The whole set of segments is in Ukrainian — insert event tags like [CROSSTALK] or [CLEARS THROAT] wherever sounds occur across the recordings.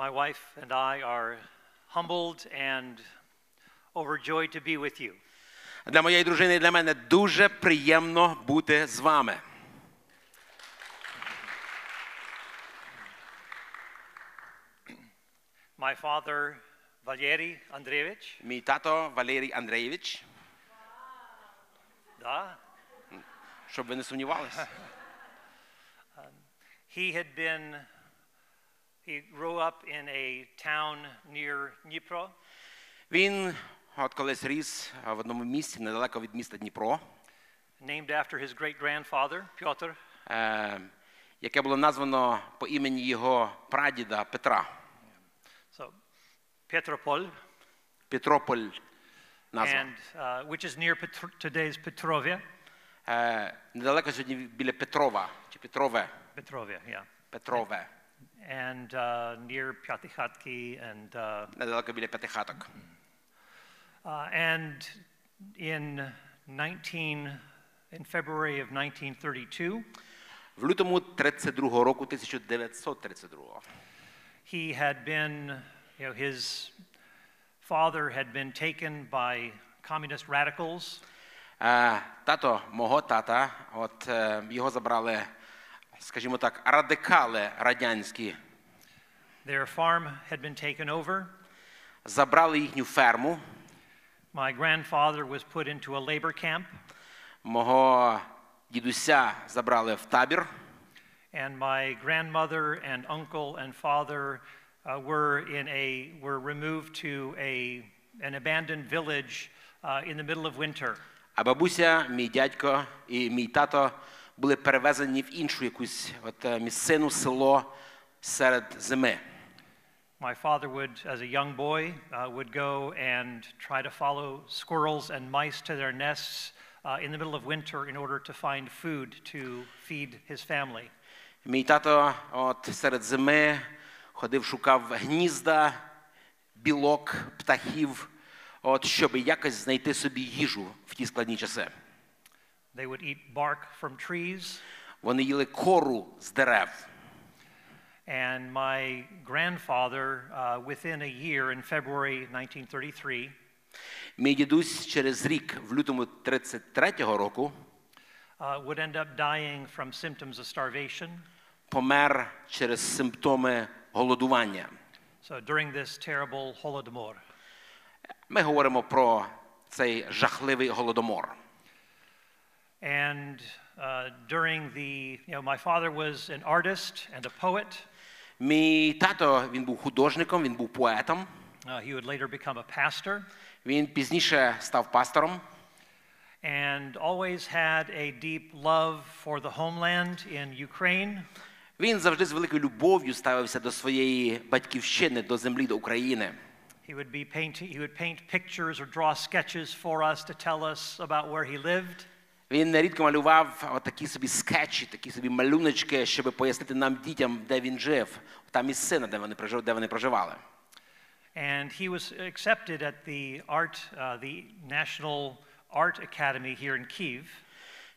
My wife and I are humbled and overjoyed to be with you. Для моєї дружини і для мене дуже приємно бути з вами. My father, Valery Andreevich, Мій тато Валерій Андрійович, da, щоб ви не сумнівалися. he had been, he grew up in a town near Dnipro, Він от колись ріс в одному місці недалеко від міста Дніпро, named after his great grandfather, Pyotr. е, яке було названо по імені його прадіда Петра. So, Petropol, Петрополь назва. and, uh, which is near Petr- today's Petrovia. Е, недалеко сьогодні біля Петрова чи Петрове. Petrovia, yeah. Петрове. And uh, near Pyatikhatki and uh, Недалеко біля П'ятихаток. Uh, and in 19, in February of 1932, В лютому 32 року, 1932 he had been, you know, his father had been taken by communist radicals, Е, Тато мого тата, от е, його забрали, скажімо так, радикали радянські, their farm had been taken over. забрали їхню ферму. My grandfather was put into a labor camp, Мого дідуся забрали в табір. and my grandmother and uncle and father uh, were in a were removed to a an abandoned village uh, in the middle of winter. А бабуся, мій дядько і мій тато були перевезені в іншу якусь от, е, місцину, село серед зими. My father would, as a young boy, uh, would go and try to follow squirrels and mice to their nests uh, in the middle of winter in order to find food to feed his family. Мій тато от, серед зими ходив, шукав гнізда, білок, птахів, от, щоб якось знайти собі їжу в ті складні часи. They would eat bark from trees, Вони їли кору з дерев. and my grandfather, uh, within a year in February 1933, Мій дідусь через рік, в лютому 33-го року, uh, would end up dying from symptoms of starvation. помер через симптоми голодування. So during this terrible Holodomor. Ми говоримо про цей жахливий голодомор. And uh, during the, you know, my father was an artist and a poet. Мій тато він був художником, він був поетом. Uh, he would later become a pastor Він пізніше став пастором. and always had a deep love for the homeland in Ukraine. Він завжди з великою любов'ю ставився до своєї батьківщини, до землі, до України. He would be painting, he would paint pictures or draw sketches for us to tell us about where he lived. Він нерідко малював такі собі скетчі, такі собі малюночки, щоб пояснити нам дітям, де він жив, та місцина, де вони прожив- де вони проживали. And he was accepted at the art, uh, the National Art Academy here in Kiev.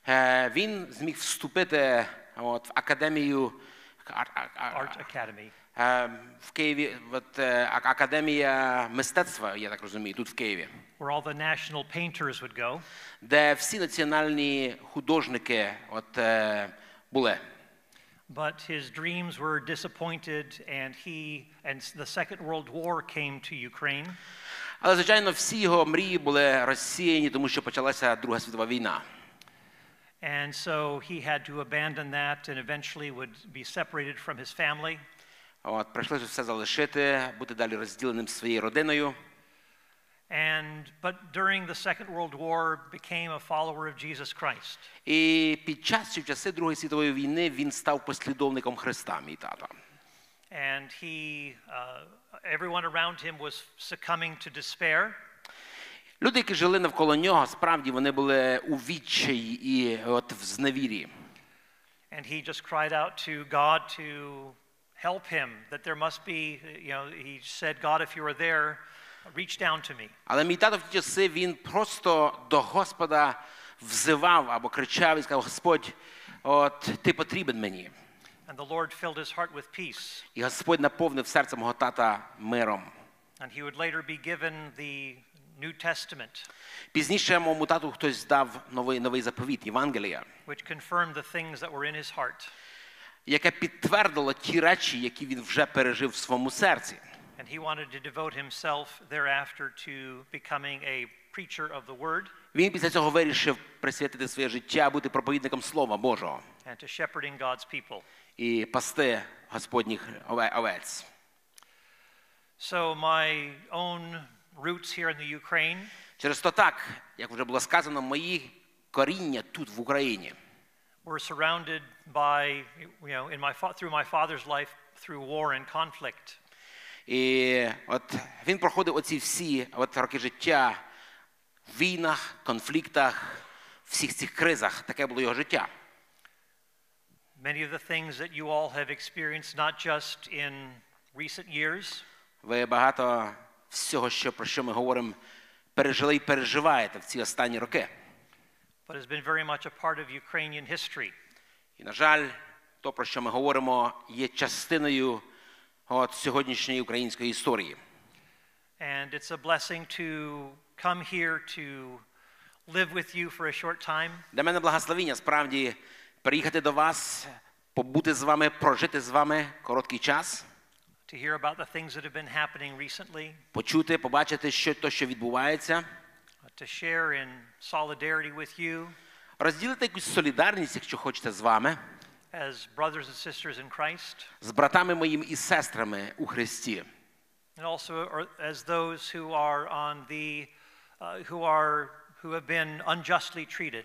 Е, Він зміг вступити от, в академію Art Academy. е, в Києві, от, е, а- академія мистецтва, я так розумію, тут в Києві, where all the national painters would go. де всі національні художники от, е, були. But his dreams were disappointed, and he and the Second World War came to Ukraine. Але, звичайно, всі його мрії були розсіяні, тому що почалася Друга світова війна. And so he had to abandon that and eventually would be separated from his family. От, прийшлося все залишити, бути далі розділеним своєю родиною. And but during the Second World War became a follower of Jesus Christ. І під час в часи Другої світової війни він став послідовником Христа, мій тато. And he uh, everyone around him was succumbing to despair. Люди, які жили навколо нього, справді вони були у відчаї і от в зневірі. And he just cried out to God to help him, that there must be, you know, he said, God, if you are there, reach down to me. Але мій тато в ті часи він просто до Господа взивав або кричав і сказав: Господь, от ти потрібен мені. And the Lord filled his heart with peace. І Господь наповнив серце мого тата миром. And he would later be given the New Testament, Пізніше моєму тату хтось дав новий, новий заповіт, Євангелія, which confirmed the things that were in his heart. Яке підтвердило ті речі, які він вже пережив в своєму серці. And he wanted to devote himself thereafter to becoming a preacher of the word Він після цього вирішив присвятити своє життя, бути проповідником Слова Божого and to shepherding God's people. і пасти Господніх овець. So, my own roots here in the Ukraine Через то так, як вже було сказано, мої коріння тут, в Україні. were surrounded by, you know, in my fa- through my father's life, through war and conflict. І от він проходив оці всі от роки життя в війнах, конфліктах, всіх цих кризах. Таке було його життя. Many of the things that you all have experienced, not just in recent years, Ви багато всього, що, про що ми говоримо, пережили і переживаєте в ці останні роки. but has been very much a part of Ukrainian history. І, на жаль, то, про що ми говоримо, є частиною от, сьогоднішньої української історії. And it's a blessing to come here to live with you for a short time, Для мене благословіння справді приїхати до вас, побути з вами, прожити з вами короткий час, to hear about the things that have been happening recently, почути, побачити, що то, що відбувається, uh, To share in solidarity with you розділити якусь солідарність, якщо хочете, з вами, as brothers and sisters in Christ, з братами моїми і сестрами у Христі. and also as those who are on the, uh, who are, who have been unjustly treated.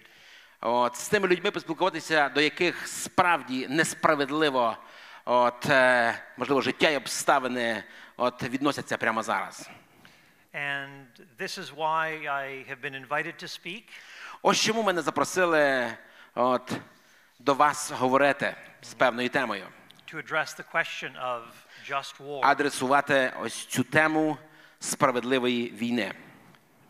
От, з тими людьми поспілкуватися, до яких справді несправедливо, от, е, можливо, життя і обставини от, відносяться прямо зараз. And this is why I have been invited to speak. Ось чому мене запросили от, до вас говорити з певною темою, to address the question of just war. адресувати ось цю тему справедливої війни.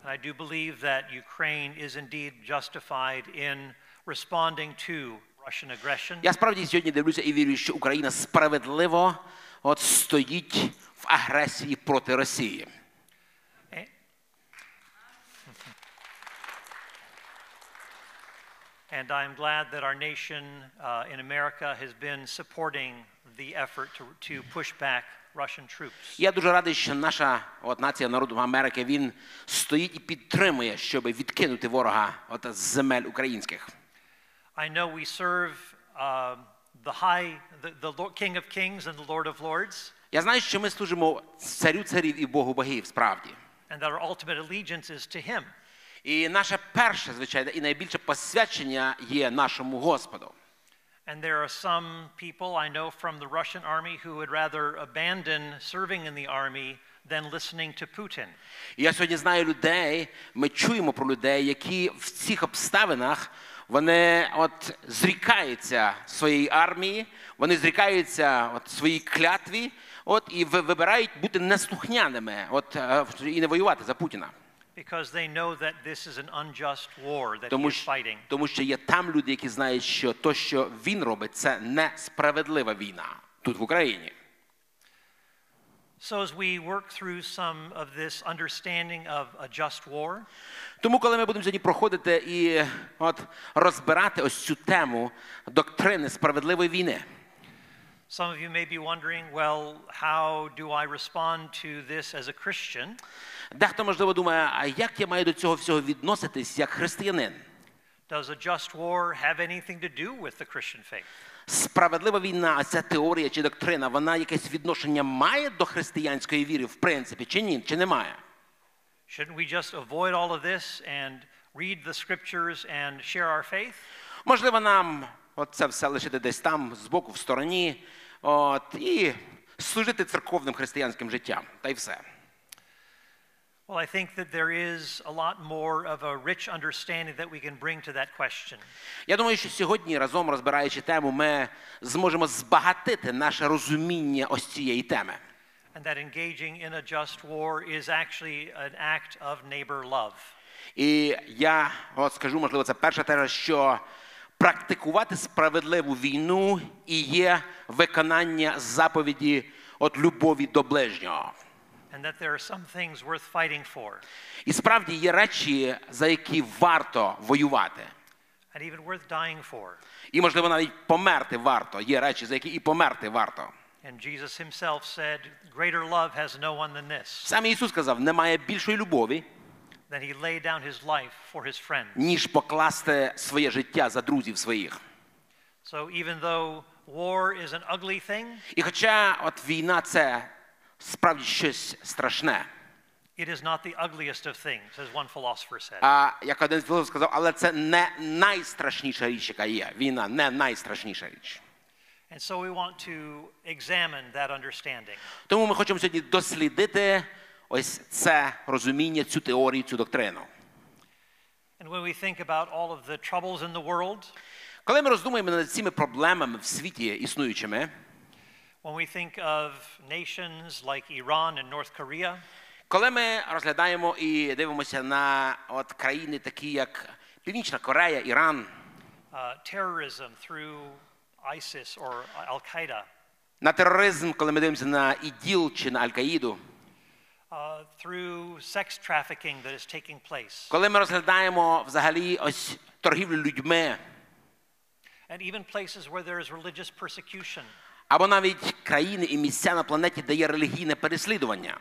And I do believe that Ukraine is indeed justified in responding to Russian aggression. Я справді сьогодні дивлюся і вірю, що Україна справедливо от, стоїть в агресії проти Росії. And I'm glad that our nation uh, in America has been supporting the effort to, to push back Russian troops. Я дуже радий, що наша от, нація народу Америки він стоїть і підтримує, щоб відкинути ворога от, з земель українських. I know we serve uh, the high, the, the Lord, King of Kings and the Lord of Lords, Я знаю, що ми служимо царю царів і Богу богів, справді. and that our ultimate allegiance is to Him. І наше перше, звичайно, і найбільше посвячення є нашому Господу. And there are some people I know from the Russian army who would rather abandon serving in the army than listening to Putin. Я сьогодні знаю людей, ми чуємо про людей, які в цих обставинах вони от зрікаються своєї армії, вони зрікаються от своїй клятві, от і вибирають бути неслухняними, от е, і не воювати за Путіна. Because they know that this is an unjust war that he Тому, що- fighting. тому що є там люди, які знають, що то, що він робить, це несправедлива війна тут в Україні. So, as we work through some of this understanding of a just war, Тому, коли ми будемо сьогодні проходити і от розбирати ось цю тему доктрини справедливої війни. some of you may be wondering well, how do I respond to this as a Christian? Дехто, можливо, думає, а як я маю до цього всього відноситись як християнин? Does a just war have anything to do with the Christian faith? Справедлива війна, а ця теорія чи доктрина, вона якесь відношення має до християнської віри, в принципі, чи ні, чи немає? Shouldn't we just avoid all of this and read the scriptures and share our faith? Можливо, нам от це все лишити десь там, збоку, в стороні, от, і служити церковним християнським життям, та й все. Well, I think that there is a lot more of a rich understanding that we can bring to that question. Я думаю, що сьогодні, разом розбираючи тему, ми зможемо збагатити наше розуміння ось цієї теми. And that engaging in a just war is actually an act of neighbor love. І я от скажу, можливо, це перша тема, що практикувати справедливу війну і є виконання заповіді от любові до ближнього. and that there are some things worth fighting for, І справді є речі, за які варто воювати. and even worth dying for. І, можливо, навіть померти варто. Є речі, за які і померти варто. And Jesus himself said, Greater love has no one than this, Сам Ісус сказав, немає більшої любові, ніж покласти своє життя за друзів своїх. So even though war is an ugly thing, І хоча от війна це справді щось страшне. it is not the ugliest of things, as one philosopher said. А як один філософ сказав, але це не найстрашніша річ, яка є. Війна не найстрашніша річ. And so we want to examine that understanding. Тому ми хочемо сьогодні дослідити ось це розуміння, цю теорію, цю доктрину. And when we think about all of the troubles in the world, Коли ми роздумуємо над цими проблемами в світі існуючими, when we think of nations like Iran and North Korea, коли ми розглядаємо і дивимося на от країни, такі як Північна Корея, Іран, uh, terrorism through ISIS or Al Qaeda, на тероризм, коли ми дивимося на ІДІЛ чи на Аль-Каїду, through sex trafficking that is taking place, коли ми розглядаємо взагалі ось торгівлю людьми, and even places where there is religious persecution, або навіть країни і місця на планеті, де є релігійне переслідування.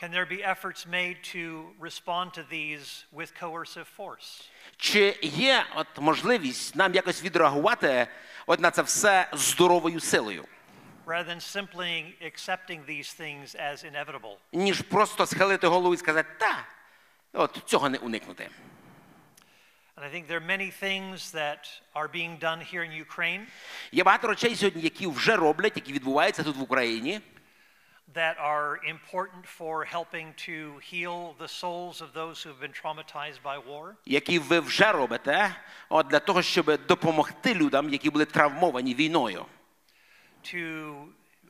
can there be efforts made to respond to these with coercive force? Чи є от можливість нам якось відреагувати от на це все здоровою силою, Rather than simply accepting these things as inevitable. ніж просто схилити голову і сказати, та, от цього не уникнути. And I think there are many things that are being done here in Ukraine Є багато речей сьогодні, які вже роблять, які відбуваються тут в Україні, that are important for helping to heal the souls of those who have been traumatized by war. які ви вже робите, от для того, щоб допомогти людям, які були травмовані війною. to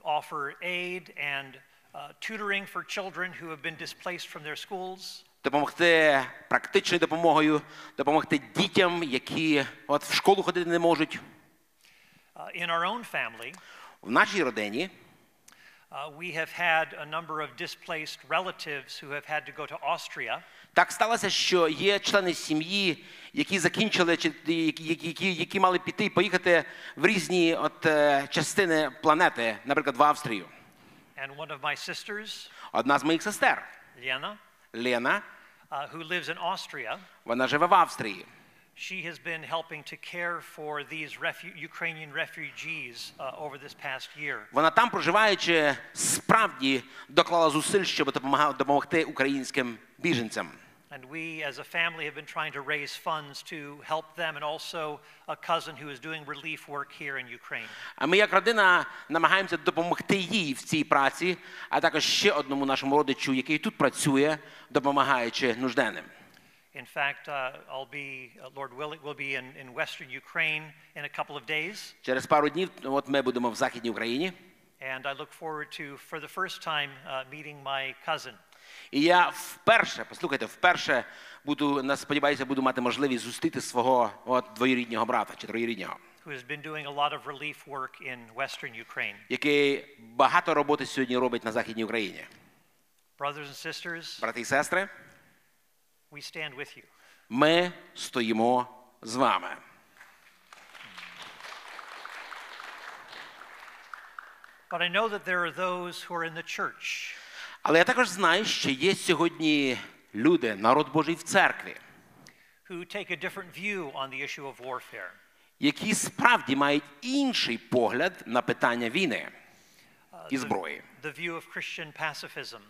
offer aid and uh, tutoring for children who have been displaced from their schools, Допомогти практичною допомогою, допомогти дітям, які от в школу ходити не можуть. uh, in our own family. В нашій родині Uh, we have had a number of displaced relatives who have had to go to Austria Так сталося, що є члени сім'ї, які закінчили, чи які, які, які мали піти і поїхати в різні от, е, частини планети, наприклад, в Австрію. and one of my sisters, Одна з моїх сестер, Liana, Лена, uh, who lives in Austria, вона живе в Австрії. she has been helping to care for these refu- Ukrainian refugees uh, over this past year. Вона там, проживаючи, справді доклала зусиль, щоб допомагати допомогти українським біженцям. And we, as a family, have been trying to raise funds to help them, and also a cousin who is doing relief work here in Ukraine. А ми, як родина, намагаємося допомогти їй в цій праці, а також ще одному нашому родичу, який тут працює, допомагаючи нужденним. In fact, uh, I'll be, uh, Lord willing, will be in, in Western Ukraine in a couple of days, Через пару днів, от ми будемо в Західній Україні. and I look forward to, for the first time, uh, meeting my cousin. І я вперше, послухайте, вперше буду, на- сподіваюся, буду мати можливість зустріти свого от, двоюріднього брата чи троюріднього, who has been doing a lot of relief work in Western Ukraine. який багато роботи сьогодні робить на Західній Україні. Brothers and sisters, Брати і сестри, we stand with you. ми стоїмо з вами. But I know that there are those who are in the church Але я також знаю, що є сьогодні люди, народ Божий в церкві, who take a different view on the issue of warfare. які справді мають інший погляд на питання війни і The, зброї. the view of Christian pacifism.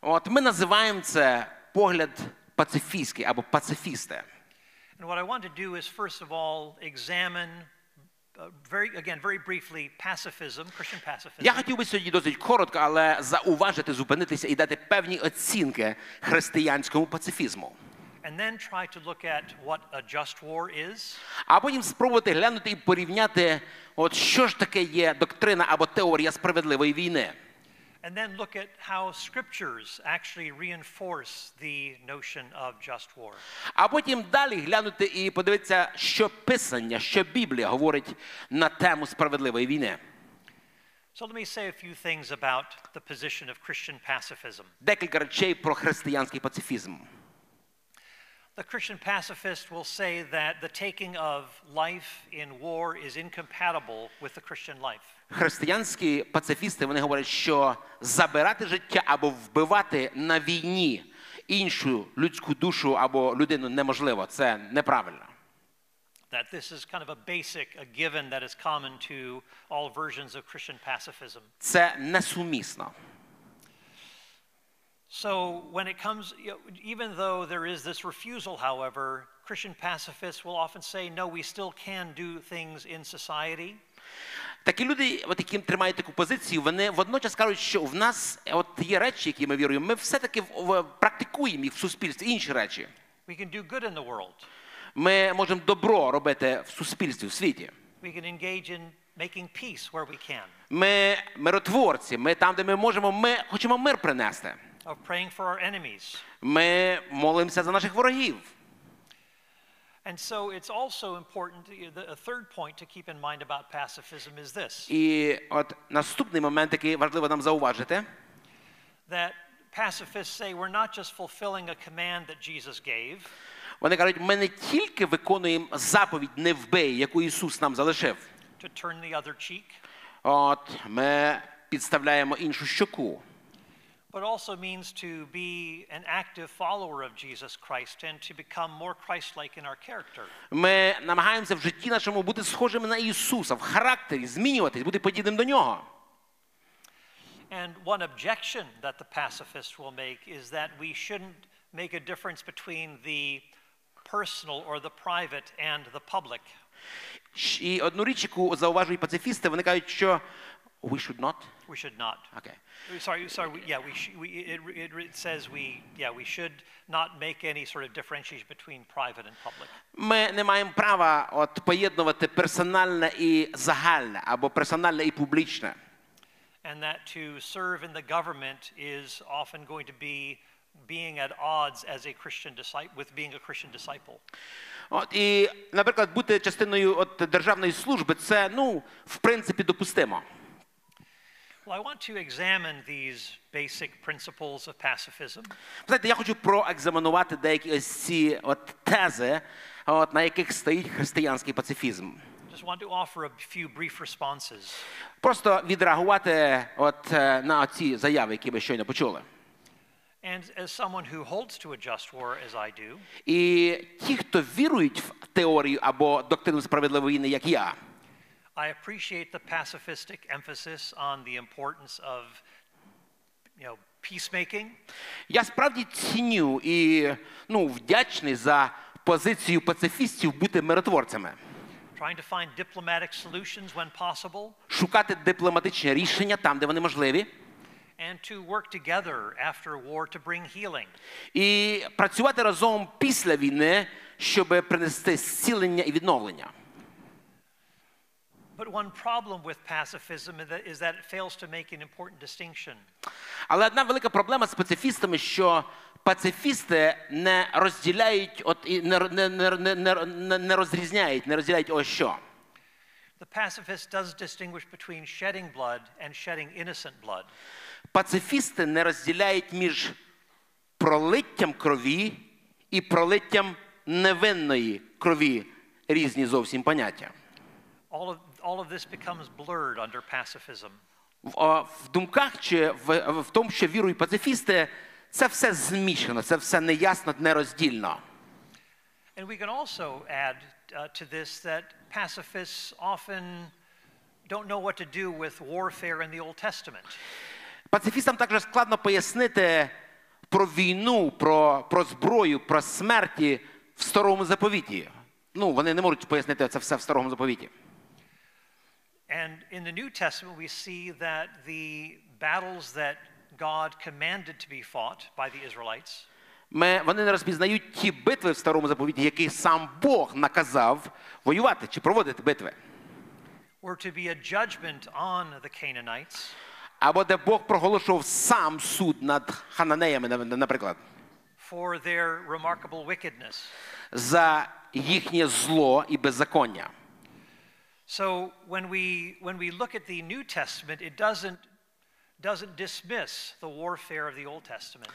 От ми називаємо це погляд пацифістський або пацифісти. And what I want to do is, first of all, examine, uh, very, again, very briefly, pacifism, Christian pacifism. Я хотів би сьогодні досить коротко, але зауважити, зупинитися і дати певні оцінки християнському пацифізму. And then try to look at what a just war is, А потім спробувати глянути і порівняти, от що ж таке є доктрина або теорія справедливої війни. and then look at how scriptures actually reinforce the notion of just war. А потім далі глянути і подивитися, що Писання, що Біблія говорить на тему справедливої війни. So let me say a few things about the position of Christian pacifism. Декілька речей про християнський пацифізм. The Christian pacifist will say that the taking of life in war is incompatible with the Christian life. Християнські пацифісти вони говорять, що забирати життя або вбивати на війні іншу людську душу або людину неможливо. Це неправильно. That this is kind of a basic, a given that is common to all versions of Christian pacifism. Це несумісно. So when it comes, you know, even though there is this refusal, however, Christian pacifists will often say, no, we still can do things in society. Такі люди, от яким тримають таку позицію, вони водночас кажуть, що в нас от є речі, які ми віруємо, ми все-таки в- практикуємо їх в суспільстві, інші речі. We can do good in the world. Ми можемо добро робити в суспільстві, в світі. We can engage in making peace where we can, Ми миротворці, ми там, де ми можемо, ми хочемо мир принести. of praying for our enemies. Ми молимося за наших ворогів. And so it's also important, a third point to keep in mind about pacifism is this І от наступний момент, який важливо нам зауважити, that pacifists say we're not just fulfilling a command that Jesus gave, вони кажуть, ми не тільки виконуємо заповідь не вбий, яку Ісус нам залишив. to turn the other cheek, От ми підставляємо іншу щоку. but also means to be an active follower of Jesus Christ and to become more Christ like in our character. Ми намагаємося в житті нашому бути схожими на Ісуса, в характері, змінюватись, бути подібним до нього. And one objection that the pacifists will make is that we shouldn't make a difference between the personal or the private and the public. Щ- І одну річ, яку зауважують пацифісти, вони кажуть, що we should not. We should not. Okay. Sorry, sorry. We, yeah, we, sh- we it, it, it says we yeah we should not make any sort of differentiation between private and public. Ми не маємо права от, поєднувати персональне і загальне, або персональне і публічне. And that to serve in the government is often going to be being at odds as a Christian disciple with being a Christian disciple. От, і, наприклад, бути частиною от, державної служби це, ну, в принципі, допустимо. Well, I want to examine these basic principles of pacifism Знаєте, я хочу проекзаменувати деякі ось ці от, тези, от, на яких стоїть християнський пацифізм. Just want to offer a few brief responses. Просто відреагувати от, е, на ці заяви, які ви щойно почули. And as someone who holds to a just war, as I do, І ті, хто вірують в теорію або доктрину справедливої війни, як я, I appreciate the pacifistic emphasis on the importance of you know, peacemaking я справді ціню і ну, вдячний за позицію пацифістів бути миротворцями, trying to find diplomatic solutions when possible, шукати дипломатичні рішення там, де вони можливі, and to work together after war to bring healing. і працювати разом після війни, щоб принести зцілення і відновлення. But one problem with pacifism is that- it fails to make an important distinction. Але одна велика проблема з пацифістами, що пацифісти не розділяють, от і не, не, не, не, не розрізняють, не розділяють ось що. The pacifist does distinguish between shedding blood and shedding innocent blood. Пацифісти не розділяють між пролиттям крові і пролиттям невинної крові різні зовсім поняття. All of, all of this becomes blurred under pacifism. В, в думках чи в, в тому, що вірують пацифісти, це все змішано, це все неясно, нероздільно. And we can also add uh, to this that pacifists often don't know what to do with warfare in the Old Testament. Пацифістам також складно пояснити про війну, про, про зброю, про смерті в старому заповіті. Ну, вони не можуть пояснити це все в старому заповіті. And in the New Testament, we see that the battles that God commanded to be fought by the Israelites Ми, вони не розпізнають ті битви в старому заповіті, які сам Бог наказав воювати чи проводити битви. were to be a judgment on the Canaanites А або де Бог проголошував сам суд над хананеями, нав- наприклад, for their remarkable wickedness. за їхнє зло і беззаконня. So when we when we look at the New Testament, it doesn't doesn't dismiss the warfare of the Old Testament.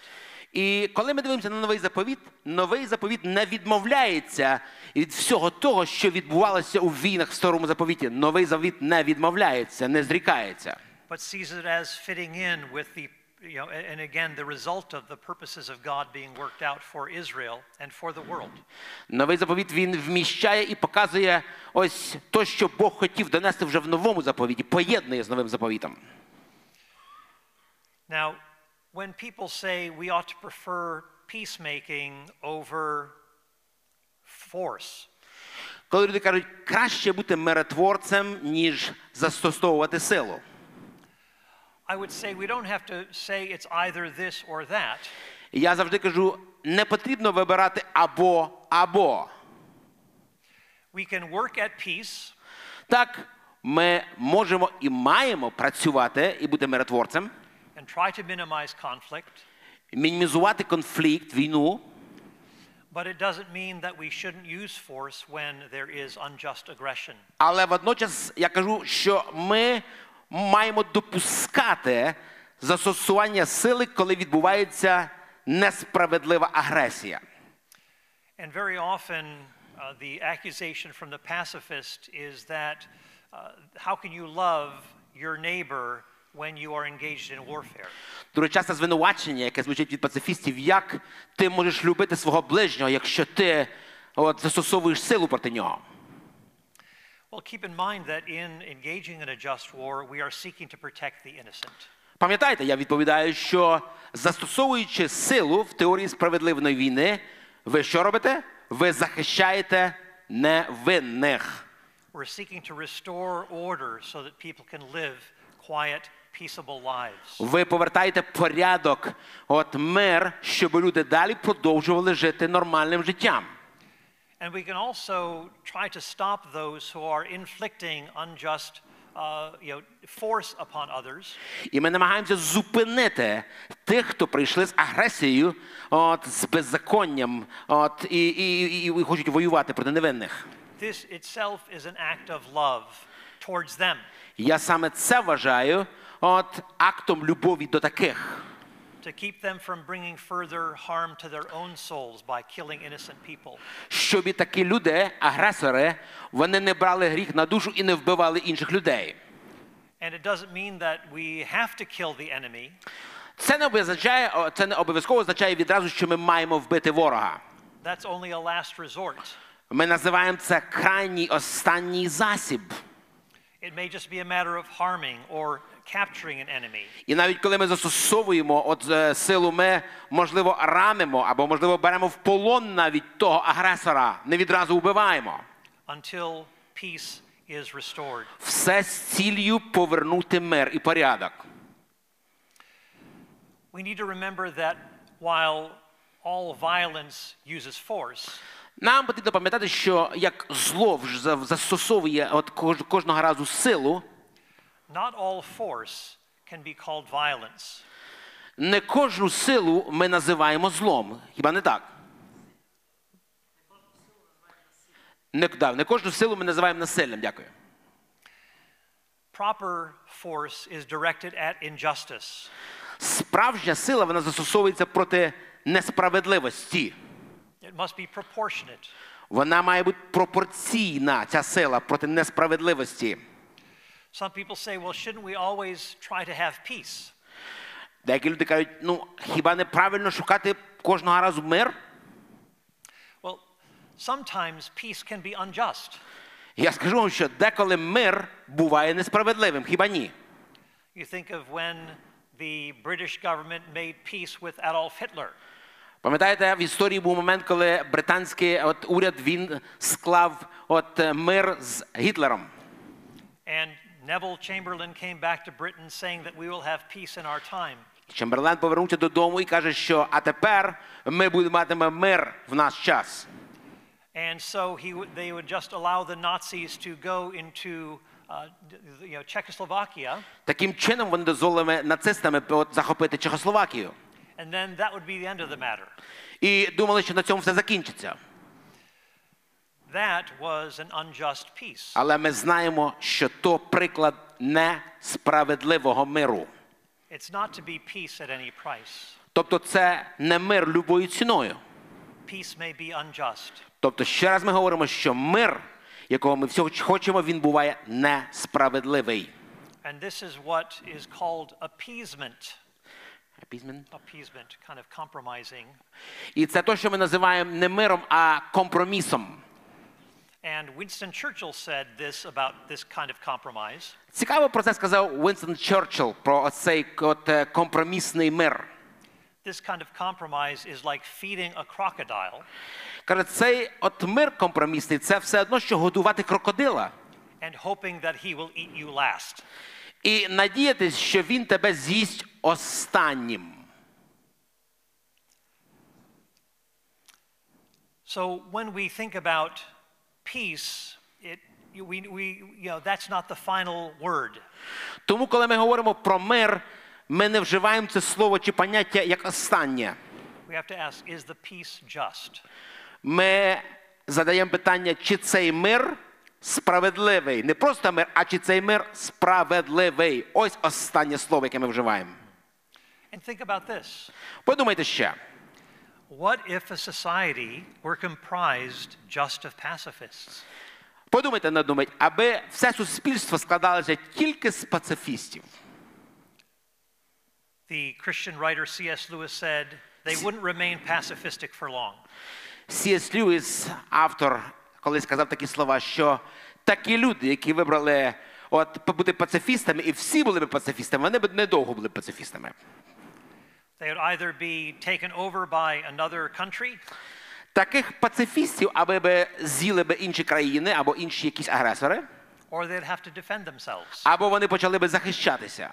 І коли ми дивимося на новий заповіт, новий заповіт не відмовляється від всього того, що відбувалося у війнах в старому заповіті. Новий заповіт не відмовляється, не зрікається. but sees it as fitting in with the you know and and again the result of the purposes of God being worked out for Israel and for the world. Новий заповіт він вміщає і показує ось то, що Бог хотів донести вже в новому заповіті, поєднує з новим заповітом. Now, when people say we ought to prefer peacemaking over force, Коли люди кажуть, краще бути миротворцем, ніж застосовувати силу. Я завжди кажу, не потрібно вибирати або або. We can work at peace Так, ми можемо і маємо працювати і бути миротворцем, and try to minimize conflict, мінімізувати конфлікт, війну, but it doesn't mean that we shouldn't use force when there is unjust aggression. але водночас я кажу, що ми маємо допускати застосування сили, коли відбувається несправедлива агресія. And very often, uh, the accusation from the pacifist is that uh, how can you love your neighbor when you are engaged in warfare? Дуже часто звинувачення, яке звучить від пацифістів, як ти можеш любити свого ближнього, якщо ти от, застосовуєш силу проти нього. Well, keep in mind that in engaging in a just war, we are seeking to protect the innocent. Пам'ятаєте, я відповідаю, що застосовуючи силу в теорії справедливої війни, ви що робите? Ви захищаєте невинних. We're seeking to restore order so that people can live quiet, peaceable lives. Ви повертаєте порядок, от мир, щоб люди далі продовжували жити нормальним життям. And we can also try to stop those who are inflicting unjust uh, you know, force upon others. І ми намагаємося зупинити тих, хто прийшли з агресією, от, з беззаконням, от, і, і, і, і хочуть воювати проти невинних. This itself is an act of love towards them. Я саме це вважаю от, актом любові до таких. to keep them from bringing further harm to their own souls by killing innocent people. Щоб і такі люди, агресори, вони не брали гріх на душу і не вбивали інших людей. And it doesn't mean that we have to kill the enemy, Це не означає, о, це не обов'язково означає відразу, що ми маємо вбити ворога. that's only a last resort. Ми називаємо це крайній останній засіб. It may just be a matter of harming or capturing an enemy. І навіть коли ми застосовуємо от, е, силу, ми можливо ранимо або можливо беремо в полон навіть того агресора, не відразу вбиваємо. until peace is restored. Все з ціллю повернути мир і порядок. We need to remember that while all violence uses force, Нам потрібно пам'ятати, що як зло застосовує от кожного разу силу, not all force can be called violence. не кожну силу ми називаємо злом. Хіба не так? Не, да, не кожну силу ми називаємо насиллям. Дякую. Proper force is directed at injustice. Справжня сила вона застосовується проти несправедливості. It must be proportionate. Вона має бути пропорційна, ця сила проти несправедливості. Some people say, well, shouldn't we always try to have peace? Деякі люди кажуть, ну хіба не правильно шукати кожного разу мир? Well, sometimes peace can be unjust. Я скажу вам, що деколи мир буває несправедливим, хіба ні? You think of when the British government made peace with Adolf Hitler. Пам'ятаєте, в історії був момент, коли британський от, уряд він склав от, е, мир з Гітлером. And Neville Chamberlain came back to Britain saying that we will have peace in our time. Чемберлен повернувся додому і каже, що а тепер ми будемо матиме мир в наш час. And so he, would- they would just allow the Nazis to go into uh, d- you know, Czechoslovakia, Таким чином вони дозволили нацистами от, захопити Чехословакію. and then that would be the end of the matter. І думали, що на цьому все закінчиться. That was an unjust peace. Але ми знаємо, що то приклад несправедливого миру. It's not to be peace at any price. Тобто це не мир любою ціною. Peace may be unjust. Тобто, ще раз ми говоримо, що мир, якого ми всі хочемо, він буває несправедливий. And this is what is called appeasement. Appeasement, kind of compromising. І це те, що ми називаємо не миром, а компромісом. And Winston Churchill said this about this kind of compromise. Цікаво про це сказав Вінстон Черчилл, про цей от, е, компромісний мир. This kind of compromise is like feeding a crocodile Каже, цей от мир компромісний це все одно, що годувати крокодила. and hoping that he will eat you last. І надіятись, що він тебе з'їсть останнім. So when we think about peace, it, we, we, you know, that's not the final word. Тому, коли ми говоримо про мир, ми не вживаємо це слово чи поняття як останнє. We have to ask, is the peace just? Ми задаємо питання, чи цей мир справедливий. Не просто мир, а чи цей мир справедливий. Ось останнє слово, яке ми вживаємо. And think about this. Подумайте ще. What if a society were comprised just of pacifists? Подумайте, надумайте, аби все суспільство складалося тільки з пацифістів. The Christian writer C.S. Lewis said they wouldn't remain pacifistic for long. Сіс Льюіс, автор, колись сказав такі слова, що такі люди, які вибрали от бути пацифістами, і всі були б пацифістами, вони б недовго були пацифістами. They would either be taken over by another country Таких пацифістів, аби би з'їли би інші країни або інші якісь агресори, or they'd have to defend themselves або вони почали би захищатися,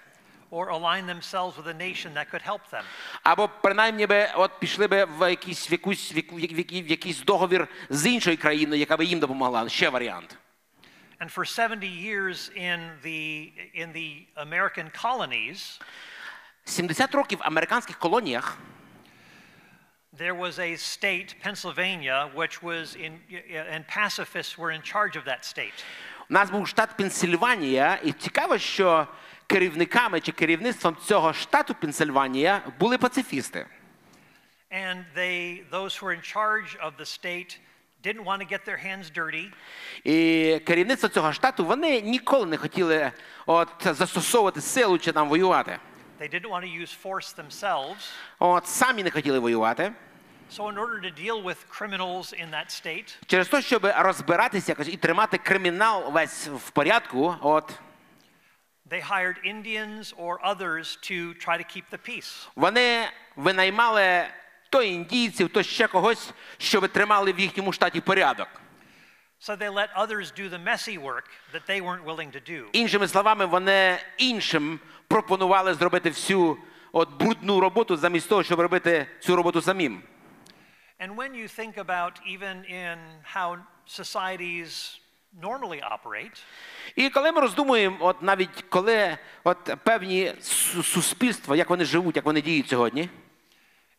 or align themselves with a nation that could help them. або принаймні би от пішли би в якийсь в якусь в яку- в який- в якийсь договір з іншою країною, яка би їм допомогла. Ще варіант. And for 70 years in the, in the American colonies, 70 років в американських колоніях there was a state, Pennsylvania, which was in, and pacifists were in charge of that state. У нас був штат Пенсильванія, і цікаво, що керівниками чи керівництвом цього штату Пенсильванія були пацифісти. And they, those who were in charge of the state didn't want to get their hands dirty. І керівництво цього штату вони ніколи не хотіли от, застосовувати силу чи там воювати. They didn't want to use force themselves. От самі не хотіли воювати. So, in order to deal with criminals in that state, Через те, щоб розбиратися якось і тримати кримінал весь в порядку, от they hired Indians or others to try to keep the peace. вони винаймали то індійців, то ще когось, щоб тримали в їхньому штаті порядок. So they let others do the messy work that they weren't willing to do. Іншими словами, вони іншим пропонували зробити всю от брудну роботу замість того, щоб робити цю роботу самим. And when you think about even in how societies normally operate, І коли ми роздумуємо, от навіть коли от певні суспільства, як вони живуть, як вони діють сьогодні,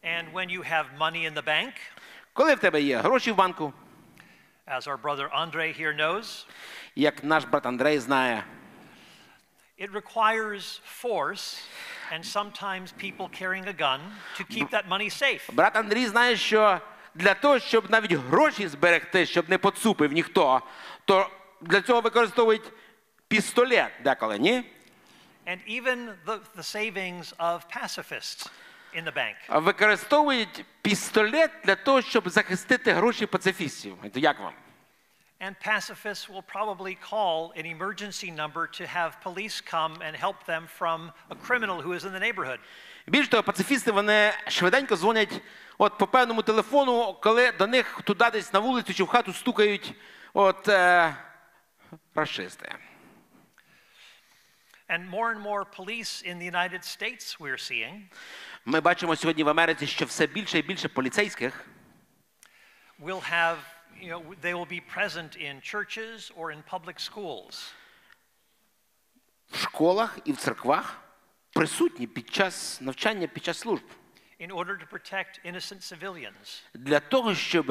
and when you have money in the bank, коли в тебе є гроші в банку, as our brother Andre here knows, як наш брат Андрей знає, it requires force and sometimes people carrying a gun to keep that money safe. брат Андрій знає, що для того, щоб навіть гроші зберегти, щоб не поцупив ніхто, то для цього використовують пістолет деколи, ні? And even the, the savings of pacifists in the bank. Використовують пістолет для того, щоб захистити гроші пацифістів. Як вам? And pacifists will probably call an emergency number to have police come and help them from a criminal who is in the neighborhood. Більш того, пацифісти вони швиденько дзвонять от по певному телефону, коли до них туди десь на вулицю чи в хату стукають от е, расисти. And more and more police in the United States we're seeing Ми бачимо сьогодні в Америці, що все більше і більше поліцейських will have, you know, they will be present in churches or in public schools. в школах і в церквах присутні під час навчання, під час служб. in order to protect innocent civilians. Для того, щоб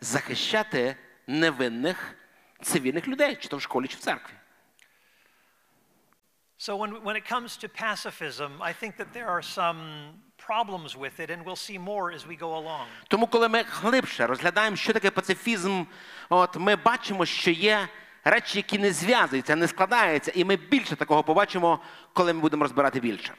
захищати невинних цивільних людей, чи то в школі, чи в церкві. So, when, when it comes to pacifism, I think that there are some problems with it, and we'll see more as we go along. Тому, коли ми глибше розглядаємо, що таке пацифізм, от ми бачимо, що є речі, які не зв'язуються, не складаються, і ми більше такого побачимо, коли ми будемо розбирати більше.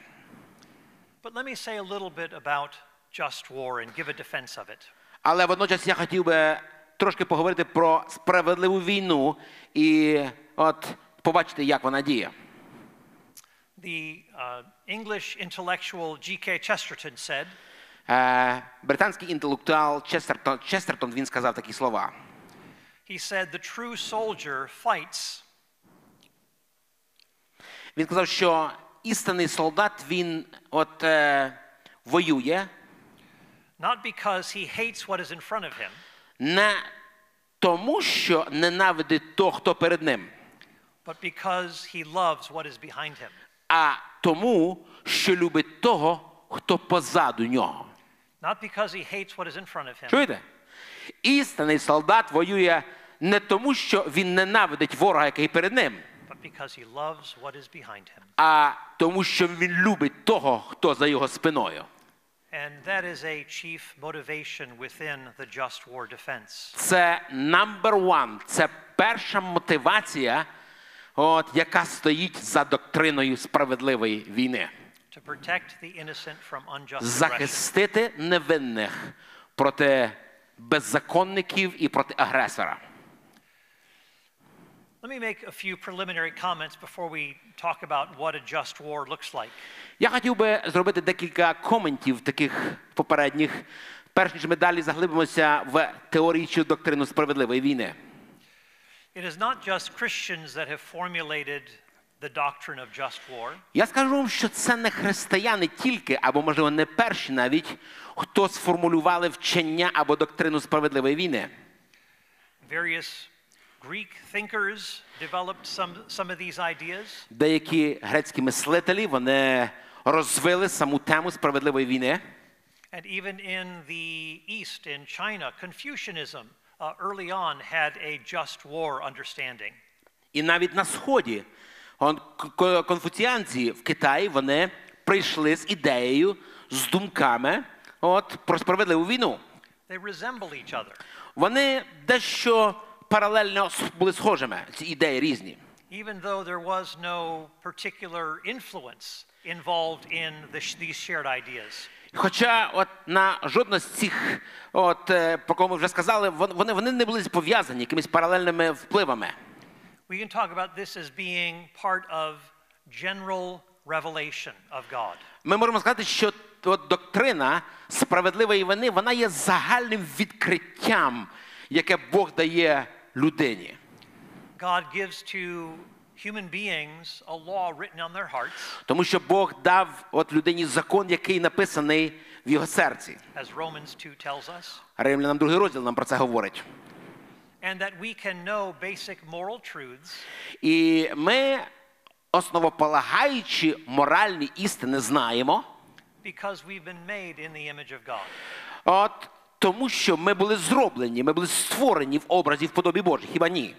But let me say a little bit about just war and give a defense of it. Але водночас я хотів би трошки поговорити про справедливу війну і от побачити, як вона діє. The uh, English intellectual G.K. Chesterton said, Е, британський інтелектуал Честертон, Честертон він сказав такі слова. he said, the true soldier fights Він сказав, що істинний солдат він от е, воює not because he hates what is in front of him, не тому, що ненавидить того, хто перед ним, but because he loves what is behind him. А тому, що любить того, хто позаду нього. Not because he hates what is in front of him, Чуєте? Істинний солдат воює не тому, що він ненавидить ворога, який перед ним, but because he loves what is behind him. а тому, що він любить того, хто за його спиною. And that is a chief motivation within the just war defense. Це number one, це перша мотивація, от, яка стоїть за доктриною справедливої війни. Захистити невинних проти беззаконників і проти агресора. Let me make a few preliminary comments before we talk about what a just war looks like. Я хотів би зробити декілька коментів таких попередніх, перш ніж ми далі заглибимося в теорію чи доктрину справедливої війни. It is not just Christians that have formulated the doctrine of just war. Я скажу вам, що це не християни тільки, або, можливо, не перші навіть, хто сформулювали вчення або доктрину справедливої війни. Various Greek thinkers developed some, some of these ideas. Деякі грецькі мислителі вони розвили саму тему справедливої війни. And even in the East, in China, Confucianism uh, early on had a just war understanding. І навіть на сході конфуціанці в Китаї вони прийшли з ідеєю, з думками от, про справедливу війну. They resemble each other, Вони дещо паралельно були схожими, ці ідеї різні. even though there was no particular influence involved in the, these shared ideas. Хоча от на жодна з цих, от, е, про кого ми вже сказали, вон- вони, вони не були пов'язані якимись паралельними впливами. We can talk about this as being part of general revelation of God. Ми можемо сказати, що от доктрина справедливої вини вона є загальним відкриттям, яке Бог дає людині. God gives to human beings a law written on their hearts, Тому що Бог дав от людині закон, який написаний в його серці. as Romans 2 tells us, Римлянам другий розділ нам про це говорить. and that we can know basic moral truths І ми, основополагаючи моральні істини, знаємо, because we've been made in the image of God. от тому, що ми були зроблені, ми були створені в образі в подобі Божій. Хіба ні?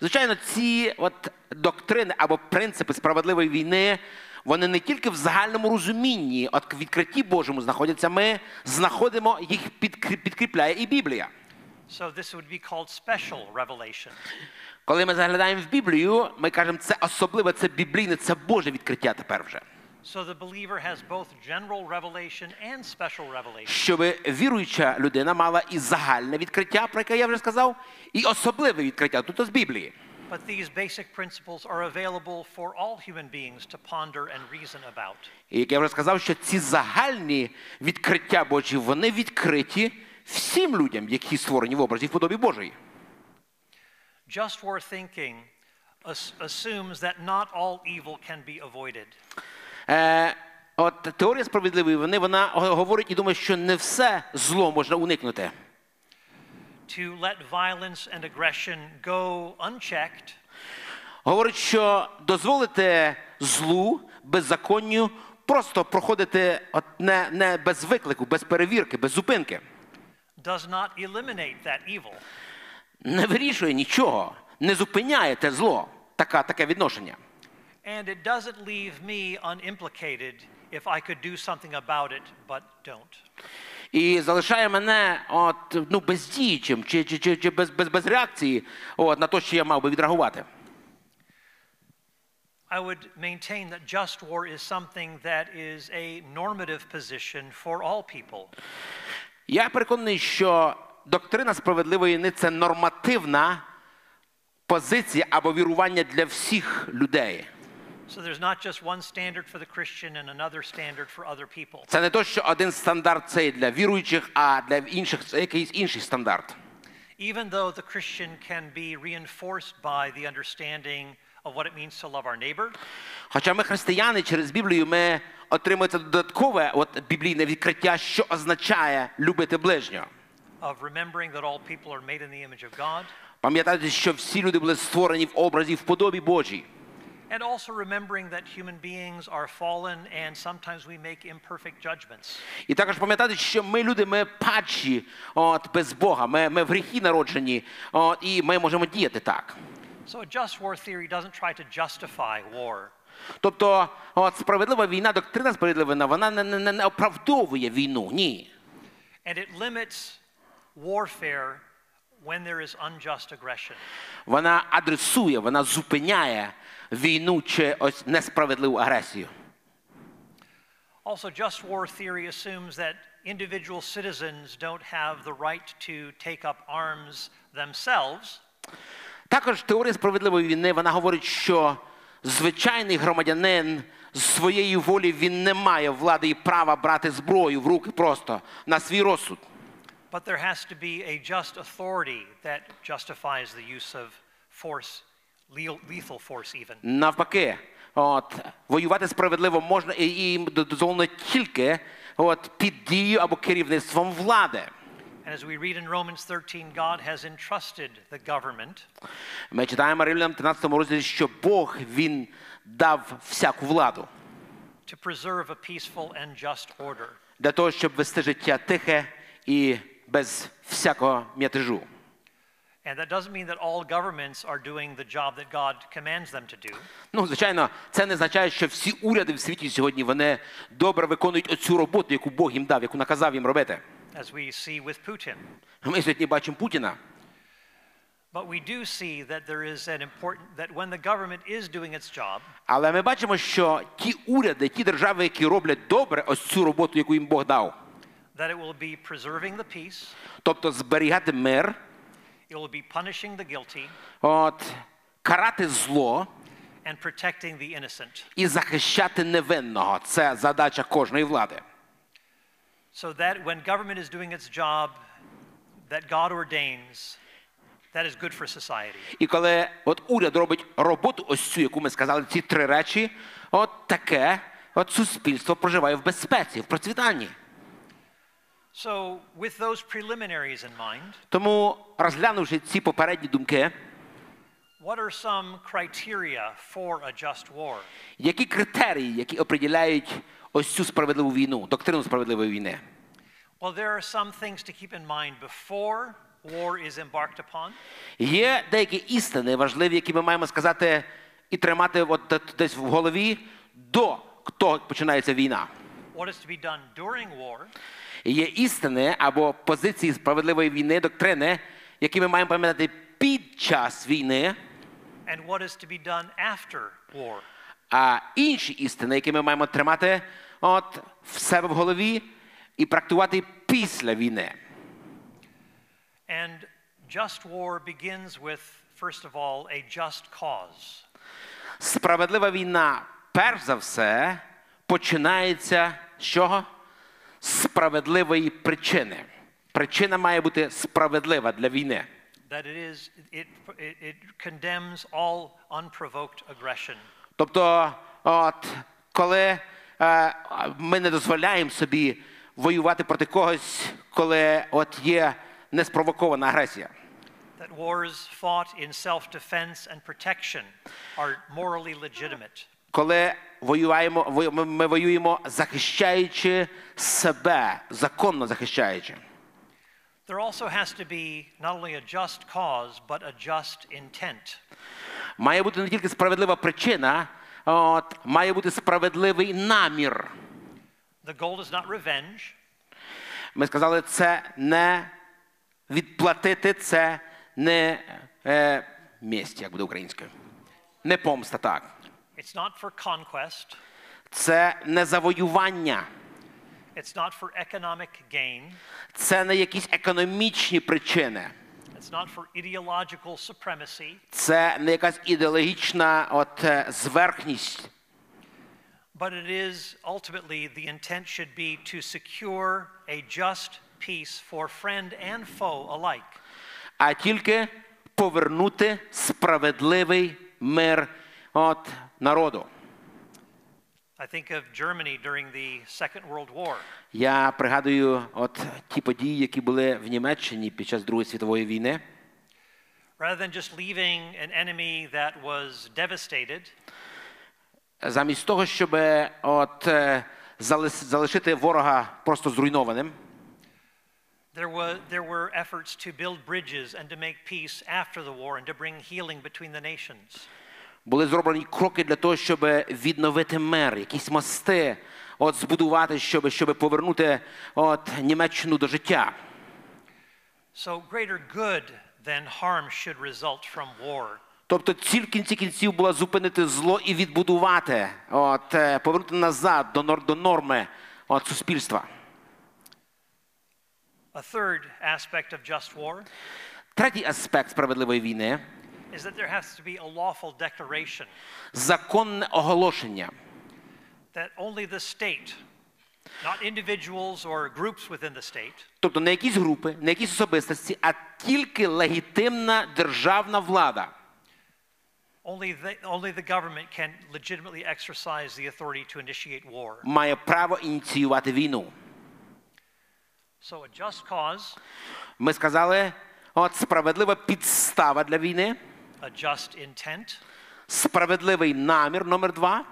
Звичайно, ці от доктрини або принципи справедливої війни, вони не тільки в загальному розумінні, от в відкритті Божому знаходяться. Ми знаходимо їх підкрі- підкріпляє і Біблія. so this would be called special revelation. Коли ми заглядаємо в Біблію, ми кажемо, це особливе, це біблійне, це Боже відкриття тепер вже. So the believer has both general revelation and special revelation. Щоб віруюча людина мала і загальне відкриття, про яке я вже сказав, і особливе відкриття тут з Біблії. But these basic principles are available for all human beings to ponder and reason about. І як я вже сказав, що ці загальні відкриття Божі, вони відкриті всім людям, які створені в образі в подобі Божої. Just war thinking assumes that not all evil can be avoided. Е, от теорія справедливої вини, вона говорить і думає, що не все зло можна уникнути. to let violence and aggression go unchecked Говорить, що дозволити злу, беззаконню просто проходити от не, не без виклику, без перевірки, без зупинки. does not eliminate that evil. Не вирішує нічого, не зупиняє те зло, така, таке відношення. And it doesn't leave me unimplicated if I could do something about it but don't. І залишає мене от, ну, бездіючим чи, чи, чи, чи без, без, без реакції от, на те, що я мав би відреагувати. I would maintain that just war is something that is a normative position for all people. Я переконаний, що доктрина справедливої війни це нормативна позиція або вірування для всіх людей. So there's not just one standard for the Christian and another standard for other people. Це не то, що один стандарт це для віруючих, а для інших це якийсь інший стандарт. Even though the Christian can be reinforced by the understanding of what it means to love our neighbor, Хоча ми християни через Біблію ми отримуємо це додаткове от, біблійне відкриття, що означає любити ближнього. of remembering that all people are made in the image of God, Пам'ятайте, що всі люди були створені в образі в подобі Божій. and also remembering that human beings are fallen and sometimes we make imperfect judgments. І також пам'ятати, що ми люди, ми падші от, без Бога, ми, ми в гріхі народжені, от, і ми можемо діяти так. So a just war theory doesn't try to justify war. Тобто, от, справедлива війна, доктрина справедлива війна, вона не, не, не оправдовує війну. Ні. And it limits warfare when there is unjust aggression. Вона адресує, вона зупиняє війну чи ось несправедливу агресію. Also, just war theory assumes that individual citizens don't have the right to take up arms themselves, Також теорія справедливої війни вона говорить, що звичайний громадянин з своєї волі він не має влади і права брати зброю в руки просто на свій розсуд. but there has to be a just authority that justifies the use of force, lethal force even. Навпаки, от, воювати справедливо можна і, і дозволено тільки от, під дією або керівництвом влади. And as we read in Romans 13, God has entrusted the government Ми читаємо Римлянам 13 розділі, що Бог він дав всяку владу to preserve a peaceful and just order. для того, щоб вести життя тихе і без всякого м'ятежу. And that doesn't mean that all governments are doing the job that God commands them to do. Ну, звичайно, це не означає, що всі уряди в світі сьогодні вони добре виконують оцю роботу, яку Бог їм дав, яку наказав їм робити. as we see with Putin. Ми сьогодні бачимо Путіна. But we do see that there is an important, that when the government is doing its job, Але ми бачимо, що ті уряди, ті держави, які роблять добре ось цю роботу, яку їм Бог дав, that it will be preserving the peace, тобто зберігати мир, It will be punishing the guilty, от, карати зло and protecting the innocent. і захищати невинного. Це задача кожної влади. So that when government is doing its job that God ordains, that is good for society. І коли от уряд робить роботу, ось цю, яку ми сказали, ці три речі, от таке от суспільство проживає в безпеці, в процвітанні. So, with those preliminaries in mind, Тому, розглянувши ці попередні думки, what are some criteria for a just war? які критерії, які определяють ось цю справедливу війну, доктрину справедливої війни? Well, there are some things to keep in mind before war is embarked upon, Є деякі істини важливі, які ми маємо сказати і тримати от десь- в голові до того, як починається війна. what is to be done during war, Є істини або позиції справедливої війни, доктрини, які ми маємо пам'ятати під час війни, and what is to be done after war. а інші істини, які ми маємо тримати от в себе в голові і практикувати після війни. And just war begins with, first of all, a just cause. Справедлива війна, перш за все, починається з чого? Справедливої причини. Причина має бути справедлива для війни. That it is, it, it, it condemns all unprovoked aggression. Тобто, от, коли е, ми не дозволяємо собі воювати проти когось, коли от є неспровокована агресія. that wars fought in self defense and protection are morally legitimate. Коли воюємо, вою- ми- воюємо, захищаючи себе, законно захищаючи. There also has to be not only a just cause, but a just intent. Має бути не тільки справедлива причина, от, має бути справедливий намір. The goal is not revenge, Ми сказали, це не відплатити, це не е, мість, як буде українською. Не помста, так. it's not for conquest, Це не завоювання, it's not for economic gain, це не якісь економічні причини, it's not for ideological supremacy, це не якась ідеологічна от, е, зверхність. but it is ultimately the intent should be to secure a just peace for friend and foe alike. а тільки повернути справедливий мир от народу. I think of Germany during the Second World War. Я пригадую от ті події, які були в Німеччині під час Другої світової війни. Rather than just leaving an enemy that was devastated, Замість того, щоб от е, залишити ворога просто зруйнованим, there, was, there were efforts to build bridges and to make peace after the war and to bring healing between the nations. Були зроблені кроки для того, щоб відновити мир, якісь мости, от збудувати, щоб, щоб повернути от Німеччину до життя. So, greater good than harm should result from war. Тобто ціль в кінці кінців була зупинити зло і відбудувати, от, е, повернути назад до, нор- до норми от, суспільства. A third aspect of just war Третій аспект справедливої війни is that there has to be a lawful declaration законне оголошення. that only the state, not individuals or groups within the state, Тобто не якісь групи, не якісь особистості, а тільки легітимна державна влада. only the, only the government can legitimately exercise the authority to initiate war. має право ініціювати війну. So, a just cause, Ми сказали, от справедлива підстава для війни, A just intent, справедливий намір номер два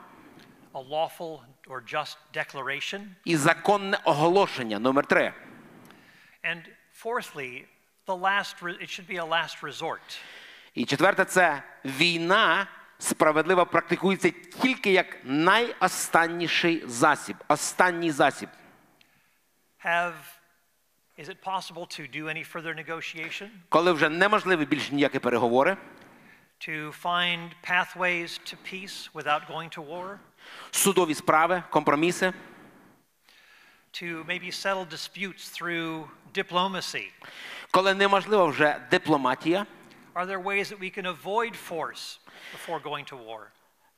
a lawful or just declaration, і законне оголошення номер три. and fourthly, the last it should be a last resort. І четверте це війна справедлива практикується тільки як найостанніший засіб, останній засіб. Have is it possible to do any further negotiation, Коли вже неможливі більше ніякі переговори, to find pathways to peace without going to war, судові справи, компроміси, to maybe settle disputes through diplomacy? коли неможлива вже дипломатія, Are there ways that we can avoid force before going to war?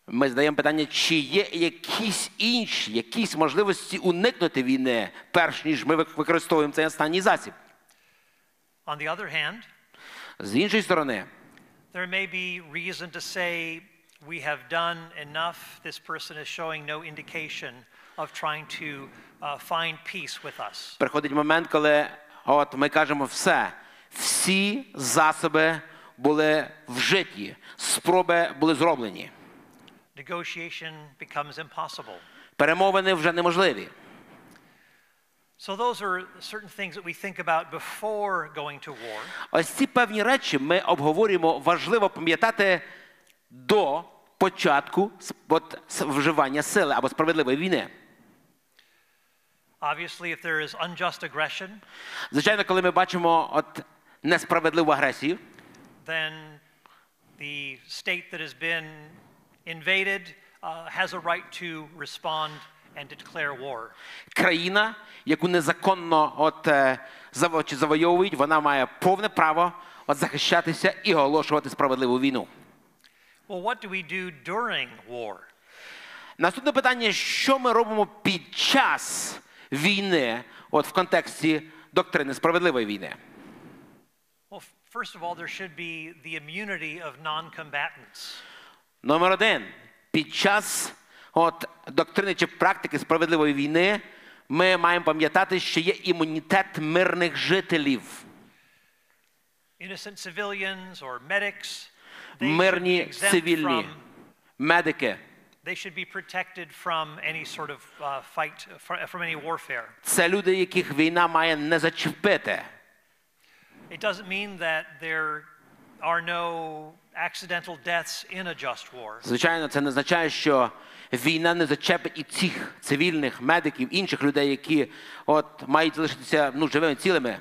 ми задаємо питання, чи є якісь інші, якісь можливості уникнути війни, перш ніж ми вик- використовуємо цей останній засіб. On the other hand, З іншої сторони, there may be reason to say we have done enough. This person is showing no indication of trying to uh, find peace with us. приходить момент, коли от ми кажемо все, всі засоби були вжиті, спроби були зроблені. Negotiation becomes impossible. Перемовини вже неможливі. So, those are certain things that we think about before going to war. Ось ці певні речі ми обговорюємо, важливо пам'ятати до початку с- от, с- вживання сили або справедливої війни. Obviously, if there is unjust aggression, Звичайно, коли ми бачимо от, несправедливу агресію, then the state that has been invaded uh, has a right to respond and declare war. країна, яку незаконно от, е, завойовують, вона має повне право от, захищатися і оголошувати справедливу війну. Well, what do we do during war? Наступне питання: що ми робимо під час війни, от в контексті доктрини справедливої війни? Well, first of all, there should be the immunity of non combatants. Номер один. Під час от, доктрини чи практики справедливої війни ми маємо пам'ятати, що є імунітет мирних жителів. Medics, мирні цивільні, медики. they should be protected from any sort of uh, fight, fr- from any warfare. Це люди, яких війна має не зачепити. It doesn't mean that there are no accidental deaths in a just war. Звичайно, це не означає, що війна не зачепить і цих цивільних медиків, інших людей, які от мають залишитися ну, живими цілими.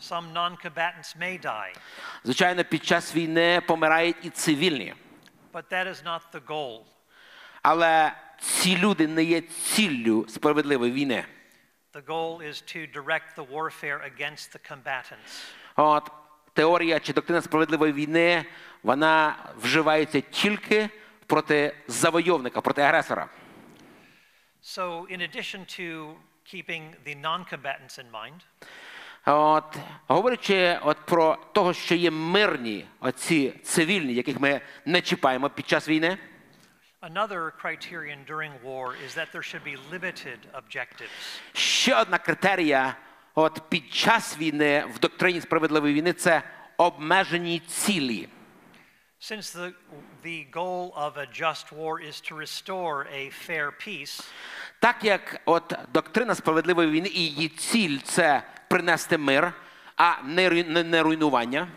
Some non-combatants may die, Звичайно, під час війни помирають і цивільні. but that is not the goal. Але ці люди не є ціллю справедливої війни. The goal is to direct the warfare against the combatants. От теорія чи доктрина справедливої війни вона вживається тільки проти завойовника, проти агресора. So, in addition to keeping the non-combatants in mind, От, говорячи от про того, що є мирні, оці цивільні, яких ми не чіпаємо під час війни. another criterion during war is that there should be limited objectives. Ще одна критерія от, під час війни в доктрині справедливої війни це обмежені цілі. Since the, the goal of a just war is to restore a fair peace, Так як от доктрина справедливої війни і її ціль це принести мир, а не, руй- не, не руйнування.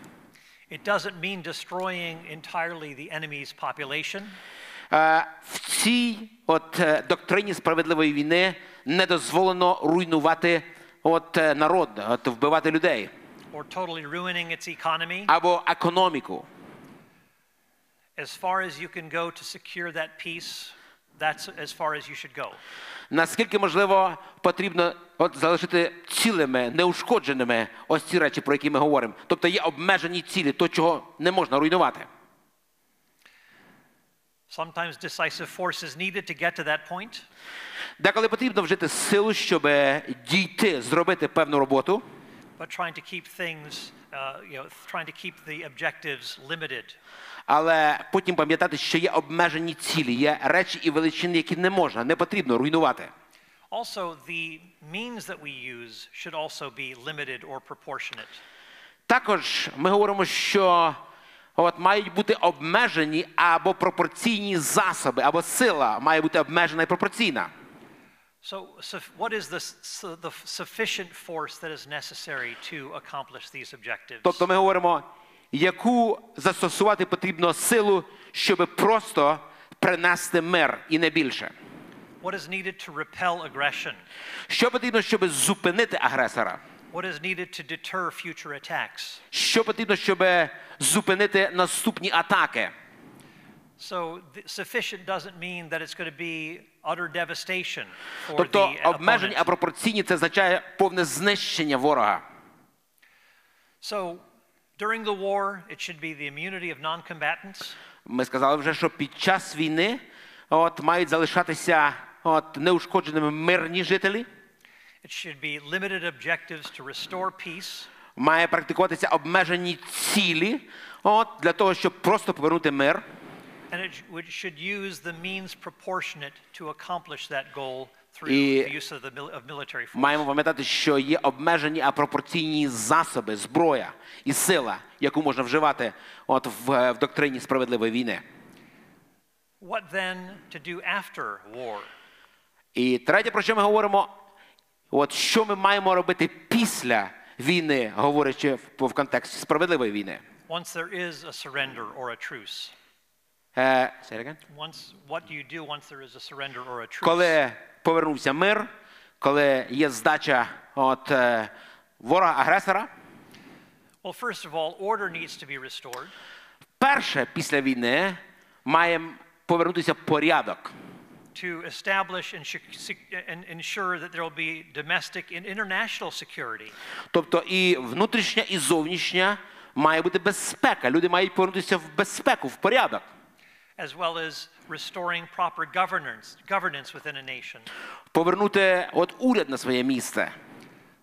it doesn't mean destroying entirely the enemy's population. Е, В цій от е, доктрині справедливої війни не дозволено руйнувати от е, народ, от вбивати людей or totally ruining its economy. або економіку. As far as you can go to secure that peace, that's as far as you should go. Наскільки можливо потрібно от залишити цілими, неушкодженими ось ці речі, про які ми говоримо. Тобто є обмежені цілі, то чого не можна руйнувати. Sometimes decisive force is needed to get to that point, Деколи потрібно вжити силу, щоб дійти, зробити певну роботу, trying to keep things, uh, you know, trying to keep the objectives limited. але потім пам'ятати, що є обмежені цілі, є речі і величини, які не можна, не потрібно руйнувати. Also, the means that we use should also be limited or proportionate. Також ми говоримо, що от мають бути обмежені або пропорційні засоби, або сила має бути обмежена і пропорційна. So, so what is the, su- the sufficient force that is necessary to accomplish these objectives? Тобто ми говоримо, яку застосувати потрібно силу, щоб просто принести мир і не більше. What is needed to repel aggression? Що потрібно, щоб зупинити агресора? What is needed to deter future attacks? Що потрібно, щоб зупинити наступні атаки? Тобто the обмежені, а opponent. пропорційні це означає повне знищення ворога. So, during the war, it should be the immunity of non-combatants. Ми сказали вже, що під час війни от, мають залишатися от, неушкодженими мирні жителі, It should be limited objectives to restore peace. має практикуватися обмежені цілі от, для того, щоб просто повернути мир. І the use of, the, mil- of military force. Маємо пам'ятати, що є обмежені, а пропорційні засоби, зброя і сила, яку можна вживати от, в, в доктрині справедливої війни. What then to do after war? І третє, про що ми говоримо, от що ми маємо робити після війни, говорячи в, в контексті справедливої війни. Once there is a surrender or a truce. Коли повернувся мир, коли є здача от, е, ворога агресора, Well, first of all, order needs to be restored. перше після війни має повернутися порядок. to establish and ensure that there will be domestic and international security. Тобто і внутрішня, і зовнішня має бути безпека. Люди мають повернутися в безпеку, в порядок. as well as restoring proper governance, governance within a nation. Повернути от уряд на своє місце.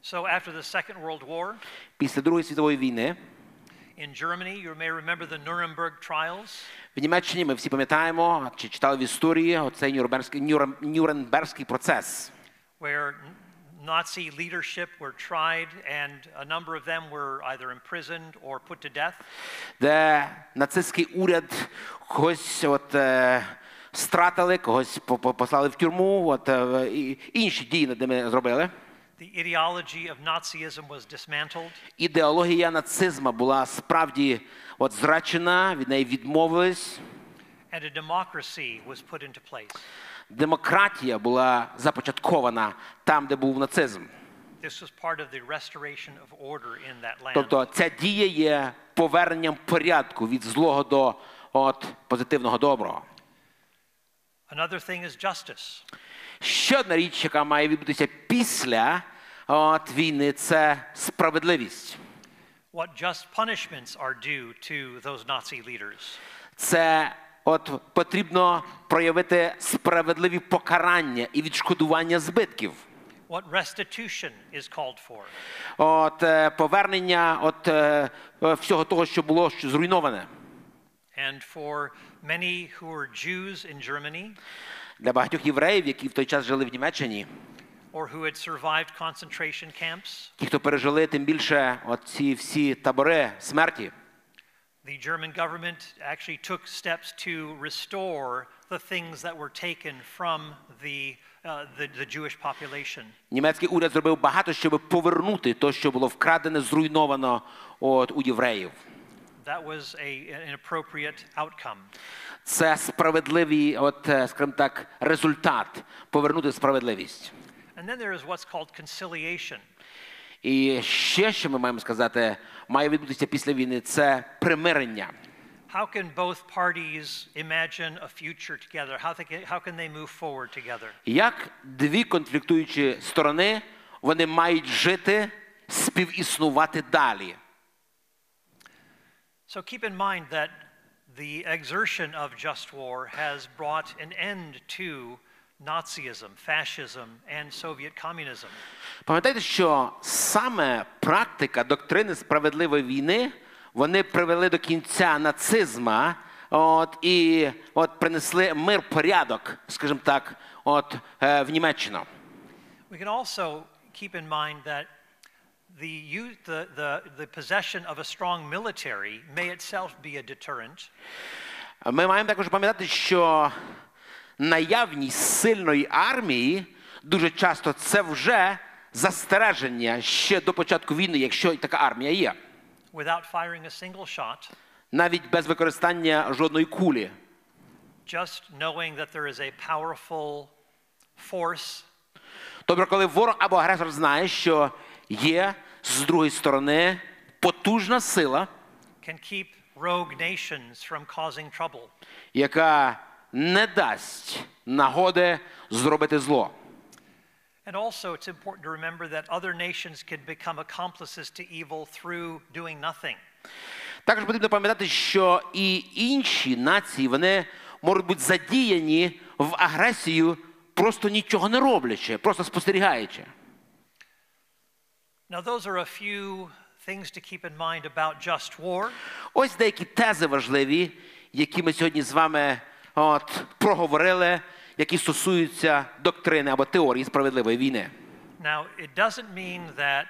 So after the Second World War, Після Другої світової війни in Germany, you may remember the Nuremberg trials. в Німеччині ми всі пам'ятаємо чи читали в історії оцей Нюрнберзький, Нюрем- Нюрнберзький процес. where Nazi leadership were tried, and a number of them were either imprisoned or put to death. де нацистський уряд когось от, е, стратили, когось по- по- послали в тюрму, от, е, і інші дії над ними зробили. The ideology of Nazism was dismantled, Ідеологія нацизму була справді от, зрачена, від неї відмовились. and a democracy was put into place. Демократія була започаткована там, де був нацизм. Тобто ця дія є поверненням порядку від злого до от, позитивного доброго. Another thing is justice. Ще одна річ, яка має відбутися після от, війни, це справедливість. What just punishments are due to those Nazi leaders? Це от потрібно проявити справедливі покарання і відшкодування збитків. What restitution is called for? От е, повернення от е, е, всього того, що було зруйноване. And for many who were Jews in Germany Для багатьох євреїв, які в той час жили в Німеччині, or who had survived concentration camps, ті, хто пережили тим більше от ці всі табори смерті, the German government actually took steps to restore the things that were taken from the, uh, the, the Jewish population. німецький уряд зробив багато, щоб повернути те, що було вкрадене, зруйновано от, у євреїв. That was a, an appropriate outcome. Це справедливий, от, е, скажімо так, результат повернути справедливість. And then there is what's called conciliation. І ще, що ми маємо сказати, має відбутися після війни, це примирення. How can both parties imagine a future together? How, they can, how can they move forward together? Як дві конфліктуючі сторони вони мають жити, співіснувати далі. So keep in mind that the exertion of just war has brought an end to Nazism, fascism, and Soviet communism. Пам'ятайте, що саме практика доктрини справедливої війни вони привели до кінця нацизма, от і от принесли мир, порядок, скажімо так, от е, в Німеччину. We can also keep in mind that the, use, the, the, the possession of a strong military may itself be a deterrent, Ми маємо також пам'ятати, що наявність сильної армії дуже часто це вже застереження ще до початку війни, якщо така армія є, without firing a single shot, навіть без використання жодної кулі. just knowing that there is a powerful force Тобто, коли ворог або агресор знає, що є з другої сторони потужна сила, can keep rogue nations from causing trouble. яка не дасть нагоди зробити зло. And also, it's important to remember that other nations can become accomplices to evil through doing nothing. Також потрібно пам'ятати, що і інші нації вони можуть бути задіяні в агресію, просто нічого не роблячи, просто спостерігаючи. Now, those are a few things to keep in mind about just war. Ось деякі тези важливі, які ми сьогодні з вами от, проговорили, які стосуються доктрини або теорії справедливої війни. Now, it doesn't mean that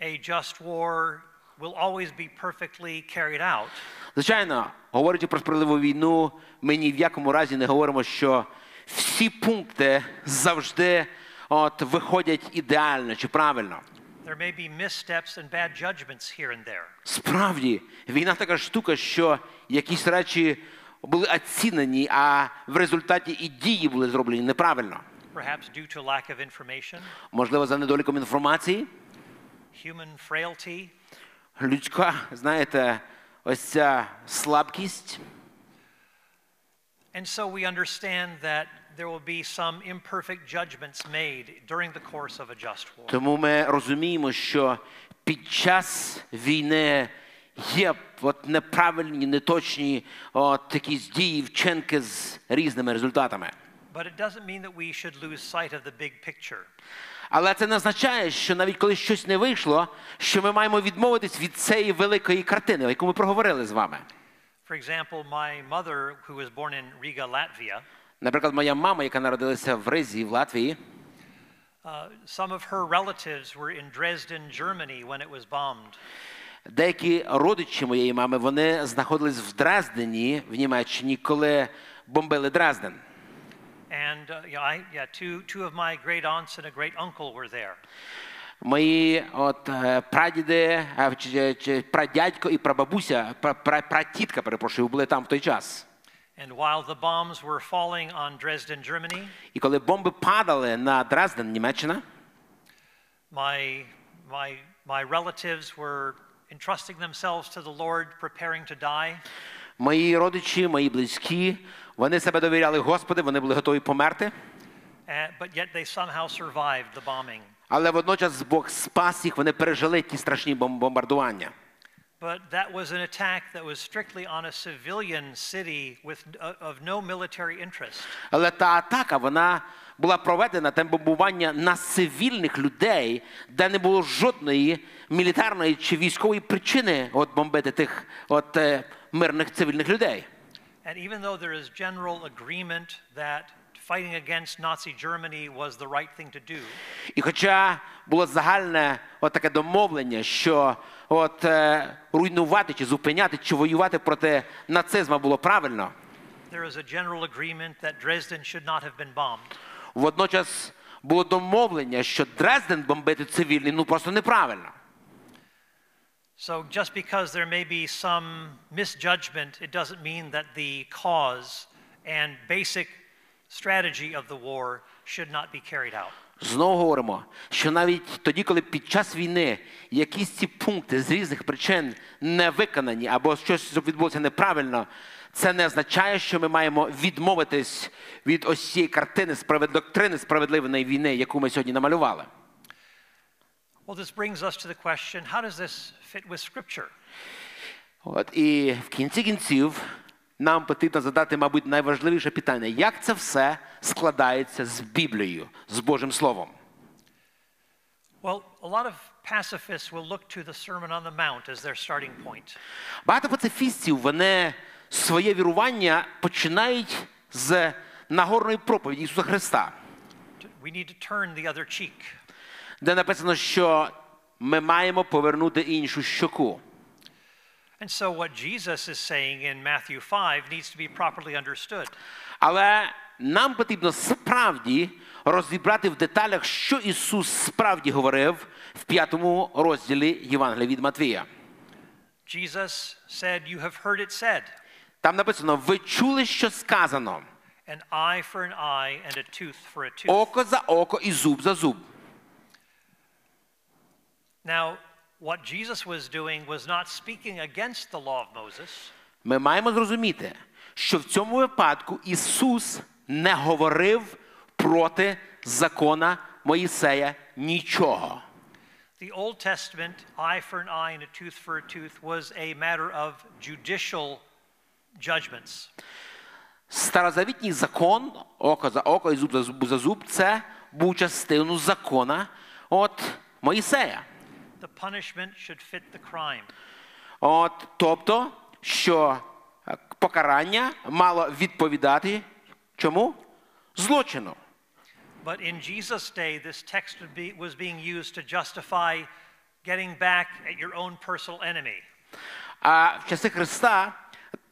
a just war will always be perfectly carried out, Звичайно, говорячи про справедливу війну, ми ні в якому разі не говоримо, що всі пункти завжди от, виходять ідеально чи правильно. there may be missteps and bad judgments here and there. Справді, війна така штука, що якісь речі були оцінені, а в результаті і дії були зроблені неправильно. perhaps due to lack of information, Можливо, за недоліком інформації. human frailty, Людська, знаєте, ось ця слабкість. and so we understand that there will be some imperfect judgments made during the course of a just war. Тому ми розуміємо, що під час війни є от неправильні, неточні от якісь дії, вчинки з різними результатами. But it doesn't mean that we should lose sight of the big picture. Але це не означає, що навіть коли щось не вийшло, що ми маємо відмовитись від цієї великої картини, яку ми проговорили з вами. For example, my mother, who was born in Riga, Latvia, Наприклад, моя мама, яка народилася в Ризі, в Латвії, Uh, some of her relatives were in Dresden, Germany when it was bombed. Деякі родичі моєї мами вони знаходились в Дрездені, в Німеччині, коли бомбили Дрезден. And uh, yeah, I, yeah, two, two of my great aunts and a great uncle were there. Мої от е, прадіди, е, прадядько і прабабуся, пра, пра, пратітка, перепрошую, були там в той час. And while the bombs were falling on Dresden, Germany, І коли бомби падали на Дрезден, Німеччина, my, my, my relatives were entrusting themselves to the Lord, preparing to die. мої родичі, мої близькі, вони себе довіряли Господи, вони були готові померти. Uh, but yet they somehow survived the bombing. Але водночас Бог спас їх, вони пережили ті страшні бом- бомбардування. But that was an attack that was strictly on a civilian city with, uh, of no military interest. Але та атака вона була проведена те бомбування на цивільних людей, де не було жодної мілітарної чи військової причини от бомбити тих от е, мирних цивільних людей. And even though there is general agreement that fighting against Nazi Germany was the right thing to do, І хоча було загальне от таке домовлення, що от е, руйнувати чи зупиняти чи воювати проти нацизму було правильно, there is a general agreement that Dresden should not have been bombed. водночас було домовлення, що Дрезден бомбити цивільний ну просто неправильно. So just because there may be some misjudgment, it doesn't mean that the cause and basic strategy of the war should not be carried out. Знову говоримо, що навіть тоді, коли під час війни якісь ці пункти з різних причин не виконані або щось відбулося неправильно, це не означає, що ми маємо відмовитись від ось цієї картини доктрини справедливої війни, яку ми сьогодні намалювали. Well, this brings us to the question how does this fit with Scripture? От і в кінці кінців нам потрібно задати, мабуть, найважливіше питання: як це все складається з Біблією, з Божим Словом? Well, a lot of pacifists will look to the Sermon on the Mount as their starting point. Багато пацифістів вони своє вірування починають з нагорної проповіді Ісуса Христа, We need to turn the other cheek. де написано, що ми маємо повернути іншу щоку. And so, what Jesus is saying in Matthew 5 needs to be properly understood. Але нам потрібно справді розібрати в деталях, що Ісус справді говорив в п'ятому розділі Євангелія від Матвія. Jesus said, You have heard it said, Там написано: ви чули, що сказано: an eye for an eye and a tooth for a tooth. око за око і зуб за зуб. Now, what Jesus was doing was not speaking against the law of Moses, Ми маємо зрозуміти, що в цьому випадку Ісус не говорив проти закона Моїсея нічого. The Old Testament, eye for an eye and a tooth for a tooth, was a matter of judicial judgments. Старозавітній закон, око за око і зуб за зуб за зуб, це був частиною закона от Моїсея. The punishment should fit the crime. От, тобто, що покарання мало відповідати чому? Злочину. But in Jesus' day, this text would be, was being used to justify getting back at your own personal enemy. А в часи Христа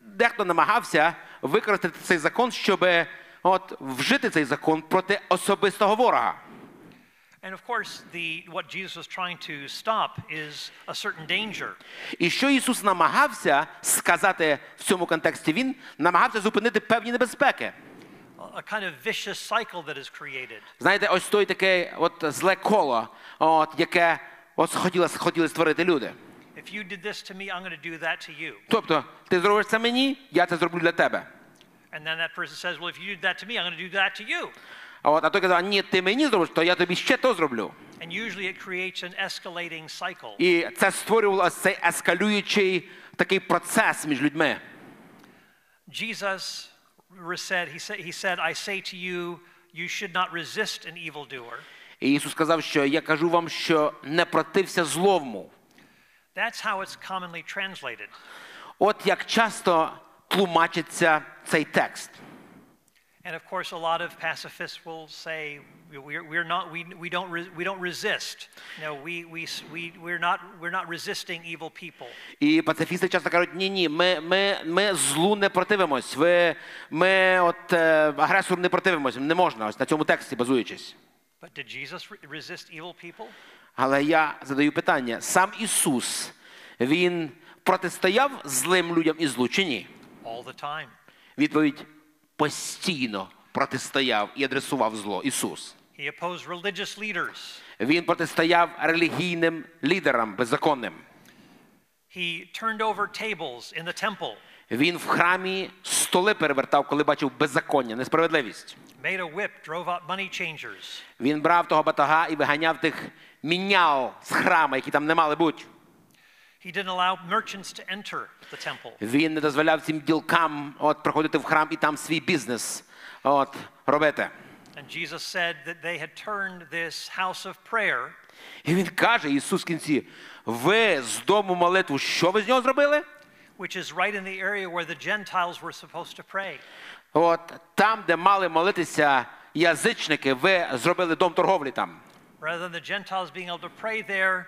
дехто намагався використати цей закон, щоб от, вжити цей закон проти особистого ворога. And of course, the, what Jesus was trying to stop is a certain danger. І що Ісус намагався сказати в цьому контексті? Він намагався зупинити певні небезпеки. a a kind of vicious cycle that is created. Знаєте, ось той таке от зле коло, от, яке от хотіли, хотіли створити люди. If you did this to me, I'm going to do that to you. Тобто, ти зробиш це мені, я це зроблю для тебе. And then that person says, Well, if you did that to me, I'm going to do that to you. А, от, а той казав, ні, ти мені зробиш, то я тобі ще то зроблю. And usually it creates an escalating cycle. І це створювало цей ескалюючий такий процес між людьми. Jesus said, he said, he said, I say to you, you should not resist an evildoer. І Ісус сказав, що я кажу вам, що не протився зловму. That's how it's commonly translated. От як часто тлумачиться цей текст. And of course, a lot of pacifists will say we're, we're not, we, we, don't, re, we don't resist. No, we, we, we, we're, not, we're not resisting evil people. І пацифісти часто кажуть, ні, ні, ми, ми, ми злу не противимось. Ви, ми от е, агресору не противимось. Не можна, ось на цьому тексті базуючись. But did Jesus resist evil people? Але я задаю питання: сам Ісус, Він протистояв злим людям і злу чи ні? All the time. Відповідь постійно протистояв і адресував зло. Ісус. He opposed religious leaders. Він протистояв релігійним лідерам беззаконним. He turned over tables in the temple, Він в храмі столи перевертав, коли бачив беззаконня, несправедливість. made a whip, drove out money changers. Він брав того батога і виганяв тих мінял з храма, які там не мали бути. He didn't allow merchants to enter the temple. Він не дозволяв цим ділкам от, приходити в храм і там свій бізнес от, робити. And Jesus said that they had turned this house of prayer І він каже, Ісус в кінці, ви з дому молитву, що ви з нього зробили? which is right in the area where the Gentiles were supposed to pray. От там, де мали молитися язичники, ви зробили дом торговлі там. Rather than the Gentiles being able to pray there,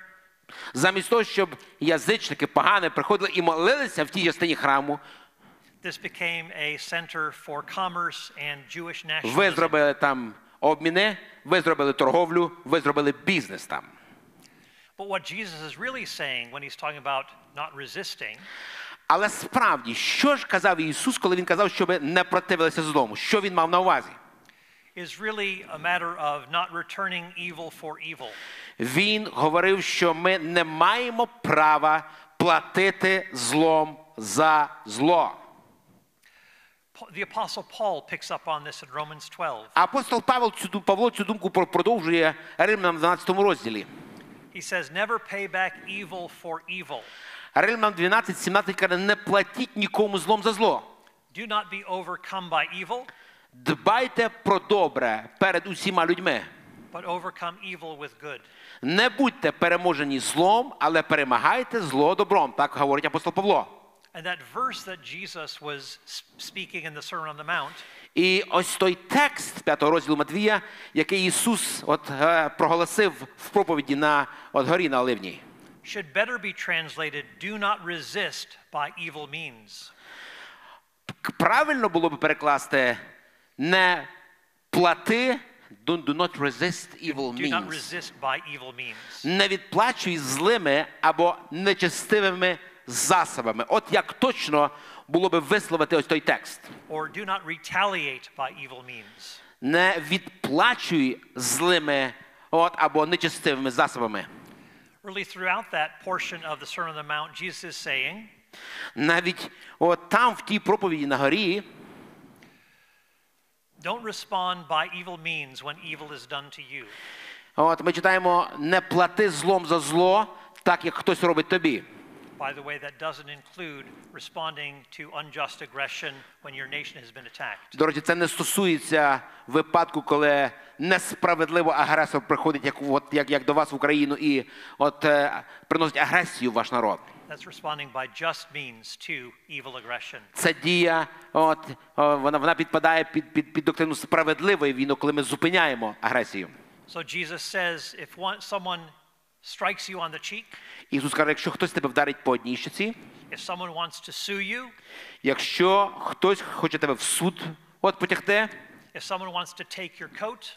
Замість того, щоб язичники погане приходили і молилися в тій частині храму, this became a center for commerce and Jewish ви зробили там обміни, ви зробили торговлю, ви зробили бізнес там. But what Jesus is really saying when he's talking about not resisting Але справді, що ж казав Ісус, коли Він казав, щоб не противилися злому? Що Він мав на увазі? Is really a matter of not returning evil for evil. Він говорив, що ми не маємо права платити злом за зло. The Apostle Paul picks up on this in Romans 12. Апостол Павел цю Павло цю думку про- продовжує Римлянам в 12 розділі. He says, Never pay back evil for evil. Римлянам 12, 17 каже, не платіть нікому злом за зло. Do not be overcome by evil, Дбайте про добре перед усіма людьми. but overcome evil with good. Не будьте переможені злом, але перемагайте зло добром. Так говорить апостол Павло. And that verse that Jesus was speaking in the Sermon on the Mount І ось той текст 5 розділу Матвія, який Ісус от, е, проголосив в проповіді на от, горі на Оливній. should better be translated do not resist by evil means. Правильно було б перекласти не плати, do, do not resist evil Do not resist by evil means. Не відплачуй злими або нечестивими засобами. От як точно було би висловити ось той текст. Or do not retaliate by evil means. Не відплачуй злими от, або нечестивими засобами. Really, throughout that portion of the Sermon on the Mount, Jesus is saying, Навіть от там, в тій проповіді на горі, Don't respond by evil means when evil is done to you. от, ми читаємо не плати злом за зло, так як хтось робить тобі. By the way, that doesn't include responding to unjust aggression when your nation has been attacked. До речі, це не стосується випадку, коли несправедливо агресор приходить, як, от, як, як до вас в Україну, і от, е, приносить агресію в ваш народ. That's responding by just means to evil aggression. Це дія, от, о, вона, вона підпадає під, під, під доктрину справедливої війни, коли ми зупиняємо агресію. So Jesus says if one, someone strikes you on the cheek, Ісус каже, якщо хтось тебе вдарить по одній щоці, if someone wants to sue you, якщо хтось хоче тебе в суд от, потягти, if someone wants to take your coat,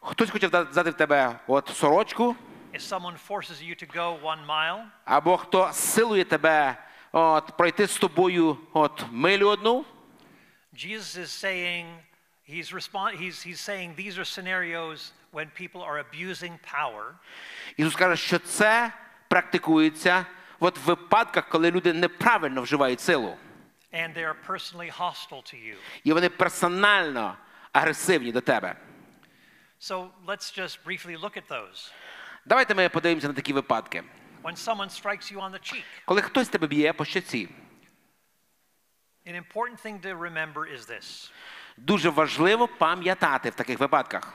хтось хоче взяти в тебе от, сорочку, if someone forces you to go one mile, або хто силує тебе от, пройти з тобою от, милю одну, Jesus is saying he's respond he's he's saying these are scenarios when people are abusing power Ісус каже, що це практикується от, в випадках, коли люди неправильно вживають силу. and they are personally hostile to you. І вони персонально агресивні до тебе. So let's just briefly look at those. Давайте ми подивимося на такі випадки. When someone strikes you on the cheek, Коли хтось тебе б'є по щоці, an important thing to remember is this. дуже важливо пам'ятати в таких випадках.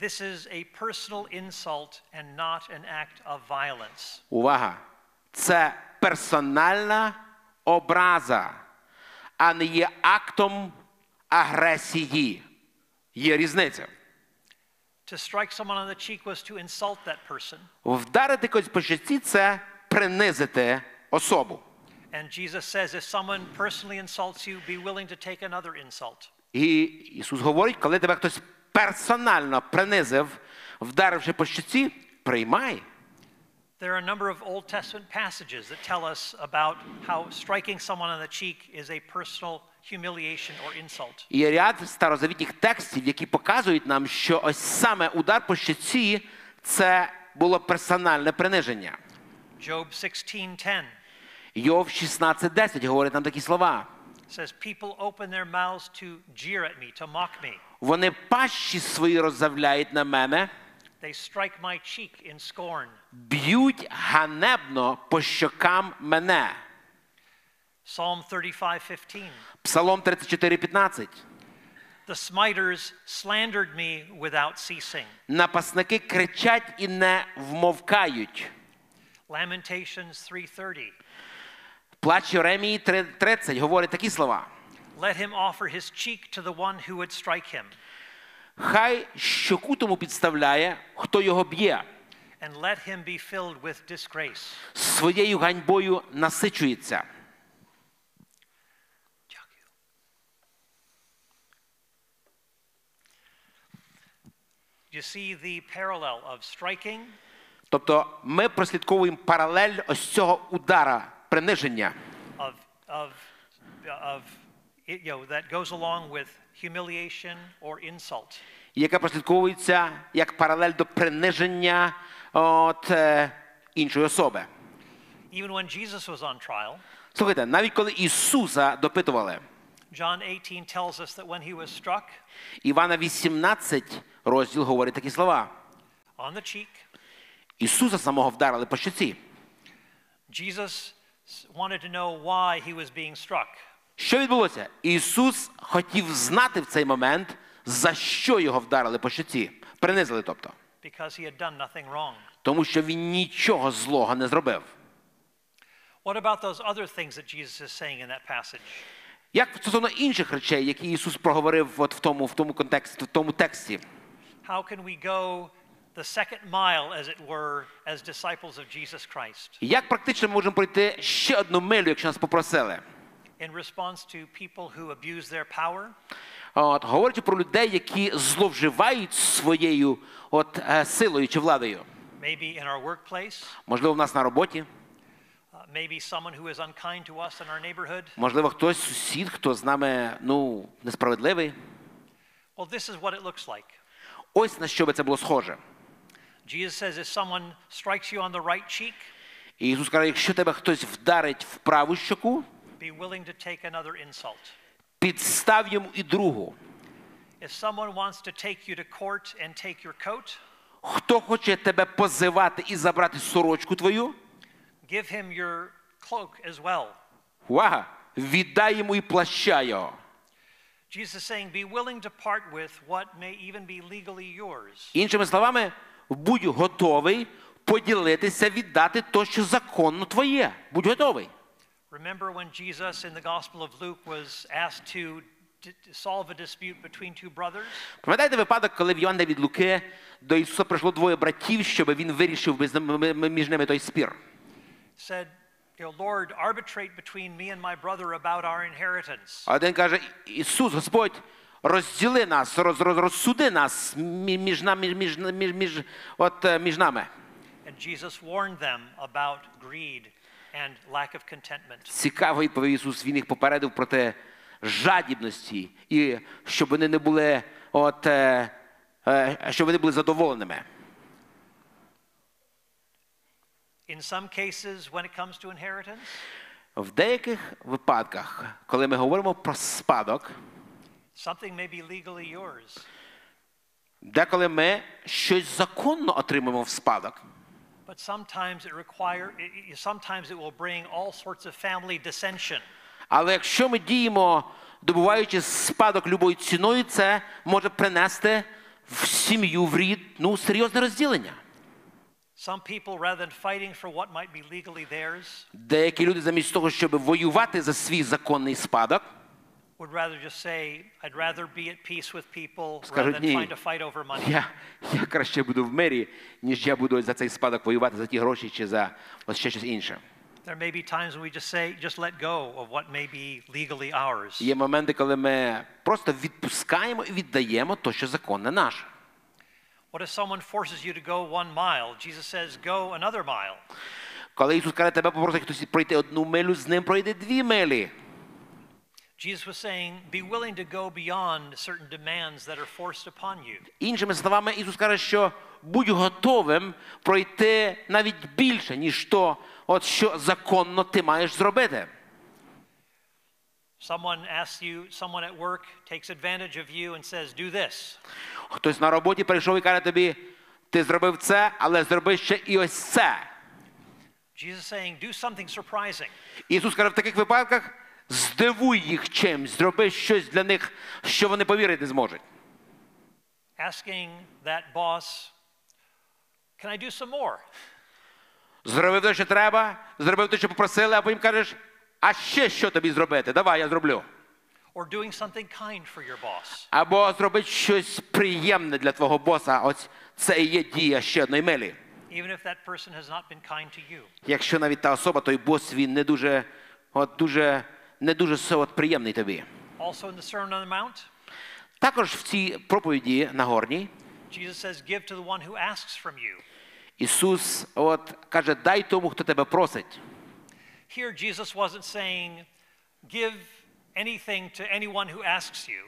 This is a personal insult and not an act of violence. Увага! Це персональна образа, а не є актом агресії. Є різниця. To strike someone on the cheek was to insult that person. Вдарити когось по щоці – це принизити особу. And Jesus says, if someone personally insults you, be willing to take another insult. І Ісус говорить, коли тебе хтось персонально принизив, вдаривши по щоці, приймай. There are a number of Old Testament passages that tell us about how striking someone on the cheek is a personal humiliation or insult. І ряд старозавітніх текстів, які показують нам, що ось саме удар по щоці – це було персональне приниження. Job 16:10 Йов 16.10 говорить нам такі слова. says, People open their mouths to jeer at me, to mock me. Вони пащі свої роззавляють на мене, They strike my cheek in scorn. б'ють ганебно по щокам мене. Psalm 35:15. Псалом 34.15. The smiters slandered me without ceasing. Напасники кричать і не вмовкають. Lamentations 3:30. Плач Єремії 3.30 говорить такі слова. Let him offer his cheek to the one who would strike him, Хай щоку тому підставляє, хто його б'є. and let him be filled with disgrace. Своєю ганьбою насичується. You see the parallel of striking Тобто ми прослідковуємо паралель ось цього удара, приниження, of of of you know that goes along with humiliation or insult. яка прослідковується як паралель до приниження от, е, іншої особи. Even when Jesus was on trial, Слухайте, навіть коли Ісуса допитували, John 18 tells us that when he was struck Івана 18 розділ говорить такі слова. on the cheek, Ісуса самого вдарили по щоці. Jesus wanted to know why he was being struck. Що відбулося? Ісус хотів знати в цей момент, за що його вдарили по щоці. Принизили, тобто. because he had done nothing wrong. Тому що він нічого злого не зробив. What about those other things that Jesus is saying in that passage? Як стосовно інших речей, які Ісус проговорив от в тому, в тому контексті, в тому тексті, How can we go the second mile, as it were, as disciples of Jesus Christ? Як практично ми можемо пройти ще одну милю, якщо нас попросили? in response to people who abuse their power, От, говорячи про людей, які зловживають своєю от, е, силою чи владою. maybe in our workplace, Можливо, в нас на роботі, можливо, хтось сусід, хто з нами ну, несправедливий. Well, this is what it looks like. Ось на що би це було схоже. Jesus says, if someone strikes you on the right cheek, І Ісус каже, якщо тебе хтось вдарить в праву щоку, be willing to take another insult. підстав йому і другу. If someone wants to take you to court and take your coat, Хто хоче тебе позивати і забрати сорочку твою, give him your cloak as well. увага, віддай йому і плаща його. Jesus is saying, be willing to part with what may even be legally yours. Іншими словами, будь готовий поділитися, віддати то, що законно твоє. Будь готовий. Remember when Jesus in the Gospel of Luke was asked to solve a dispute between two brothers? Пам'ятаєте випадок, коли в Йоанна від Луки до Ісуса прийшло двоє братів, щоб він вирішив між ними той спір. Said, you know, Lord, arbitrate between me and my brother about our inheritance. А один каже: Ісус, Господь, розділи нас, роз, роз, розсуди нас мі- між нами, між, між, між, от, е, між нами. And Jesus warned them about greed and lack of contentment. Цікаво відповів Ісус, Він їх попередив проти жадібності, і щоб вони не були, от, е, е, щоб вони були задоволеними. In some cases, when it comes to inheritance, В деяких випадках, коли ми говоримо про спадок, something may be legally yours, деколи ми щось законно отримуємо в спадок. but sometimes it require sometimes it will bring all sorts of family dissension. Але якщо ми діємо, добуваючи спадок любою ціною, це може принести в сім'ю, в рід, ну, серйозне розділення. Some people, rather than fighting for what might be legally theirs, Деякі люди замість того, щоб воювати за свій законний спадок, would rather just say, I'd rather be at peace with people rather Скажуть, than «Ні, trying to fight over money. Я, я краще буду в мирі, ніж я буду за цей спадок воювати за ті гроші чи за ось ще щось інше. There may be times when we just say, just let go of what may be legally ours. Є моменти, коли ми просто відпускаємо і віддаємо то, що законне наше. What if someone forces you to go one mile? Jesus says, go another mile. Коли Ісус каже, тебе попросить хтось пройти одну милю, з ним пройде дві милі. Jesus was saying, be willing to go beyond certain demands that are forced upon you. Іншими словами, Ісус каже, що будь готовим пройти навіть більше, ніж то, от що законно ти маєш зробити. Someone asks you, someone at work takes advantage of you and says, do this. Хтось на роботі прийшов і каже тобі, ти зробив це, але зроби ще і ось це. Jesus saying, do something surprising. Ісус каже, в таких випадках здивуй їх чимсь, зроби щось для них, що вони повірити не зможуть. Asking that boss, can I do some more? Зробив те, що треба, зробив те, що попросили, а потім кажеш, а ще що тобі зробити? Давай, я зроблю. Or doing something kind for your boss. Або зробити щось приємне для твого боса. Ось це і є дія ще одної милі. Even if that person has not been kind to you. Якщо навіть та особа, той бос, він не дуже, от дуже, не дуже все от приємний тобі. Also in the Sermon on the Mount, Також в цій проповіді на горній Jesus says, give to the one who asks from you. Ісус от каже, дай тому, хто тебе просить. Here, Jesus wasn't saying, give anything to anyone who asks you.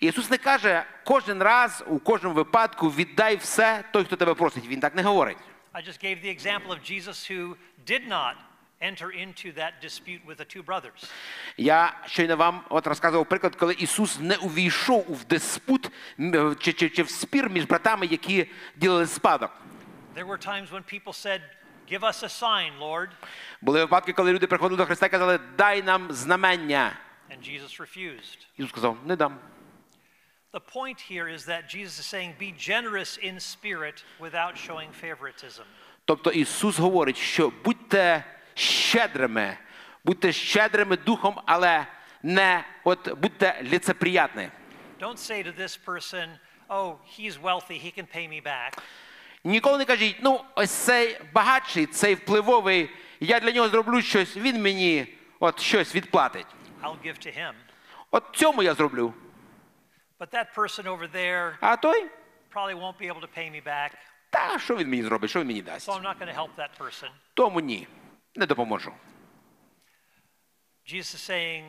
Ісус не каже кожен раз, у кожному випадку віддай все той, хто тебе просить. Він так не говорить. I just gave the example of Jesus who did not enter into that dispute with the two brothers. Я щойно вам от розказував приклад, коли Ісус не увійшов в диспут м, чи, чи, чи в спір між братами, які ділили спадок. There were times when people said, Give us a sign, Lord. Були випадки, коли люди приходили до Христа і казали, дай нам знамення. And Jesus refused. Ісус сказав, не дам. The point here is that Jesus is saying, Be generous in spirit without showing favoritism. Тобто Ісус говорить, що будьте щедрими, будьте щедрими духом, але не от будьте ліцеприятні. Don't say to this person, Oh, he's wealthy, he can pay me back. Ніколи не кажіть, ну ось цей багатший, цей впливовий, я для нього зроблю щось, він мені от щось відплатить. I'll give to him. От цьому я зроблю. But that person over there А той, probably won't be able to pay me back, та що він мені зробить, що він мені дасть? so I'm not going to help that person. Тому ні, не допоможу. Jesus is saying,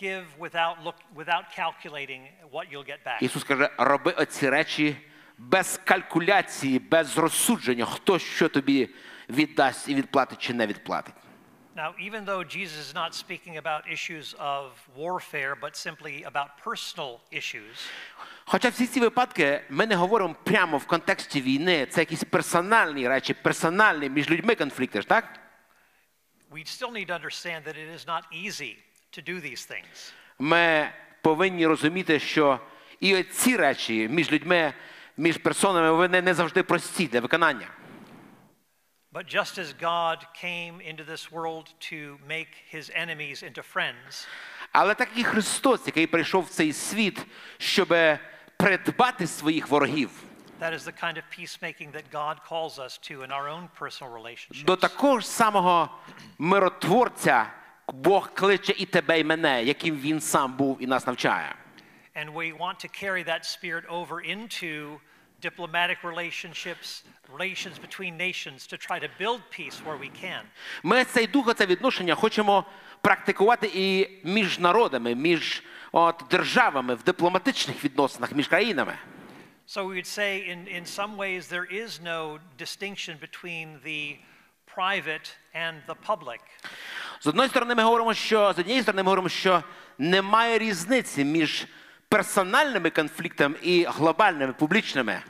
Give without, look, without calculating what you'll get back. Ісус каже, роби оці речі без калькуляції, без розсудження, хто що тобі віддасть і відплатить чи не відплатить. Now, even though Jesus is not speaking about issues of warfare, but simply about personal issues, Хоча всі ці випадки ми не говоримо прямо в контексті війни, це якісь персональні речі, персональні між людьми конфлікти, ж так? we still need to understand that it is not easy to do these things. Ми повинні розуміти, що і ці речі між людьми, між персонами, вони не завжди прості для виконання. But just as God came into this world to make his enemies into friends, Але так і Христос, який прийшов в цей світ, щоб придбати своїх ворогів. that is the kind of peacemaking that God calls us to in our own personal relationships. До такого ж самого миротворця Бог кличе і тебе, і мене, яким він сам був і нас навчає. And we want to carry that spirit over into diplomatic relationships, relations between nations, to try to build peace where we can. Ми цей дух, це відношення хочемо практикувати і між народами, між от, державами, в дипломатичних відносинах, між країнами. So we would say, in, in some ways, there is no distinction between the private and the public. З одної сторони, ми говоримо, що з однієї сторони, ми говоримо, що немає різниці між персональними конфліктами і глобальними публічними.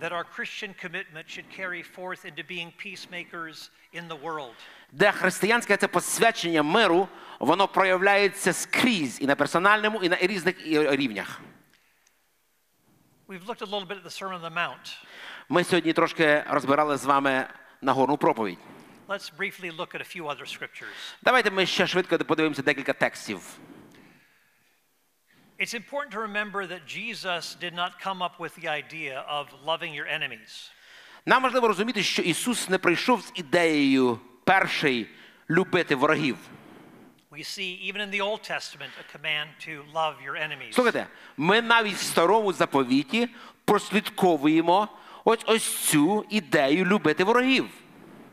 That our Christian commitment should carry forth into being peacemakers in the world. Де християнське це посвячення миру, воно проявляється скрізь і на персональному, і на різних рівнях. We've looked a little bit at the Sermon on the Mount. Ми сьогодні трошки розбирали з вами Нагорну проповідь. Let's briefly look at a few other scriptures. Давайте ми ще швидко подивимося декілька текстів. It's important to remember that Jesus did not come up with the idea of loving your enemies. Нам важливо розуміти, що Ісус не прийшов з ідеєю перший любити ворогів. We see even in the Old Testament a command to love your enemies. Слухайте, ми навіть в старому заповіті прослідковуємо ось ось цю ідею любити ворогів.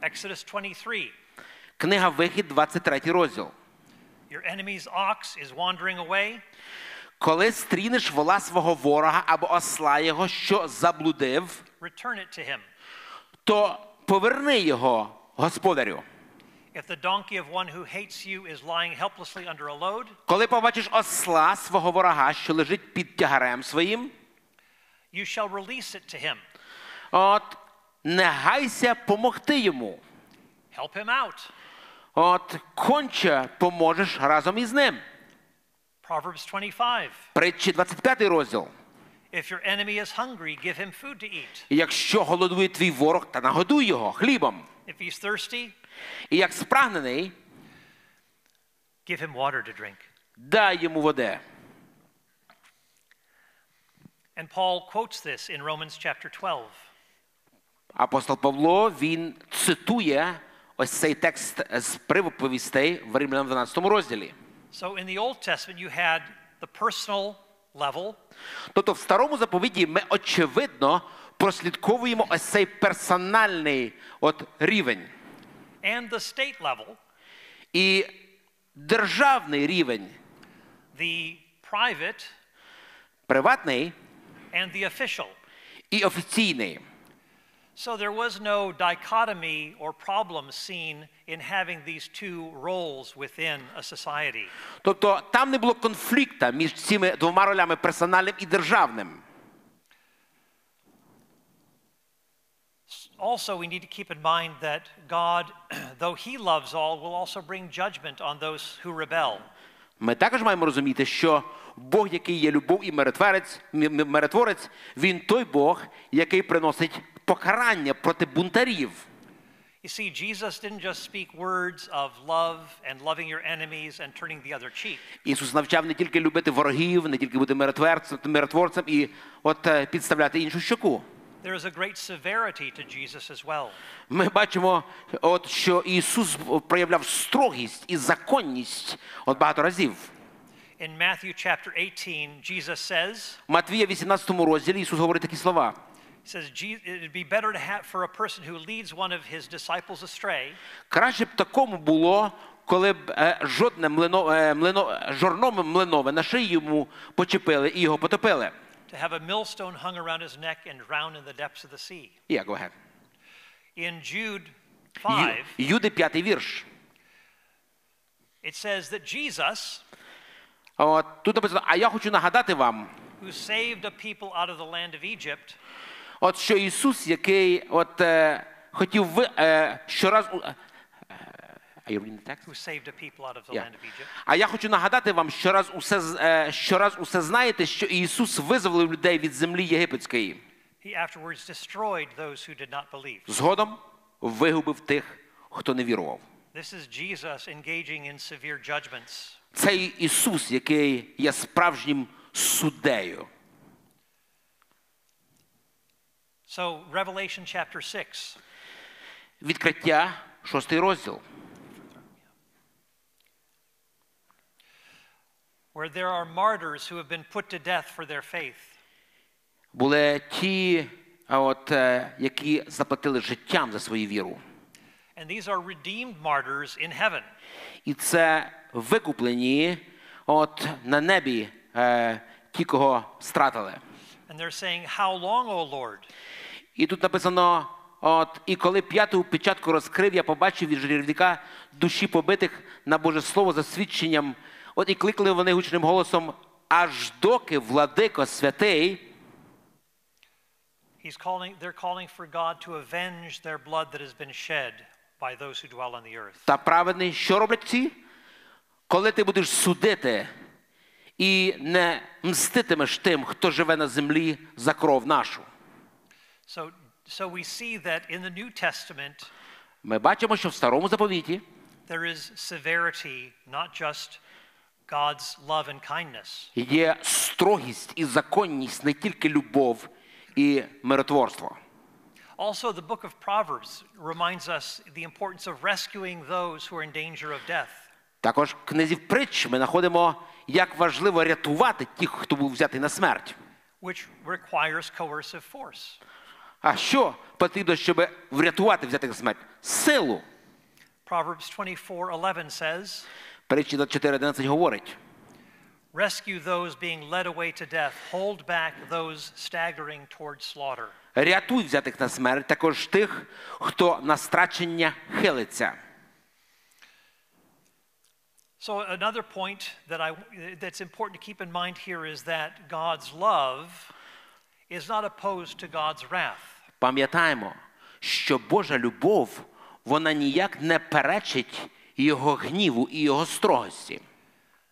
Exodus 23 Книга Вихід, 23 розділ. Your enemy's ox is wandering away. Коли стрінеш вола свого ворога або осла його, що заблудив, return it to him. то поверни його господарю. If the donkey of one who hates you is lying helplessly under a load, Коли побачиш осла свого ворога, що лежить під тягарем своїм, you shall release it to him. от не гайся помогти йому. Help him out. От конче поможеш разом із ним. Proverbs 25 Притчі 25 розділ. If your enemy is hungry, give him food to eat. І Якщо голодує твій ворог, та нагодуй його хлібом. If he's thirsty, І як спрагнений, give him water to drink. дай йому води. And Paul quotes this in Romans chapter 12. Апостол Павло він цитує ось цей текст з приповістей в Римлянам 12 розділі. So in the Old Testament, you had the personal level, Тобто в старому заповіді ми очевидно прослідковуємо ось цей персональний от рівень. And the state level, і державний рівень, the private. Приватний. And the official. і офіційний. So there was no dichotomy or problem seen in having these two roles within a society. Тобто там не було конфлікта між цими двома ролями персональним і державним. Also, we need to keep in mind that God, [CLEARS THROAT] though He loves all, will also bring judgment on those who rebel. Ми також маємо розуміти, що Бог, який є любов і миротворець, м- м- миротворець, він той Бог, який приносить покарання проти бунтарів. You see, Jesus didn't just speak words of love and loving your enemies and turning the other cheek. Ісус навчав не тільки любити ворогів, не тільки бути миротворцем, миротворцем і от е, підставляти іншу щоку. There is a great severity to Jesus as well. Ми бачимо, от, що Ісус проявляв строгість і законність от багато разів. In Matthew chapter 18, Jesus says, Матвія 18 розділі Ісус говорить такі слова. He says, "Je- It'd be better to have for a person who leads one of his disciples astray Краще б такому було, коли б е, жодне млино, е, млино, жорном млинове на шиї йому почепили і його потопили. to have a millstone hung around his neck and drown in the depths of the sea. Yeah, go ahead. In Jude Ю- 5, Юди п'ятий вірш. it says that Jesus, От, тут написано, а я хочу нагадати вам, who saved a people out of the land of Egypt, от що Ісус, який от, е, хотів ви, е, щораз... Yeah. А я хочу нагадати вам, що раз усе, е, щораз усе знаєте, що Ісус визволив людей від землі єгипетської. Згодом вигубив тих, хто не вірував. Цей Ісус, який є справжнім суддею. So, Revelation chapter 6. Відкриття, шостий розділ. where there are martyrs who have been put to death for their faith. Були ті, от, е, які заплатили життям за свою віру. And these are redeemed martyrs in heaven. І це викуплені от, на небі е, ті, кого стратили. And they're saying, How long, O Lord? І тут написано: от, і коли п'яту печатку розкрив, я побачив від жерівника душі побитих на Боже Слово за свідченням. От і кликали вони гучним голосом, аж доки владико святий. He's calling, they're calling for God to avenge their blood that has been shed by those who dwell on the earth. Та праведний, що роблять ці? Коли ти будеш судити і не мститимеш тим, хто живе на землі за кров нашу. So, so we see that in the New Testament, Ми бачимо, що в старому заповіті there is severity, not just God's love and kindness. є строгість і законність, не тільки любов і миротворство. Also, the book of Proverbs reminds us the importance of rescuing those who are in danger of death. Також в книзі притч ми знаходимо, як важливо рятувати тих, хто був взятий на смерть. which requires coercive force. А що потрібно, щоб врятувати взятих на смерть? Силу. Proverbs 24:11 says, Притчі 24.11 говорить. "Rescue those being led away to death, hold back those staggering toward slaughter." Рятуй взятих на смерть, також тих, хто на страчення хилиться. So another point that I that's important to keep in mind here is that God's love is not opposed to God's wrath. Пам'ятаємо, що Божа любов, вона ніяк не перечить його гніву і його строгості.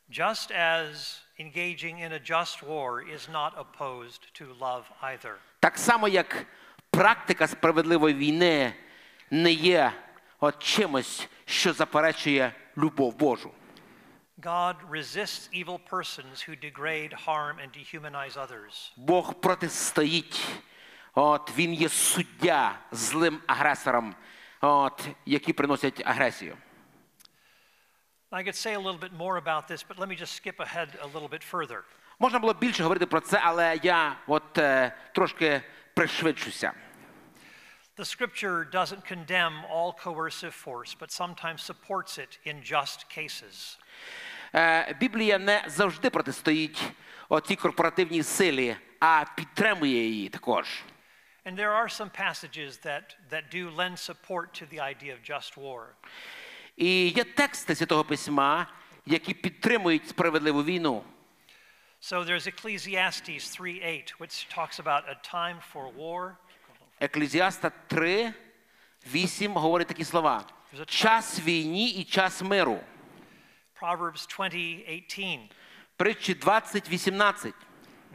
Just as engaging in a just war is not opposed to love either. Так само, як практика справедливої війни не є от чимось, що заперечує любов Божу. God resists evil persons who degrade, harm, and dehumanize others. Бог протистоїть. От він є суддя злим агресорам, от, які приносять агресію. I could say a little bit more about this, but let me just skip ahead a little bit further. Можна було більше говорити про це, але я от е, трошки пришвидшуся. The scripture doesn't condemn all coercive force, but sometimes supports it in just cases. Е, Біблія не завжди протистоїть оцій корпоративній силі, а підтримує її також. And there are some passages that, that do lend support to the idea of just war. І є тексти Святого Письма, які підтримують справедливу війну. So there's Ecclesiastes 3:8, which talks about a time for war. Еклезіаста 3, 8 говорить такі слова: час війні і час миру. Proverbs 20:18, Притчі 20, 18.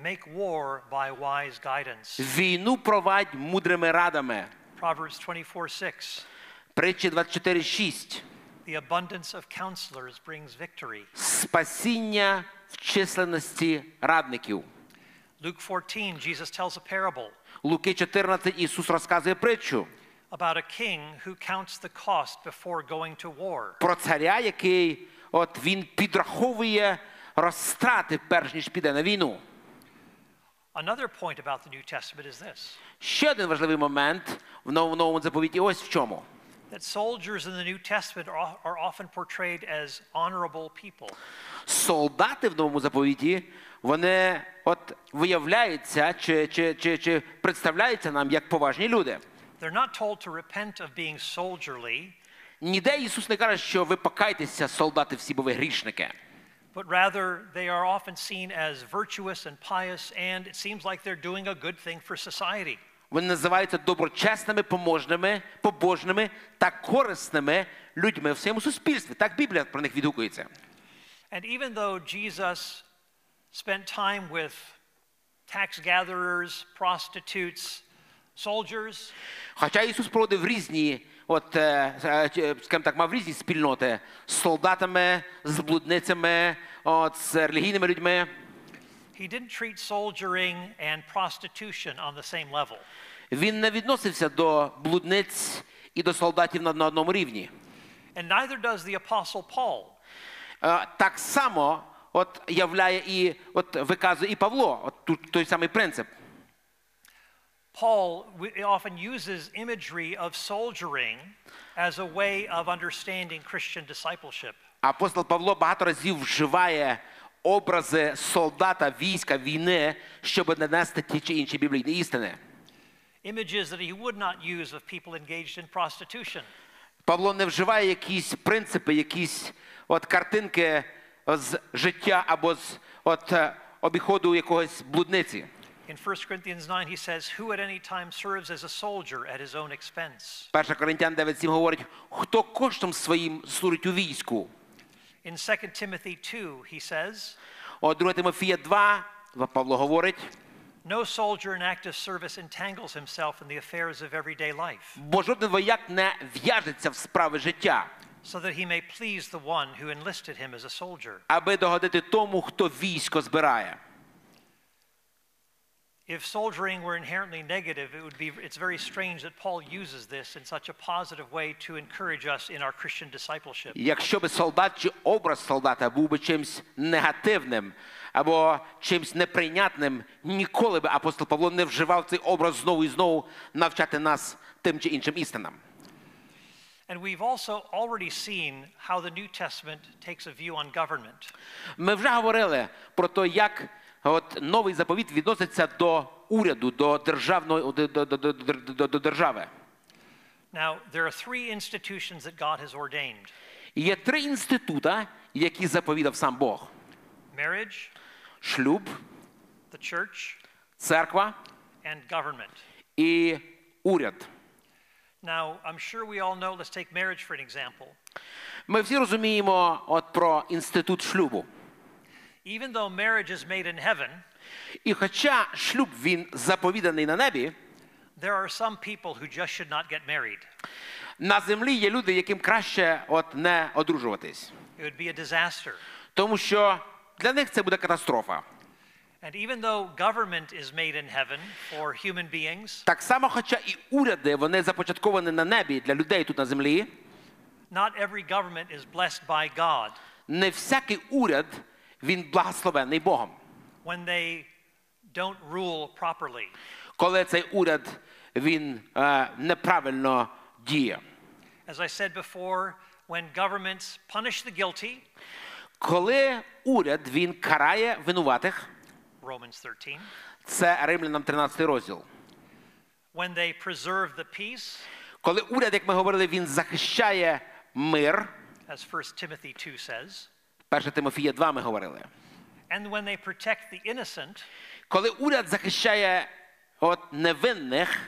make war by wise guidance. Війну провадь мудрими радами. Proverbs 24:6, Притчі 24, 6. the abundance of counselors brings victory. Спасіння в численності радників. Luke 14, Jesus tells a parable Луки 14 Ісус розказує притчу about a king who counts the cost before going to war. про царя, який от він підраховує розтрати, перш ніж піде на війну. Another point about the New Testament is this Ще один важливий момент в новому заповіті. Ось в чому. that soldiers in the New Testament are often portrayed as honorable people. Солдати в новому заповіті вони от виявляються чи, чи, чи, чи представляються нам як поважні люди. They're not told to repent of being soldierly, Ніде Ісус не каже, що ви покайтеся, солдати всі, бо ви грішники. but rather they are often seen as virtuous and pious, and it seems like they're doing a good thing for society. Вони називаються доброчесними, поможними, побожними та корисними людьми в своєму суспільстві. Так Біблія про них відгукується. And even though Jesus spent time with tax gatherers, prostitutes, soldiers, Хоча Ісус проводив різні, от, е, е, скажімо так, мав різні спільноти з солдатами, з блудницями, от, з релігійними людьми. he didn't treat soldiering and prostitution on the same level. Він не відносився до блудниць і до солдатів на, одному рівні. And neither does the Apostle Paul. Е, Так само от, являє і от, виказує і Павло, от, той самий принцип. Paul w- often uses imagery of soldiering as a way of understanding Christian discipleship. Апостол Павло багато разів вживає образи солдата, війська, війни, щоб нанести ті чи інші біблійні істини. Images that he would not use of people engaged in prostitution. Павло не вживає якісь принципи, якісь от картинки з життя або з от, е, обіходу якогось блудниці. In 1 Corinthians 9, he says, Who at any time serves as a soldier at his own expense? 1 Коринтян 9.7 говорить, хто коштом своїм служить у війську. In 2 Timothy 2, he says, От 2 Тимофія 2, Павло говорить, No soldier in active service entangles himself in the affairs of everyday life. бо жоден вояк не в'яжеться в справи життя. so that he may please the one who enlisted him as a soldier. аби догодити тому, хто військо збирає. If soldiering were inherently negative, it would be it's very strange that Paul uses this in such a positive way to encourage us in our Christian discipleship. Якщо би солдат чи образ солдата був би чимсь негативним або чимсь неприйнятним, ніколи би апостол Павло не вживав цей образ знову і знову навчати нас тим чи іншим істинам. And we've also already seen how the New Testament takes a view on government. Ми вже говорили про те, як от новий заповіт відноситься до уряду, до державної до, до, до, до, до, держави. Now, there are three institutions that God has ordained є три інститута, які заповідав сам Бог: marriage, шлюб, the church, церква and government. і уряд. Now, I'm sure we all know, let's take marriage for an example. Ми всі розуміємо от про інститут шлюбу. Even though marriage is made in heaven, І хоча шлюб він заповіданий на небі, there are some people who just should not get married. на землі є люди, яким краще от не одружуватись. It would be a disaster. Тому що для них це буде катастрофа. And even though government is made in heaven for human beings, Так само, хоча і уряди вони започатковані на небі для людей тут на землі, not every government is blessed by God не всякий уряд він благословений Богом. when they don't rule properly. Коли цей уряд він е, неправильно діє. As I said before, when governments punish the guilty, Коли уряд він карає винуватих, Romans 13, це Римлянам 13 розділ. when they preserve the peace, Коли уряд, як ми говорили, він захищає мир, as 1 Timothy 2 says, 1 Тимофія 2 ми говорили. and when they protect the innocent, Коли уряд захищає от невинних,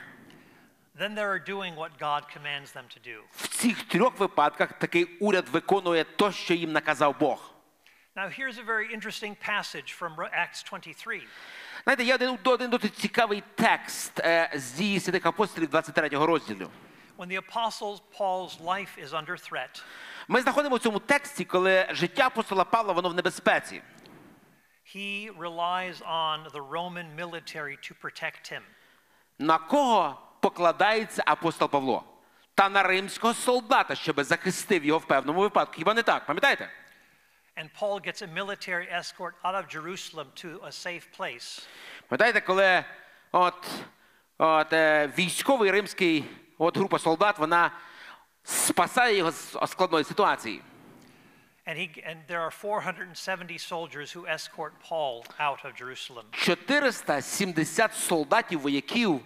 then they are doing what God commands them to do. в цих трьох випадках такий уряд виконує те, що їм наказав Бог. Now, here's a very interesting passage from Acts 23. Знаєте, є один, один досить цікавий текст е, з дії святих апостолів 23 розділу. When the Apostle Paul's life is under threat, Ми знаходимо в цьому тексті, коли життя апостола Павла воно в небезпеці. he relies on the Roman military to protect him. На кого покладається апостол Павло? Та на римського солдата, щоб захистив його в певному випадку. Хіба не так? Пам'ятаєте? And Paul gets a military escort out of Jerusalem to a safe place. Пам'ятаєте, коли от, от, е, військовий римський от, група солдат, вона спасає його з складної ситуації. And, he, and there are 470 soldiers who escort Paul out of Jerusalem. 470 солдатів, вояків,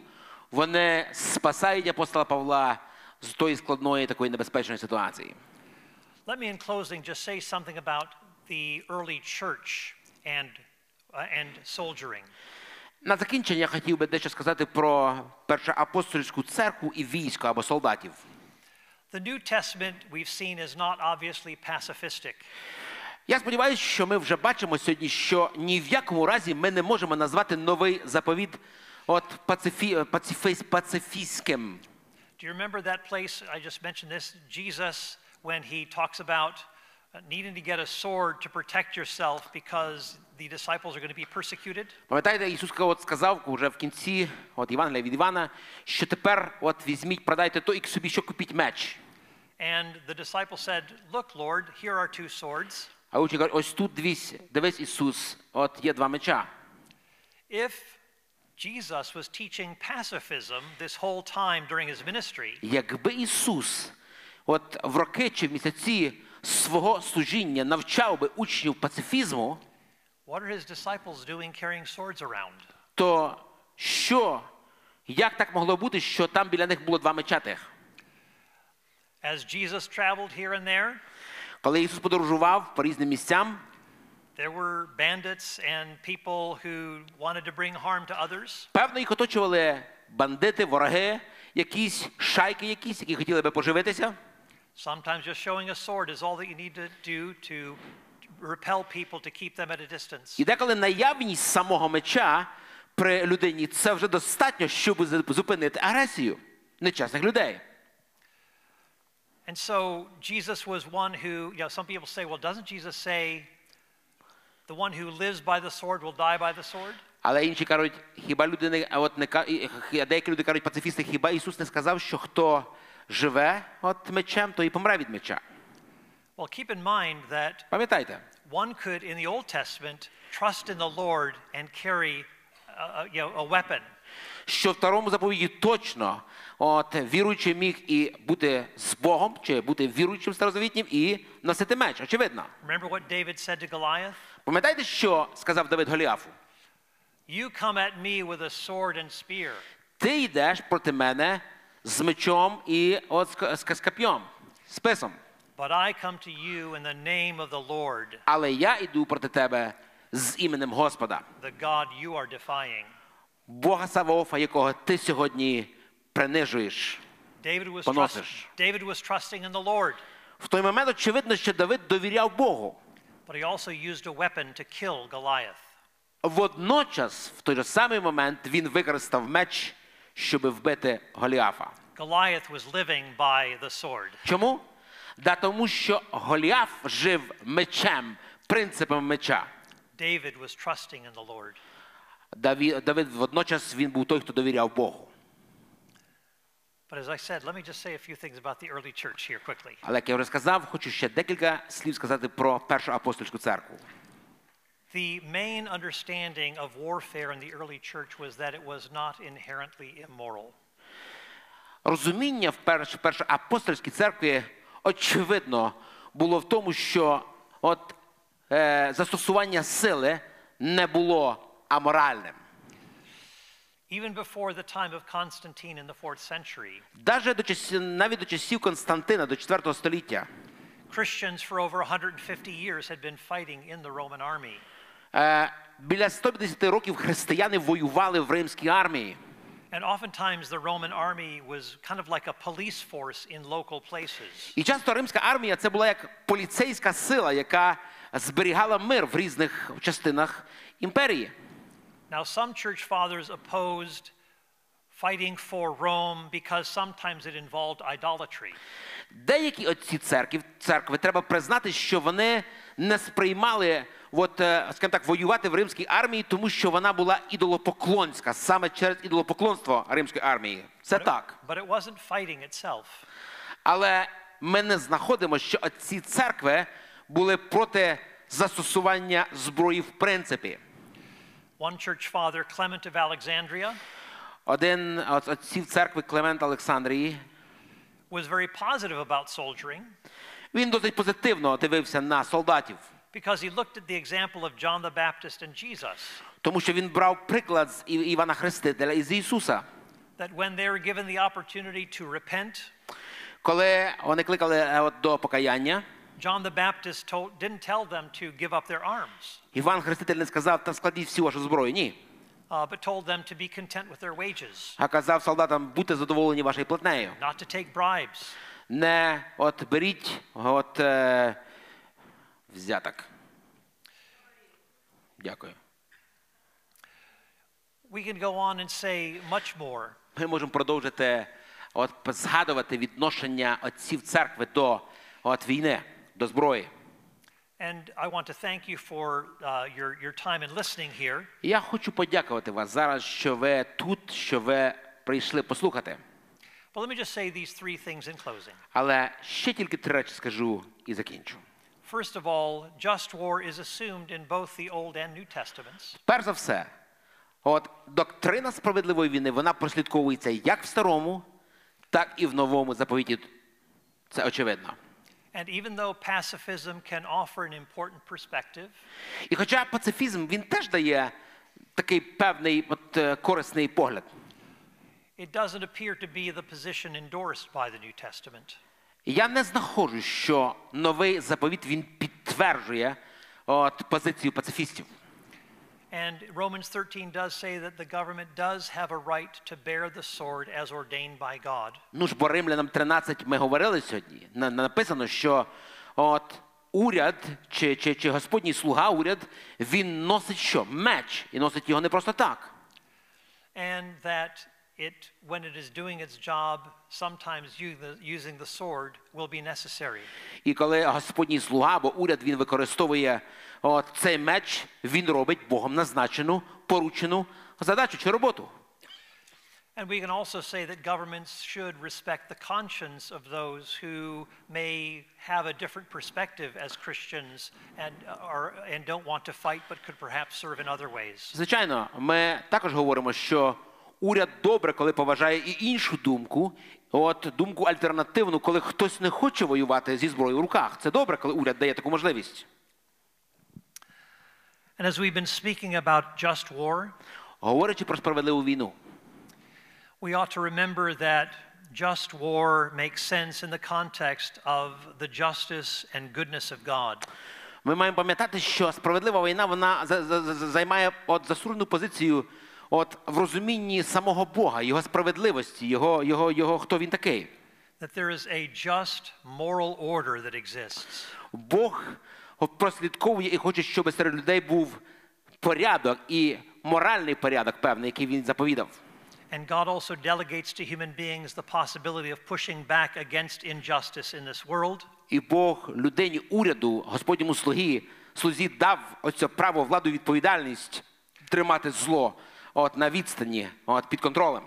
вони спасають апостола Павла з тої складної такої небезпечної ситуації. Let me, in closing, just say something about the early church and, uh, and soldiering. На закінчення я хотів би дещо сказати про першоапостольську церкву і військо або солдатів. The New Testament we've seen is not obviously pacifistic. Я сподіваюся, що ми вже бачимо сьогодні, що ні в якому разі ми не можемо назвати новий заповіт от пацифі, пацифіс, пацифістським. Do you remember that place? I just mentioned this. Jesus, when he talks about needing to get a sword to protect yourself because the disciples are going to be persecuted. Пам'ятаєте, Ісус от сказав вже в кінці от Євангелія від Івана, що тепер от візьміть, продайте то і собі що купіть меч. And the disciple said, Look, Lord, here are two swords. А учні кажуть, ось тут дивись, дивись Ісус, от є два меча. If Jesus was teaching pacifism this whole time during his ministry, Якби Ісус от в роки чи в місяці свого служіння навчав би учнів пацифізму, what are his disciples doing carrying swords around? то що, як так могло бути, що там біля них було два меча тих? As Jesus traveled here and there, Коли Ісус подорожував по різним місцям, there were bandits and people who wanted to bring harm to others. певно, їх оточували бандити, вороги, якісь шайки, якісь, які хотіли би поживитися. Sometimes just showing a sword is all that you need to do to repel people to keep them at a distance. І деколи наявність самого меча при людині це вже достатньо, щоб зупинити агресію нечесних людей. And so Jesus was one who, you know, some people say, well, doesn't Jesus say, the one who lives by the sword will die by the sword? Але інші кажуть, хіба люди не а от не ка- і- і- деякі люди кажуть, пацифісти, хіба Ісус не сказав, що хто живе от мечем, то і помре від меча. Well, keep in mind that Пам'ятайте, one could, in the Old Testament, trust in the Lord and carry, uh, you know, a weapon. що в второму заповіді точно от віруючий міг і бути з Богом, чи бути віруючим старозавітнім і носити меч, очевидно. Remember what David said to Goliath? Пам'ятаєте, що сказав Давид Голіафу? You come at me with a sword and spear, Ти йдеш проти мене з мечом і от з, ка- з, писом. but I come to you in the name of the Lord, Але я йду проти тебе з іменем Господа, the God you are defying. Бога Саваофа, якого ти сьогодні принижуєш. David was, Поносиш. David was trusting in the Lord, В той момент очевидно, що Давид довіряв Богу. but he also used a weapon to kill Goliath. Водночас, в той же самий момент, він використав меч, щоб вбити Голіафа. Goliath was living by the sword. Чому? Да тому, що Голіаф жив мечем, принципом меча. David was trusting in the Lord. Даві- Давид водночас він був той, хто довіряв Богу. But as I said, let me just say a few things about the early church here quickly. Але як я вже сказав, хочу ще декілька слів сказати про першу апостольську церкву. The main understanding of warfare in the early church was that it was not inherently immoral. Розуміння в перш- першій апостольській церкві очевидно було в тому, що от, е, застосування сили не було аморальним. Even before the time of Constantine in the fourth century, Даже до часів, навіть до часів Константина, до 4 століття, Christians for over 150 years had been fighting in the Roman army. Е, біля 150 років християни воювали в римській армії. And oftentimes the Roman army was kind of like a police force in local places. І часто римська армія це була як поліцейська сила, яка зберігала мир в різних частинах імперії. Now, some church fathers opposed fighting for Rome because sometimes it involved idolatry. Деякі отці церкви, церкви треба признати, що вони не сприймали, от, е, скажімо так, воювати в римській армії, тому що вона була ідолопоклонська, саме через ідолопоклонство римської армії. Це так. But it wasn't fighting itself. Але ми не знаходимо, що отці церкви були проти застосування зброї в принципі. One church father, Clement of Alexandria, Один з отців церкви Клемент Олександрії, was very positive about soldiering він досить позитивно дивився на солдатів, because he looked at the example of John the Baptist and Jesus, тому що він брав приклад з Ів- Івана Хрестителя і з Ісуса. that when they were given the opportunity to repent, Коли вони кликали е, от, до покаяння, John the Baptist told, didn't tell them to give up their arms, Іван Хреститель не сказав, та складіть всю вашу зброю. Ні. uh, but told them to be content with their wages, А казав солдатам, будьте задоволені вашою платнею. not to take bribes. Не от беріть от, е, взяток. Дякую. We can go on and say much more. Ми можемо продовжити от, згадувати відношення отців церкви до от, війни, до зброї. And I want to thank you for uh, your, your time in listening here. Я хочу подякувати вас зараз, що ви тут, що ви прийшли послухати. But let me just say these three things in closing. Але ще тільки три речі скажу і закінчу. First of all, just war is assumed in both the Old and New Testaments. Перш за все, от доктрина справедливої війни вона прослідковується як в старому, так і в новому заповіті. Це очевидно. And even though pacifism can offer an important perspective, І хоча пацифізм він теж дає такий певний от, е, корисний погляд, it doesn't appear to be the position endorsed by the New Testament. Я не знаходжу, що новий заповіт він підтверджує от, позицію пацифістів. And Romans 13 does say that the government does have a right to bear the sword as ordained by God. Ну ж, бо римлянам 13 ми говорили сьогодні. Написано, що от уряд чи, чи, чи Господній слуга, уряд, він носить що? Меч. І носить його не просто так. And that it, when it is doing its job, sometimes u- the- using the sword will be necessary. І коли Господній слуга або уряд він використовує от, цей меч, він робить Богом назначену, поручену задачу чи роботу. And we can also say that governments should respect the conscience of those who may have a different perspective as Christians and, are, and don't want to fight but could perhaps serve in other ways. Звичайно, ми також говоримо, що уряд добре, коли поважає і іншу думку, от думку альтернативну, коли хтось не хоче воювати зі зброєю в руках. Це добре, коли уряд дає таку можливість. And as we've been speaking about just war, Говорячи про справедливу війну, we ought to remember that just war makes sense in the context of the justice and goodness of God. ми маємо пам'ятати, що справедлива війна вона за- за- за- займає от засурену позицію от в розумінні самого Бога, його справедливості, його, його, його хто він такий. That there is a just moral order that exists. Бог прослідковує і хоче, щоб серед людей був порядок і моральний порядок певний, який він заповідав. And God also delegates to human beings the possibility of pushing back against injustice in this world. І Бог людині уряду, Господньому слугі, слузі дав оце право, владу, відповідальність тримати зло от, на відстані, от, під контролем.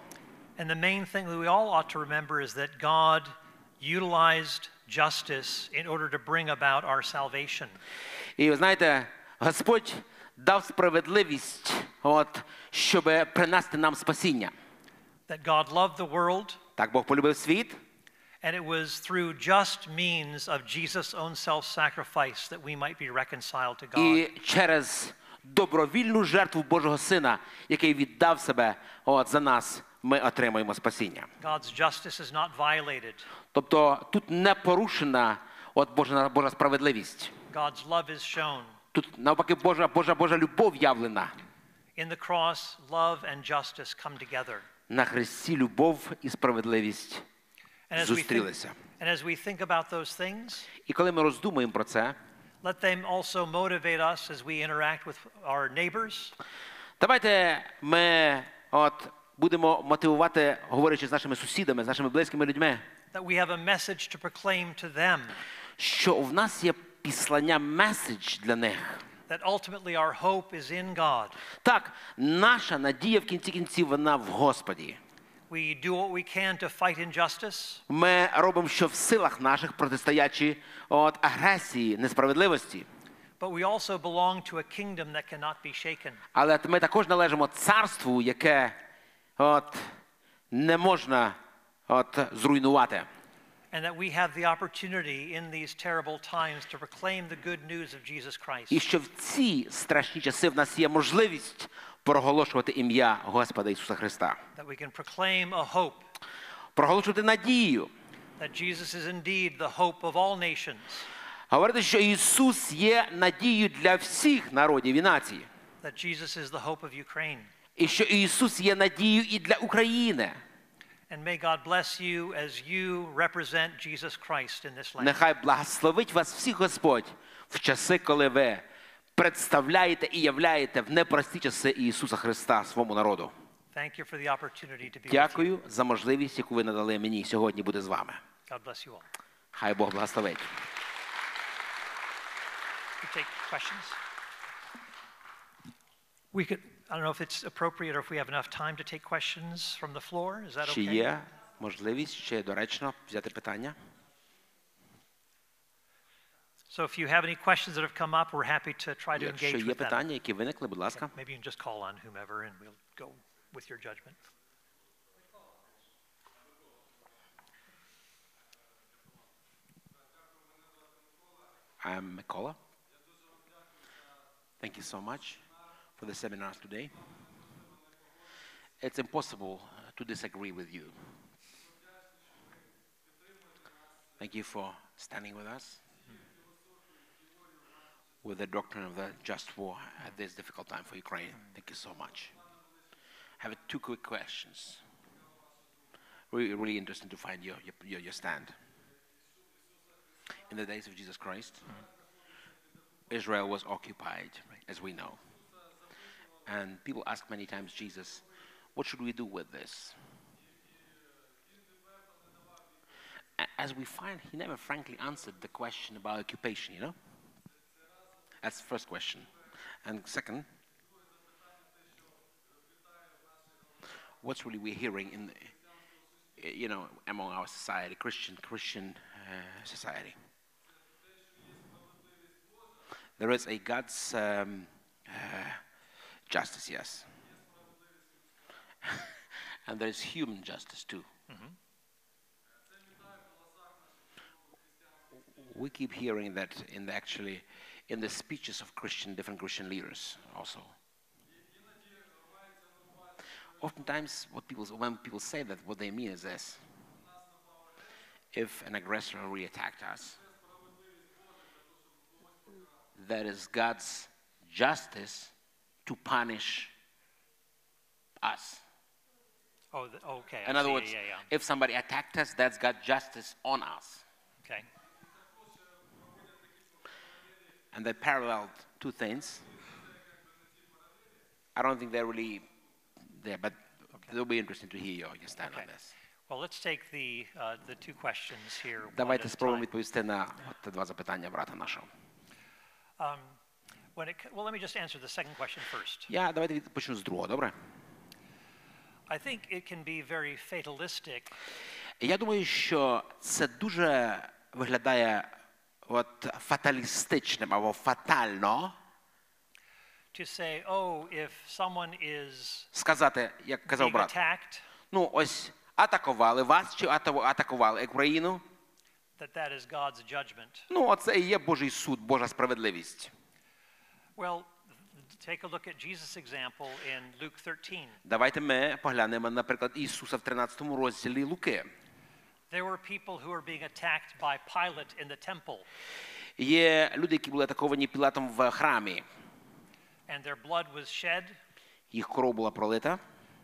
And the main thing that we all ought to remember is that God utilized justice in order to bring about our salvation. І ви знаєте, Господь дав справедливість, от, щоб принести нам спасіння. That God loved the world, Так Бог полюбив світ, and it was through just means of Jesus' own self sacrifice that we might be reconciled to God. і через добровільну жертву Божого Сина, який віддав себе от, за нас, ми отримаємо спасіння. God's justice is not violated, Тобто тут не порушена от Божа, Божа справедливість. God's love is shown. Тут навпаки Божа, Божа, Божа любов явлена. In the cross, love and justice come together. На Христі любов і справедливість зустрілися. and as we think about those things, І коли ми роздумуємо про це, let them also motivate us as we interact with our neighbors, давайте ми от, будемо мотивувати, говорячи з нашими сусідами, з нашими близькими людьми, that we have a message to proclaim to them, що в нас є післання меседж для них. that ultimately our hope is in God. Так, наша надія в кінці кінців вона в Господі. We do what we can to fight injustice, Ми робимо, що в силах наших протистоячи от агресії, несправедливості. but we also belong to a kingdom that cannot be shaken. Але ми також належимо царству, яке от, не можна от, зруйнувати. And that we have the opportunity in these terrible times to proclaim the good news of Jesus Christ. І що в ці страшні часи в нас є можливість проголошувати ім'я Господа Ісуса Христа, That we can proclaim a hope проголошувати надію, that Jesus is indeed the hope of all nations, говорити, що Ісус є надією для всіх народів і націй, that Jesus is the hope of Ukraine. і що Ісус є надією і для України. And may God bless you as you represent Jesus Christ in this land. Нехай благословить вас всіх Господь в часи, коли ви представляєте і являєте в непрості часи Ісуса Христа своєму народу. Дякую за можливість, яку ви надали мені сьогодні бути з вами. Хай Бог благословить. We could, I don't know if it's appropriate or if we have enough time to take questions from the floor. Is that Чи є можливість, чи доречно взяти питання? So if you have any questions that have come up, we're happy to try to Якщо engage є with them. питання, які виникли, будь ласка. Maybe you can just call on whomever and we'll go with your judgment. I'm Mikola. Thank you so much for the seminars today. It's impossible to disagree with you. Thank you for standing with us with the doctrine of the just war at this difficult time for Ukraine. Thank you so much. I have two quick questions. Really, really interesting to find your, your, your stand. In the days of Jesus Christ, mm-hmm. Israel was occupied, as we know. And people ask many times Jesus, what should we do with this? As we find, he never frankly answered the question about occupation, you know? That's the first question. And second, what's really we're hearing in, the, you know, among our society, Christian Christian uh, society? There is a God's um, uh, justice, yes, [LAUGHS] and there is human justice too. We keep hearing that in the actually in the speeches of Christian different Christian leaders also. Oftentimes, what people when people say that, what they mean is this: if an aggressor really attacked us, that is God's justice to punish us. Oh, okay. I In other see. words, yeah, yeah, if somebody attacked us, that's God's justice on us. Okay And they paralleled two things. I don't think they're really there, but it'll be interesting to hear your, your stand on Okay. this. Well, let's take the, uh, the two questions here. one Давайте at a спробуємо time. відповісти на от два запитання брата нашого. Um, when it, c- well, let me just answer the second question first. Я давайте від- почну з другого, добре? I think it can be very fatalistic Я думаю, що це дуже виглядає от фаталістичним або фатально to say, oh, if someone is сказати, як казав брат, attacked, ну ось атакували вас чи атакували Україну. that that is God's judgment. Ну, оце і є Божий суд, Божа справедливість. Well, take a look at Jesus' example in Luke 13. Давайте ми поглянемо, наприклад, Ісуса в 13 розділі Луки. Є люди, які були атаковані Пілатом в храмі. and their blood was shed. Їх кров була пролита.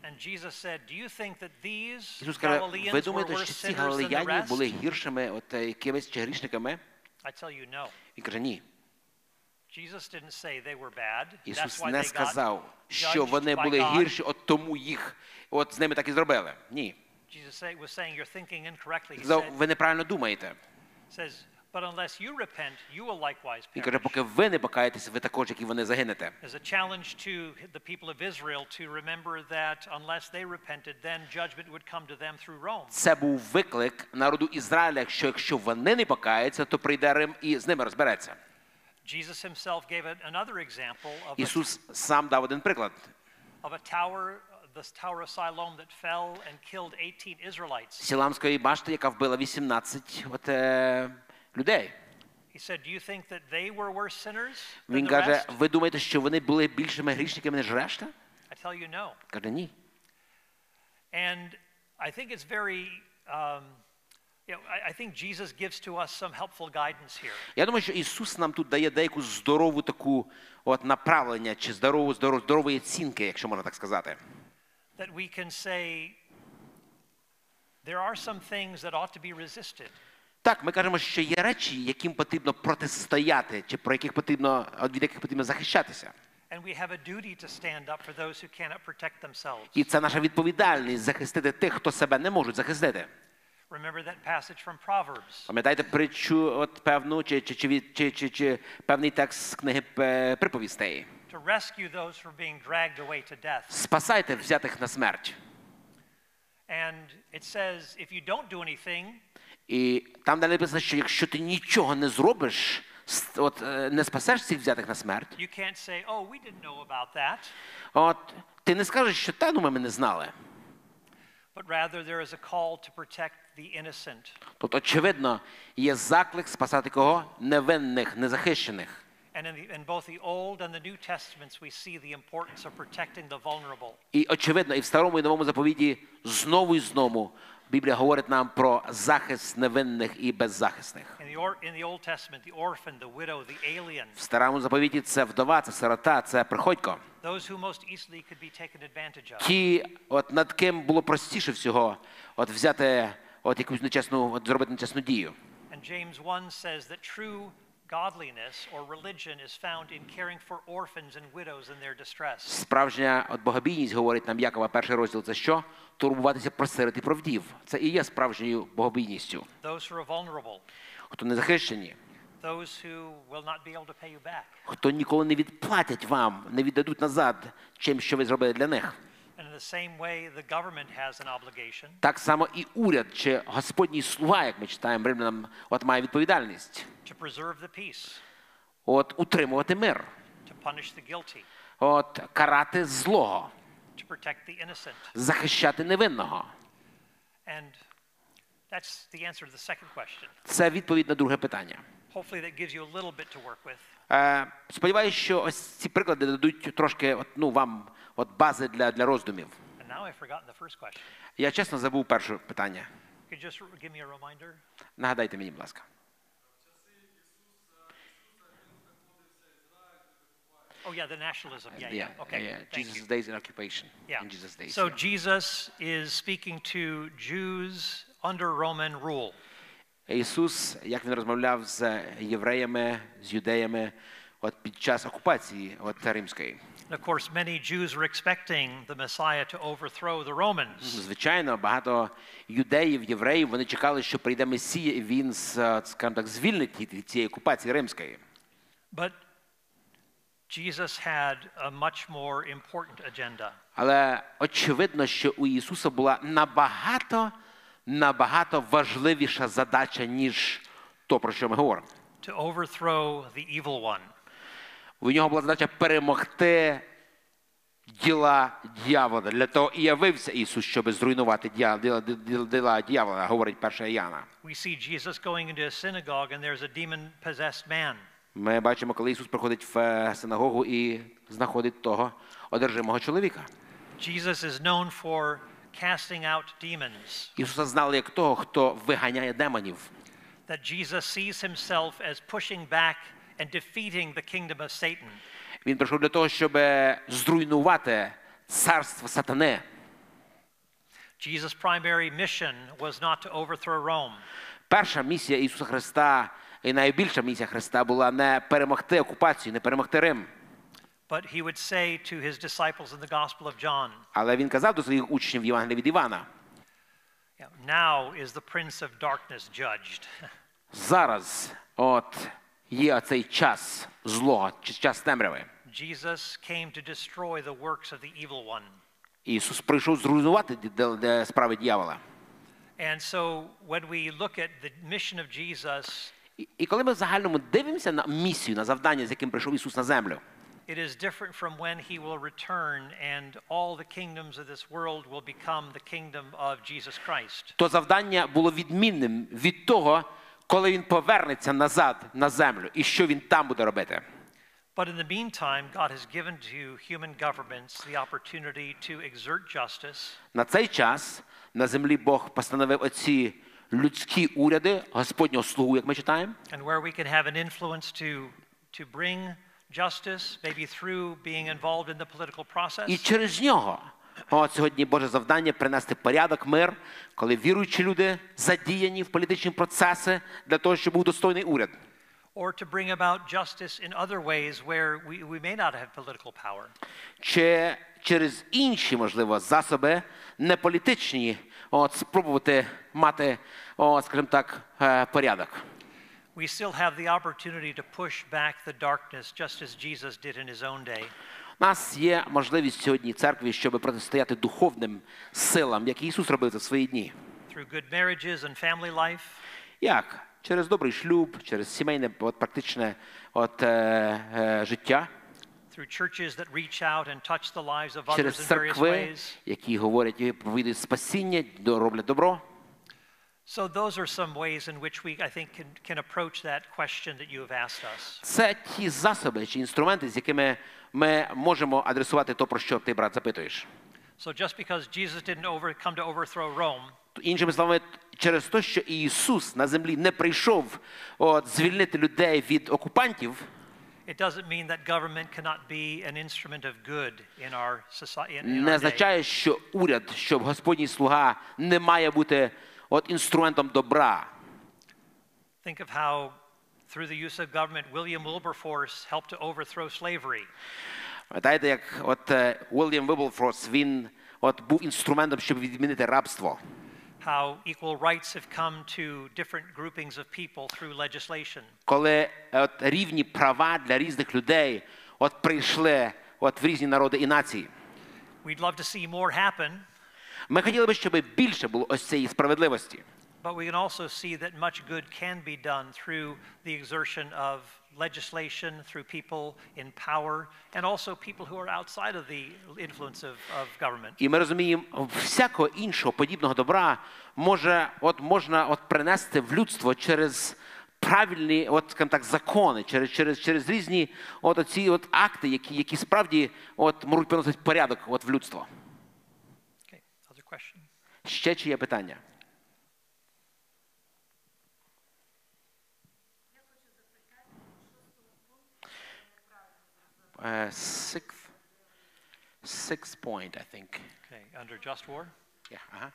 And Jesus said, Do you think that these Ісус каже, ви думаєте, що ці sinners than the галилеяні були гіршими от, е, якимись чи грішниками? I tell you, no. Він каже, ні. Jesus didn't say they were bad. Ісус не сказав, що вони були гірші, от тому їх от з ними так і зробили. Ні. Jesus say, was saying you're thinking incorrectly. He Сказав, said, ви неправильно думаєте. says, but unless you repent, you will likewise Він каже, perish. поки ви не покаєтеся, ви також, як і вони загинете. There's a challenge to the people of Israel to remember that unless they repented, then judgment would come to them through Rome. Це був виклик народу Ізраїля, що якщо вони не покаються, то прийде Рим і з ними розбереться. Jesus himself gave it another example of a, Ісус сам дав один приклад. of a tower, the Tower of Siloam that fell and killed 18 Israelites. Сіламської башти, яка вбила 18 от, людей. He said, Do you think that they were worse sinners Він каже, ви думаєте, що вони були більшими грішниками, ніж решта? I tell you no. Каже, ні. And I think it's very, um, you know, I, I think Jesus gives to us some helpful guidance here. Я думаю, що Ісус нам тут дає деяку здорову таку от направлення чи здорову, здорову, здорової оцінки, якщо можна так сказати. That we can say, there are some things that ought to be resisted. Так, ми кажемо, що є речі, яким потрібно протистояти, чи про яких потрібно від яких потрібно захищатися. And we have a duty to stand up for those who cannot protect themselves. І це наша відповідальність захистити тих, хто себе не можуть захистити. Remember that passage from Proverbs. Пам'ятаєте притчу, от певну, чи, чи, чи, чи, чи, чи певний текст з книги е, приповістей. To rescue those who are being dragged away to death. Спасайте взятих на смерть. And it says, if you don't do anything, І там далі написано, що якщо ти нічого не зробиш, от е, не спасеш цих взятих на смерть, you can't say, oh, we didn't know about that. от ти не скажеш, що та ну ми не знали. But rather, there is a call to protect the innocent. Тобто, очевидно, є заклик спасати кого? Невинних, незахищених. And in, the, in both the Old and the New Testaments, we see the importance of protecting the vulnerable. І очевидно, і в старому і новому заповіді знову і знову Біблія говорить нам про захист невинних і беззахисних. In the, or, in the Old Testament, the orphan, the widow, the alien, В старому заповіті це вдова, це сирота, це приходько. those who most easily could be taken advantage of. Ті, от над ким було простіше всього, от взяти от якусь нечесну, от зробити нечесну дію. And James 1 says that true godliness or religion is found in caring for orphans and widows in their distress. Справжня от богобійність, говорить нам Якова, перший розділ, це що? Турбуватися про сирот і про вдів. Це і є справжньою богобійністю. Those who are vulnerable, Хто не захищені, those who will not be able to pay you back. хто ніколи не відплатять вам, не віддадуть назад чим, що ви зробили для них. Так само і уряд чи Господній слуга, як ми читаємо римлянам, от має відповідальність. От утримувати мир, от карати злого, захищати невинного. Це відповідь на друге питання. Е, сподіваюсь, що ось ці приклади дадуть трошки от, ну, вам от бази для, для роздумів. Я чесно забув перше питання. Нагадайте мені, будь ласка. Oh, yeah, the nationalism. Yeah, yeah. Yeah, Okay. yeah, Jesus' you. days in occupation. Yeah. In Jesus' days. So yeah. Jesus is speaking to Jews under Roman rule. Ісус, як він розмовляв з євреями, з юдеями от під час окупації от римської. And of course, many Jews were expecting the Messiah to overthrow the Romans. Звичайно, багато юдеїв, євреїв, вони чекали, що прийде Месія, і він, скажімо так, звільнить їх від цієї окупації римської. But Jesus had a much more important agenda. Але очевидно, що у Ісуса була набагато, набагато важливіша задача, ніж то, про що ми говоримо. to overthrow the evil one. У нього була задача перемогти діла дьявола. Для того і явився Ісус, щоб зруйнувати діла, діла, діла, діла дьявола, говорить перша Яна. We see Jesus going into a synagogue and there's a demon possessed man. Ми бачимо, коли Ісус приходить в е, синагогу і знаходить того одержимого чоловіка. Jesus is known for casting out demons. Ісуса знали як того, хто виганяє демонів. That Jesus sees himself as pushing back and defeating the kingdom of Satan. Він прийшов для того, щоб е, зруйнувати царство сатани. Jesus' primary mission was not to overthrow Rome, Перша місія Ісуса Христа і найбільша місія Христа була не перемогти окупацію, не перемогти Рим. but he would say to his disciples in the Gospel of John, Але він казав до своїх учнів в Євангелії від Івана: "Yeah, Now is the prince of darkness judged. зараз от є цей час злого, чи час темряви. Jesus came to destroy the works of the evil one. Ісус прийшов зруйнувати ді- де- де справи дьявола. And so when we look at the mission of Jesus, І- І коли ми в загальному дивимося на місію, на завдання, з яким прийшов Ісус на землю, it is different from when he will return and all the kingdoms of this world will become the kingdom of Jesus Christ. то завдання було відмінним від того, коли він повернеться назад на землю, і що він там буде робити. But in the meantime, God has given to human governments the opportunity to exert justice На цей час на землі Бог постановив оці людські уряди, Господнього слугу, як ми читаємо, and where we can have an influence to, to bring justice, maybe through being involved in the political і process, через нього. От сьогодні Боже завдання принести порядок, мир, коли віруючі люди задіяні в політичні процеси для того, щоб був достойний уряд. or to bring about justice in other ways where we, we may not have political power. Чи через інші, можливо, засоби не політичні, от спробувати мати, от, скажімо так, е, порядок. We still have the opportunity to push back the darkness just as Jesus did in his own day. У нас є можливість сьогодні церкві, щоб протистояти духовним силам, як Ісус робив за свої дні. Through good marriages and family life, Як? Через добрий шлюб, через сімейне от, практичне от, е, е, життя, through churches that reach out and touch the lives of others in various церкви, ways. які говорять і проповідують спасіння, роблять добро. So those are some ways in which we, I think, can, can approach that question that you have asked us. Це ті засоби чи інструменти, з якими ми можемо адресувати то, про що ти, брат, запитуєш. So just because Jesus didn't over, come to overthrow Rome, Іншими словами, через те, що Ісус на землі не прийшов от, звільнити людей від окупантів, it doesn't mean that government cannot be an instrument of good in our society. In, in не our day. означає, що уряд, що Господній слуга не має бути от, інструментом добра. Think of how through the use of government, William Wilberforce helped to overthrow slavery. Пам'ятаєте, як от е, Уільям Віблфорс, він от був інструментом, щоб відмінити рабство. How equal rights have come to different groupings of people through legislation. Коли е, от рівні права для різних людей от прийшли от в різні народи і нації. We'd love to see more happen, Ми хотіли би, щоб більше було ось цієї справедливості. but we can also see that much good can be done through the exertion of legislation, through people in power, and also people who are outside of the influence of, of government. І ми розуміємо, всякого іншого подібного добра може, от можна от принести в людство через правильні, от скажімо так, закони, через, через, через різні от оці от акти, які, які справді от можуть приносити порядок от в людство. Okay, other question? Ще чи є питання? Е, Sixth, sixth point, I think. Okay, under just war? Yeah, ага.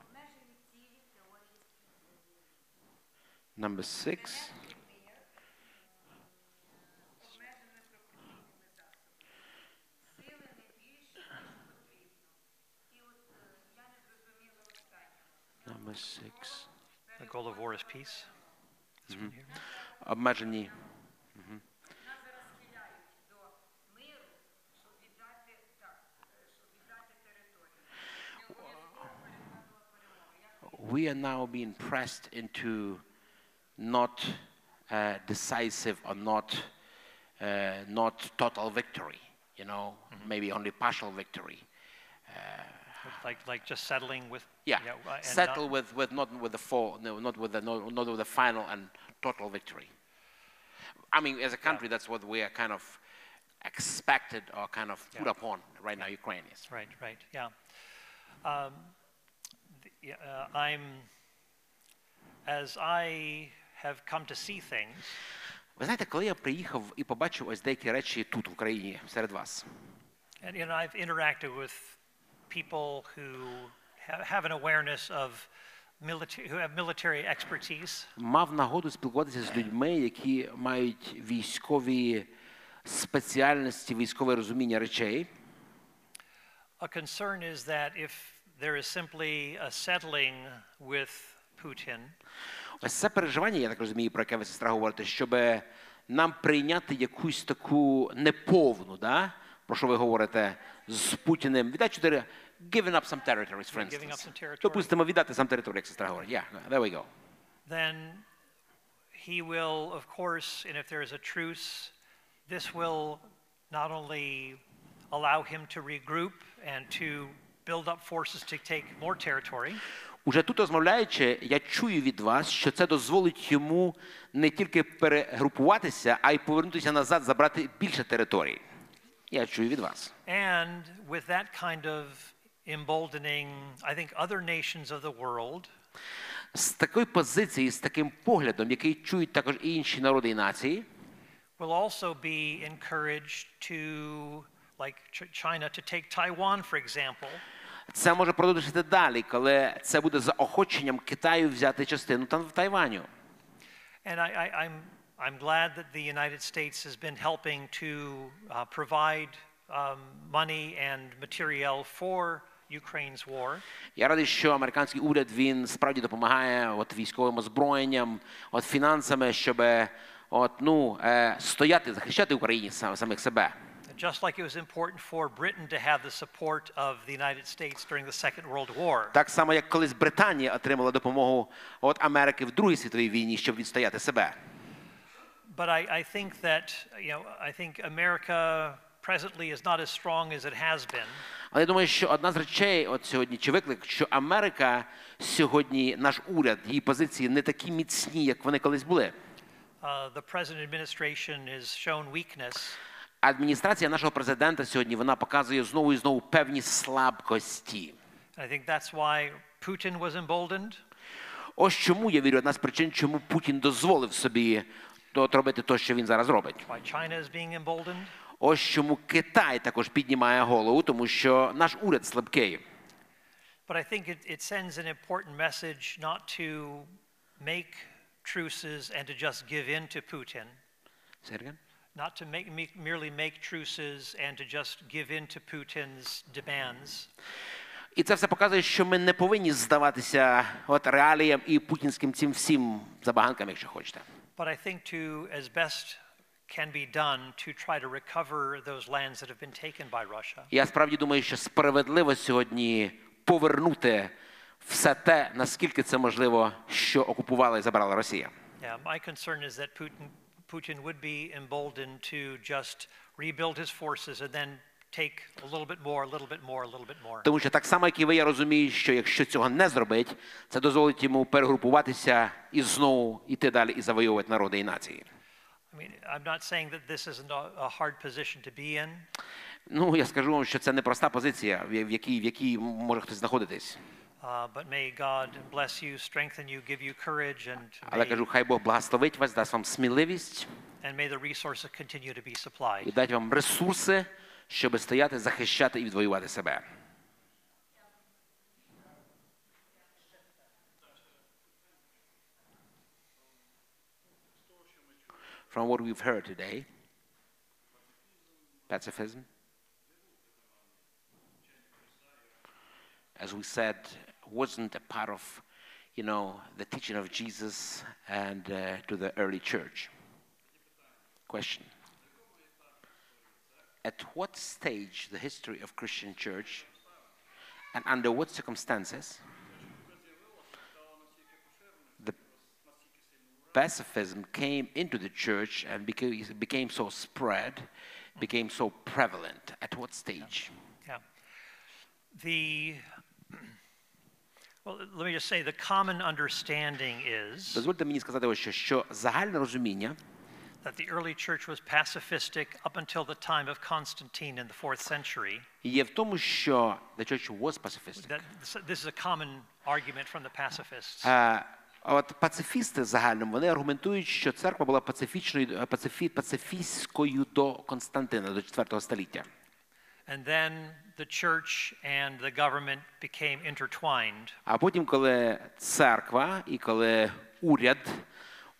Обмежені цілі теорії Number six. Number six. The goal of war is peace. This one here. Обмежені. Нас зараз схиляють до миру, щоб віддати так, е, щоб віддати територію. Не обов'язково перекладова перемога. Як We are now being pressed into not uh, decisive or not uh, not total victory. You know, maybe only partial victory. Like, like just settling with. Yeah, uh, and settle not- with, with not with the full, no, not with the no, not with the final and total victory. I mean, as a country, that's what we are kind of expected or kind of put Yeah. upon right now. Ukraine is. Right, right, yeah. Um, th- yeah, uh, I'm, as I have come to see things, Ви знаєте, коли я приїхав і побачив ось деякі речі тут в Україні серед вас. and you know, I've interacted with people who ha- have an awareness of military, who have military expertise. мав нагоду спілкуватися з людьми, які мають військові спеціальності, військове розуміння речей. A concern is that if there is simply a settling with Putin, Ось це переживання, я так розумію, про яке ви сестра говорите, щоб нам прийняти якусь таку неповну, да? Про що ви говорите, з Путіним. Віддати чотири, giving up some territories, for Giving up some territory. Допустимо, віддати сам територію, як сестра говорить. Yeah, there we go. then he will, of course, and if there is a truce, this will not only allow him to regroup and to build up forces to take more territory, Уже тут розмовляючи, я чую від вас, що це дозволить йому не тільки перегрупуватися, а й повернутися назад, забрати більше територій. Я чую від вас. and with that kind of emboldening, I think other nations of the world З такої позиції, з таким поглядом, який чують також і інші народи і нації, will also be encouraged to, like China, to take Taiwan, for example, це може продовжити далі, коли це буде за охоченням Китаю взяти частину там в Тайваню. And I, I, I'm, I'm glad that the United States has been helping to uh, provide um, money and material for Ukraine's war. Я радий, що американський уряд він справді допомагає от військовим озброєнням, от фінансами, щоб от ну е, стояти, захищати Україні сам- самих себе. Just like it was important for Britain to have the support of the United States during the Second World War. Так само, як колись Британія отримала допомогу от Америки в Другій світовій війні, щоб відстояти себе. But I, I think that, you know, I think America presently is not as strong as it has been. Але я думаю, що одна з речей от сьогодні, чи виклик, що Америка сьогодні, наш уряд, її позиції не такі міцні, як вони колись були. Uh, the present administration has shown weakness. Адміністрація нашого президента сьогодні вона показує знову і знову певні слабкості. I think that's why Putin was emboldened. Ось чому я вірю, одна з причин, чому Путін дозволив собі то от робити те, що він зараз робить. Ось чому Китай також піднімає голову, тому що наш уряд слабкий. But I think it, it sends an important message not to make truces and to just give in to Putin, Say it again? not to make, me- merely make truces and to just give in to Putin's demands, І це все показує, що ми не повинні здаватися от реаліям і путінським цим всім забаганкам, якщо хочете. but I think to, as best can be done, to try to recover those lands that have been taken by Russia. Я справді думаю, що справедливо сьогодні повернути все те, наскільки це можливо, що окупувала і забрала Росія. Yeah, my concern is that Putin, Putin would be emboldened to just rebuild his forces and then take a little bit more, a little bit more, a little bit more. Тому що так само, як і ви, я розумію, що якщо цього не зробить, це дозволить йому перегрупуватися і знову йти далі і завоювати народи і нації. I mean, I'm not saying that this isn't a, a hard position to be in, Ну я скажу вам, що це непроста позиція, в якій в якій може хтось знаходитись. Але кажу, хай Бог благословить вас, дасть вам сміливість and may the resources continue to be supplied. і дасть вам ресурси, щоб стояти, захищати і відвоювати себе. From what we've heard today, pacifism, as we said, wasn't a part of, you know, the teaching of Jesus and uh, to the early church. Question. At what stage the history of Christian church and under what circumstances the pacifism came into the church and became, became so spread, became so prevalent? At what stage? Yeah. The, [CLEARS THROAT] well, let me just say the common understanding is Дозвольте мені сказати ось що, що загальне розуміння, that the early church was pacifistic up until the time of Constantine in the fourth century. є в тому, що the church was pacifistic. That, this is a common argument from the pacifists. Е, а От пацифісти загальному вони аргументують, що церква була пацифічною, е, пацифі, пацифістською до Константина, до 4 століття. And then the church and the government became intertwined. А потім, коли церква і коли уряд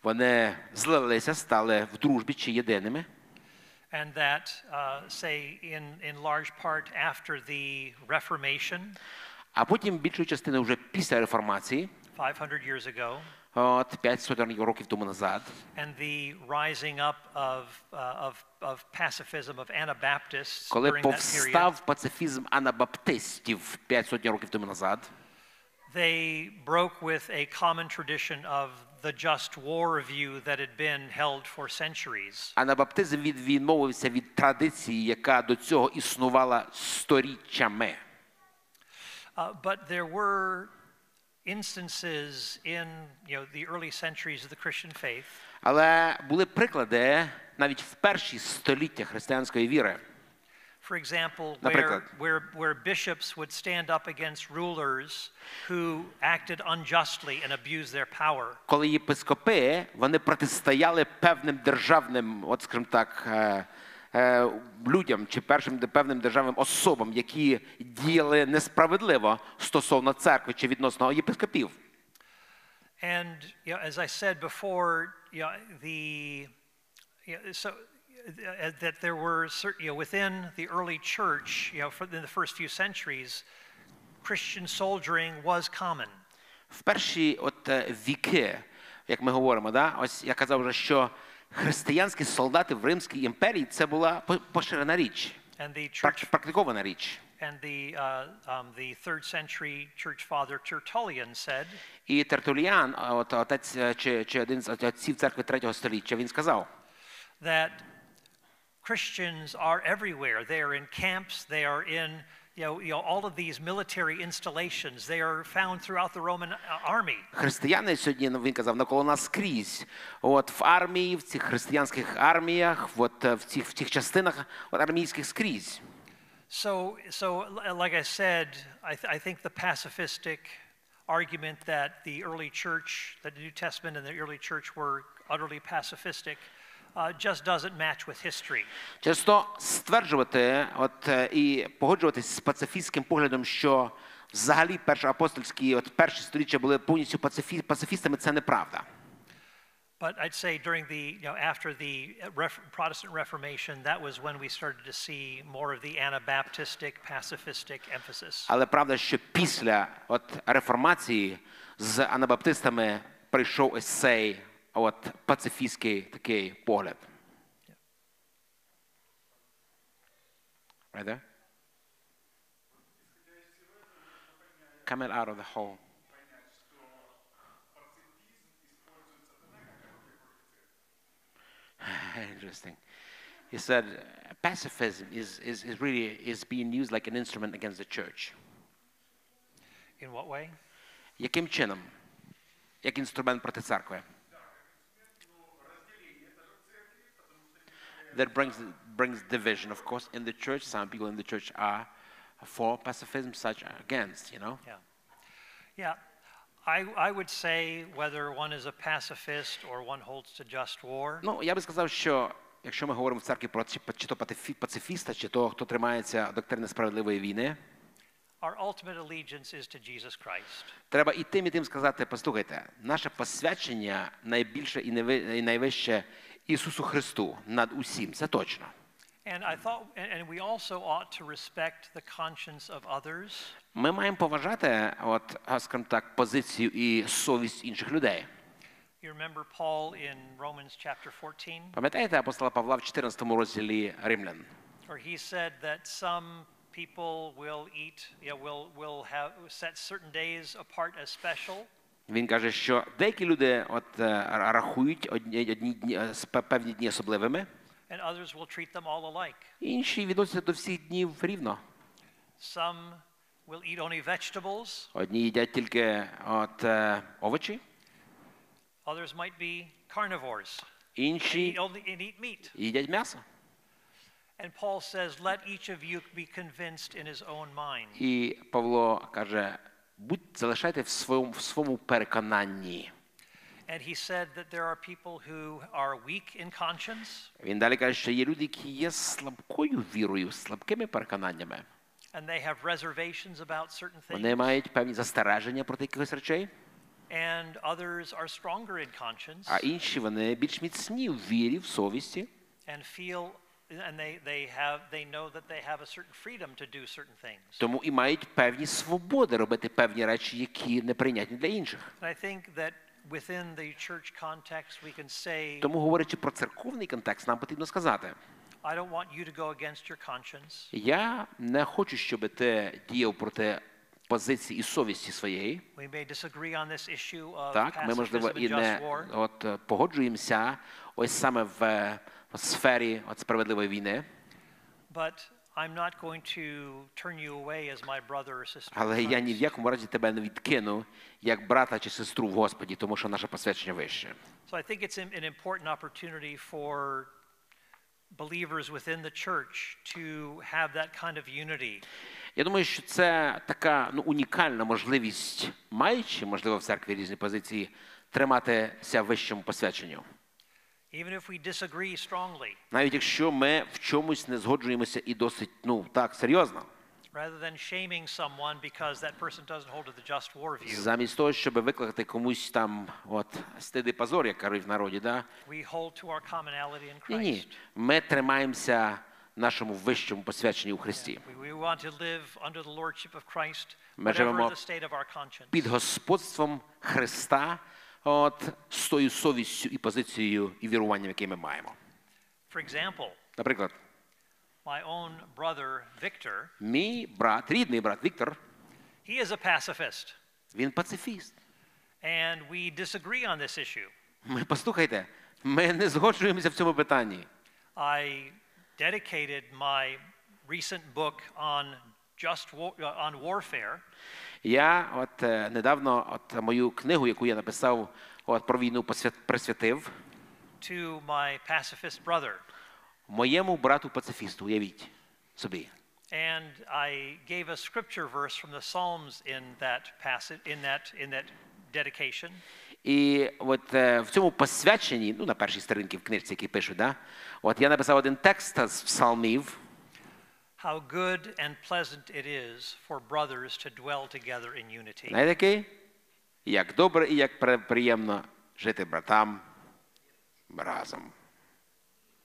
вони злилися, стали в дружбі чи єдиними. And that, uh, say, in, in large part after the Reformation, А потім більшою частиною вже після реформації, 500 years ago, от 500 років тому назад, and the rising up of, uh, of, of pacifism of Anabaptists коли during that period, повстав пацифізм анабаптистів 500 років тому назад, they broke with a common tradition of the just war view that had been held for centuries. анабаптизм від- відмовився від традиції, яка до цього існувала сторіччями. Uh, but there were instances in you know, the early centuries of the Christian faith Але були приклади навіть в перші століття християнської віри. For example, where, where, where bishops would stand up against rulers who acted unjustly and abused their power. коли єпископи вони протистояли певним державним, от скажімо так, е, е, людям чи першим певним державним особам, які діяли несправедливо стосовно церкви чи відносно єпископів. And you know, as I said before, you know, the you know, so that there were certain, you know, within the early church, you know, for, in the first few centuries, Christian soldiering was common. В перші от е, віки, як ми говоримо, да, ось я казав вже, що християнські солдати в Римській імперії це була по- поширена річ, And the прак- church практикована річ. and the uh, um, the third century church father Tertullian said І Тертуліан, а от отець е, чи, чи один з отців церкви третього століття, він сказав, that Christians are everywhere. They are in camps. They are in you know, you know all of these military installations. They are found throughout the Roman uh, army. Християни сьогодні ну, він казав навколо нас скрізь. От в армії, в цих християнських арміях, от е, в цих в цих частинах от, армійських скрізь. So, so l- like I said, I, th- I think the pacifistic argument that the early church, that the New Testament and the early church were utterly pacifistic, uh, just doesn't match with history. Через то стверджувати от, е, і погоджуватись з пацифістським поглядом, що взагалі першоапостольські, от перші сторіччя були повністю пацифі, пацифістами, це неправда. But I'd say during the, you know, after the Ref- Protestant Reformation, that was when we started to see more of the Anabaptistic, pacifistic emphasis. Але правда, що після от, реформації з анабаптистами прийшов ось цей от, пацифістський такий погляд. Right there? Coming out of the hole. [LAUGHS] Interesting. He said uh, pacifism is, is, is really is being used like an instrument against the church. In what way? Яким чином? Як інструмент проти церкви? That brings, brings division, of course, in the church. Some people in the church are for pacifism, such are against, you know. Yeah. Yeah. I, I would say whether one is a pacifist or one holds to just war, Ну, я би сказав, що якщо ми говоримо в церкві про чи то пацифіста, чи то, хто тримається доктрини справедливої війни, our ultimate allegiance is to Jesus Christ. треба і тим, і тим сказати, послухайте, наше посвячення найбільше і найвище Ісусу Христу над усім, це точно. And I thought, and we also ought to respect the conscience of others. Ми маємо поважати, от, скажімо так, позицію і совість інших людей. You remember Paul in Romans chapter 14, Пам'ятаєте апостола Павла в 14 розділі Римлян? where he said that some people will eat, yeah, will, will have set certain days apart as special, Він каже, що деякі люди от, е, рахують одні, одні дні, е, певні дні особливими, and others will treat them all alike. інші відносяться до всіх днів рівно. Some will eat only vegetables, Одні їдять тільки от, е, овочі, others might be carnivores, eat only and eat meat. їдять м'ясо. And Paul says, let each of you be convinced in his own mind. І Павло каже, будь залишайте в своєму, в своєму переконанні. And he said that there are people who are weak in conscience, Він далі каже, що є люди, які є слабкою вірою, слабкими переконаннями. and they have reservations about certain Вони things, мають певні застереження проти якихось речей, and others are stronger in conscience а інші вони більш міцні в вірі, в совісті, and feel, and they, they have, they know that they have a certain freedom to do certain things. тому і мають певні свободи робити певні речі, які неприйнятні для інших. And I think that within the church context, we can say, Тому, говорячи про церковний контекст, нам потрібно сказати: I don't want you to go against your conscience. я не хочу, щоб ти діяв проти позиції і совісті своєї. We may disagree on this issue of Так, ми можливо і не от е, погоджуємося ось саме в, е, в сфері от справедливої війни. but I'm not going to turn you away as my brother or sister. Але я ні в якому разі тебе не відкину як брата чи сестру в Господі, тому що наше посвячення вище. So I think it's an an important opportunity for believers within the church to have that kind of unity. Я думаю, що це така ну, унікальна можливість, маючи, можливо, в церкві різні позиції, триматися вищому посвяченню. Навіть якщо ми в чомусь не згоджуємося і досить ну так серйозно, rather than shaming someone because that person doesn't hold to the just war view, замість того, щоб викликати комусь там от стиди позор, як кажуть в народі, да? we hold to our commonality in ні, ні, ми тримаємося нашому вищому посвяченні у Христі. Ми живемо. Під господством Христа, от з тою совістю і позицією і віруванням, яке ми маємо. For example, Наприклад, my own brother Victor, мій брат, рідний брат Віктор, he is a pacifist, він пацифіст. and we disagree on this issue. Ми послухайте, ми не згоджуємося в цьому питанні. I dedicated my recent book on uh, Я от е, недавно от мою книгу, яку я написав от, про війну, присвятив to my pacifist brother, моєму брату пацифісту. Уявіть собі. and I gave a scripture verse from the Psalms in that passage in that in that dedication. І от е, в цьому посвяченні, ну на першій сторінці в книжці, які пишуть, да, от я написав один текст з псалмів. How good and pleasant it is for brothers to dwell together in unity. Знаєте який? Як добре і як при- приємно жити братам разом.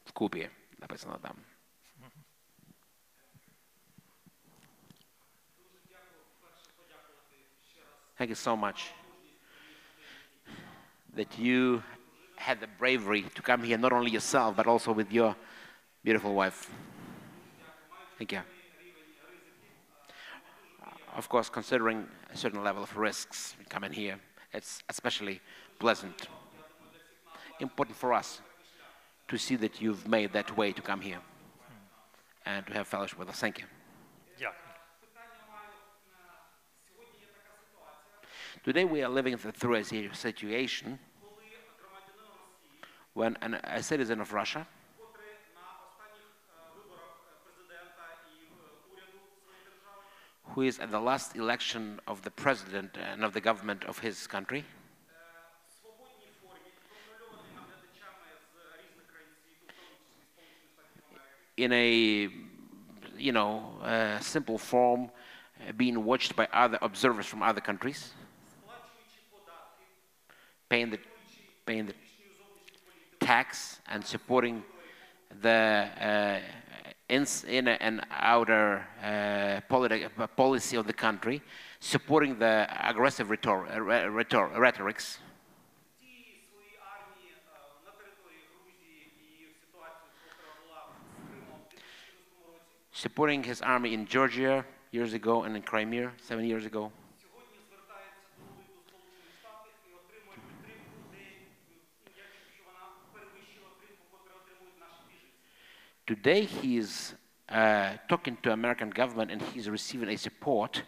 Вкупі написано там. Thank you so much that you had the bravery to come here, not only yourself, but also with your beautiful wife. Thank you. Uh, of course, considering a certain level of risks coming here, it's especially pleasant. Important for us to see that you've made that way to come here and to have fellowship with us. Thank you. Yeah. Today we are living through a situation when an, a citizen of Russia who is at the last election of the president and of the government of his country. In a, you know, uh, simple form, uh, being watched by other observers from other countries, paying the, paying the tax and supporting the uh, in, in and outer uh, policy of the country, supporting the aggressive rhetor uh, rhetor rhetorics. Supporting his army in Georgia years ago and in Crimea seven years ago. Today he's uh, talking to American government and he's receiving a support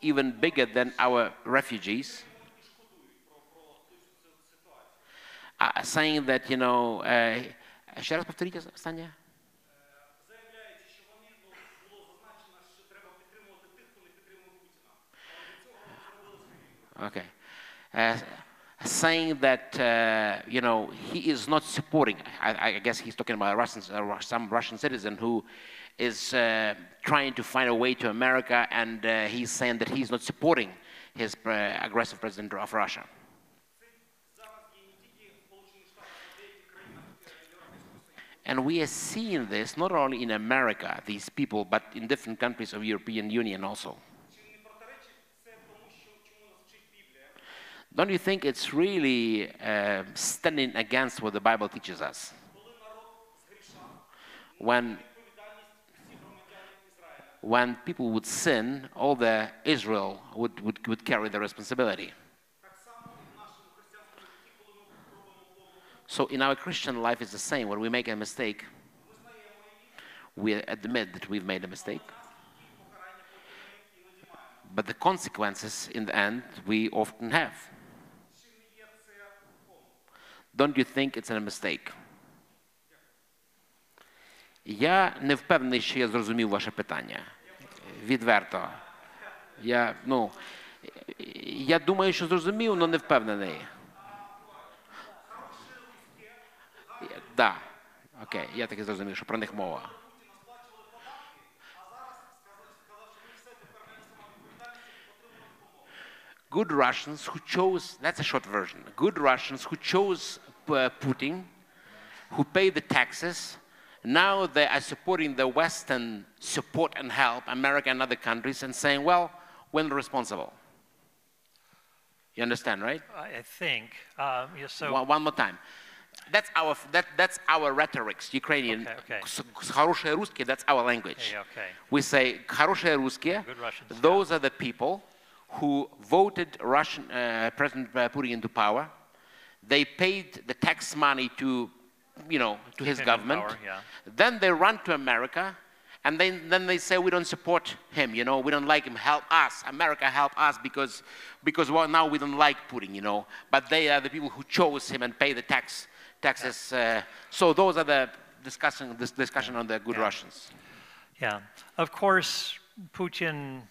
even bigger than our refugees, uh, saying that, you know, uh, ще раз повторіть останнє? заявляючи, що вони ну, було зазначено, що треба підтримувати тих, хто не підтримує Путіна. Але для цього вони зробили свої Okay. Uh, saying that uh, you know he is not supporting. I, I guess he's talking about Russians, uh, some Russian citizen who is uh, trying to find a way to America, and uh, he's saying that he's not supporting his uh, aggressive president of Russia. And we are seeing this not only in America, these people, but in different countries of European Union also. Don't you think it's really uh, standing against what the Bible teaches us? When, when people would sin, all the Israel would, would, would carry the responsibility. So in our Christian life, it's the same. When we make a mistake, we admit that we've made a mistake. But the consequences in the end, we often have. Don't you think it's a mistake? Я не впевнений, що я зрозумів ваше питання. Відверто. Я, ну, я думаю, що зрозумів, але не впевнений. Так, окей, я таки зрозумів, що про них мова. Good Russians who chose, that's a short version, good Russians who chose uh, Putin, who pay the taxes, now they are supporting the Western support and help, America and other countries, and saying, well, we're responsible. You understand, right? I I think. Um, yeah, so one, one more time. That's our, that, that's our rhetorics, Ukrainian. Okay, okay. С- с- Хорошие русские, that's our language. Okay, okay. We say хорошие русские, Good Russians, those are the people who voted Russian uh, President uh, Putin into power. they paid the tax money to, you know, to his government. power, yeah. Then they run to America, and then, then they say, we don't support him, you know, we don't like him, help us. America, help us because, because well, now we don't like Putin, you know. But they are the people who chose him and pay the tax, taxes. Uh, so those are the discussion, this discussion on the good Yeah. Russians. Yeah. Of course, Putin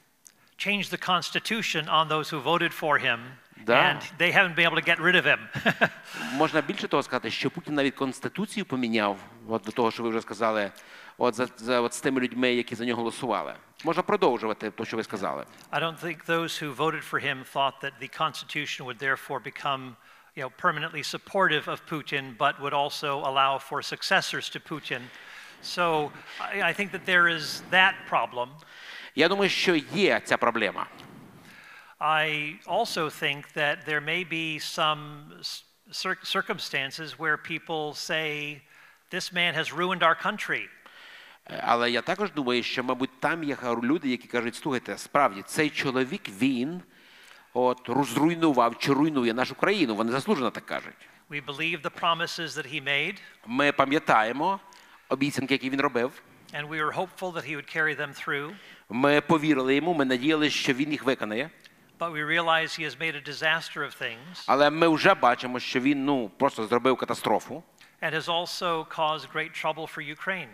changed the constitution on those who voted for him, Да. and they haven't been able to get rid of him. [LAUGHS] Можна більше того сказати, що Путін навіть конституцію поміняв, от до того, що ви вже сказали, от за, за от з тими людьми, які за нього голосували. Можна продовжувати те, що ви сказали. I don't think those who voted for him thought that the constitution would therefore become you know, permanently supportive of Putin, but would also allow for successors to Putin. So I, I think that there is that problem. Я думаю, що є ця проблема. I also think that there may be some s- cir- circumstances where people say, this man has ruined our country. Е, Але я також думаю, що, мабуть, там є люди, які кажуть, слухайте, справді, цей чоловік, він от, розруйнував чи руйнує нашу країну. Вони заслужено так кажуть. We believe the promises that he made, Ми пам'ятаємо обіцянки, які він робив. and we are hopeful that he would carry them through. Ми повірили йому, ми надіялися, що він їх виконає. But we realize he has made a disaster of things Але ми вже бачимо, що він ну просто зробив катастрофу. and has also caused great trouble for Ukraine.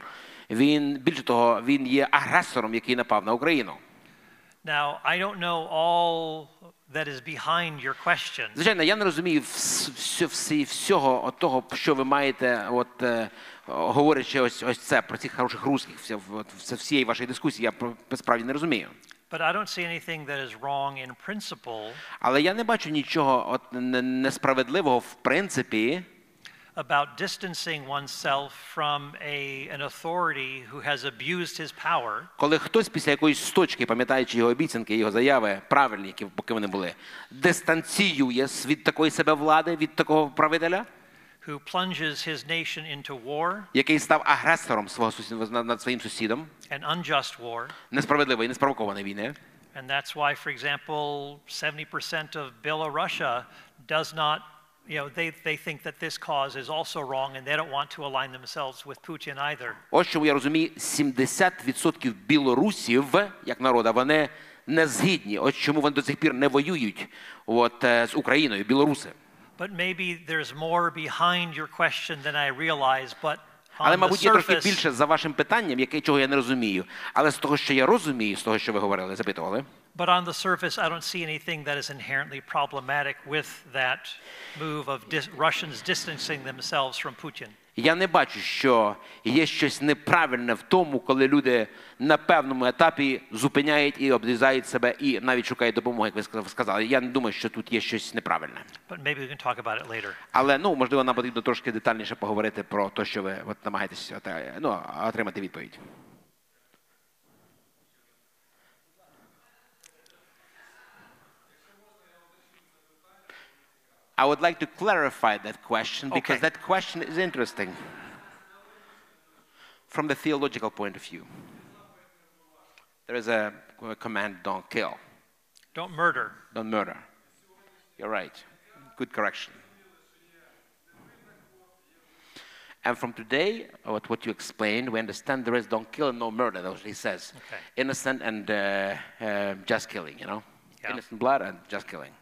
Він більше того, він є агресором, який напав на Україну. Now, I don't know all that is behind your question, Звичайно, я не розумію всього того, що ви маєте, от е, говорячи ось ось це про цих хороших русських, все- всієї вашої дискусії, я справді не розумію. But I don't see anything that is wrong in principle Але я не бачу нічого от несправедливого в принципі. about distancing oneself from a, an authority who has abused his power Коли хтось після якоїсь точки, пам'ятаючи його обіцянки, його заяви, правильні, які поки вони були, дистанціює від такої себе влади, від такого правителя, who plunges his nation into war, який став агресором свого сусіда над над своїм сусідом, an unjust war. несправедливої, неспровокованої війни. And that's why, for example, 70% of Belarusia does not, you know, they, they think that this cause is also wrong and they don't want to align themselves with Putin either. Ось чому я розумію, 70% білорусів, як народа, вони не згідні. Ось чому вони до цих пір не воюють от, е, з Україною, білоруси. But maybe there's more behind your question than I realize, but Але, on the мабуть, є трохи surface, більше за вашим питанням, яке чого я не розумію. Але з того, що я розумію, з того, що ви говорили, запитували, but on the surface, I don't see anything that is inherently problematic with that move of dis- Russians distancing themselves from Putin. Я не бачу, що є щось неправильне в тому, коли люди на певному етапі зупиняють і обрізають себе, і навіть шукають допомоги, як ви сказали- сказали. Я не думаю, що тут є щось неправильне. Але ну можливо, нам потрібно трошки детальніше поговорити про те, що ви от, намагаєтесь е, ну, отримати відповідь. I would like to clarify that question because Okay. that question is interesting from the theological point of view. There is a, a command don't kill, Don't murder. don't murder. You're right. Good correction. And from today, what, what you explained, we understand there is don't kill and no murder. That's what he says. Okay. Innocent and uh, uh, just killing, you know? Yeah. Innocent blood and just killing.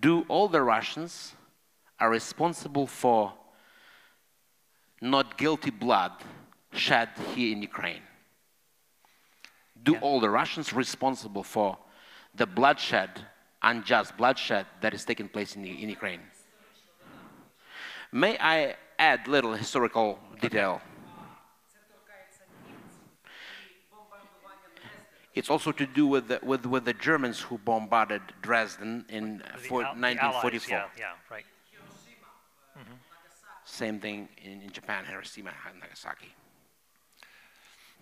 Do all the Russians are responsible for not guilty blood shed here in Ukraine? Do Yeah. all the Russians responsible for the bloodshed, unjust bloodshed that is taking place in, in Ukraine? May I add little historical detail? It's also to do with the, with, with the Germans who bombarded Dresden in The for al- the allies, 1944. Yeah, yeah, right. Same thing in, in Japan, Hiroshima and Nagasaki.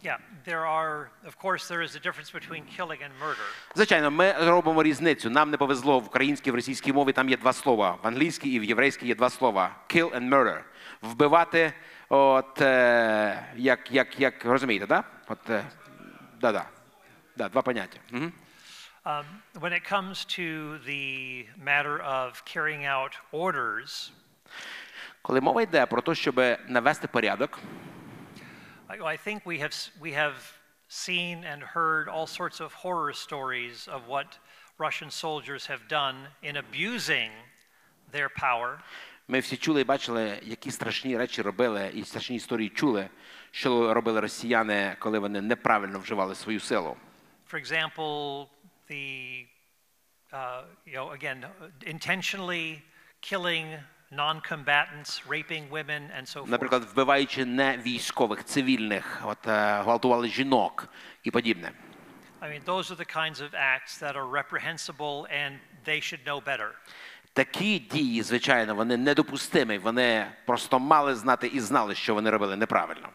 Yeah, there are, of course, there is a difference between killing and murder. Звичайно, ми робимо різницю. Нам не повезло в українській, в російській мові там є два слова. В англійській і в єврейській є два слова: kill and murder. Вбивати, от е, як, як, як розумієте, да? От, е, Да, два поняття. Мгм. Um, when it comes to the matter of carrying out orders, Коли мова йде про те, щоб навести порядок, I think we have, we have seen and heard all sorts of horror stories of what Russian soldiers have done in abusing their power. ми всі чули і бачили, які страшні речі робили, і страшні історії чули, що робили росіяни, коли вони неправильно вживали свою силу. For example, the, uh, you know, again, intentionally killing non-combatants, raping women, and so forth. Наприклад, вбиваючи не військових, цивільних, от, е, гвалтували жінок і подібне. I mean, those are the kinds of acts that are reprehensible and they should know better. Такі дії, звичайно, вони недопустимі. Вони просто мали знати і знали, що вони робили неправильно.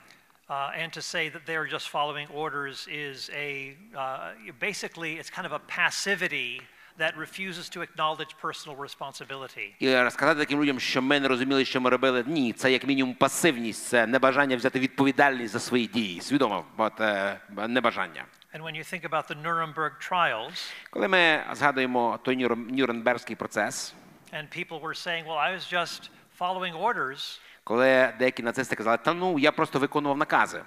Uh, and to say that they're just following orders is a uh, basically it's kind of a passivity that refuses to acknowledge personal responsibility. І розказати таким людям, що ми не розуміли, що ми робили. Ні, це як мінімум пасивність, це небажання взяти відповідальність за свої дії. Свідомо, от, е, небажання. And when you think about the Nuremberg trials, Коли ми згадуємо той Нюрн- Нюрнберзький процес, and people were saying, "Well, I was just following orders," Коли деякі нацисти казали, та ну я просто виконував накази.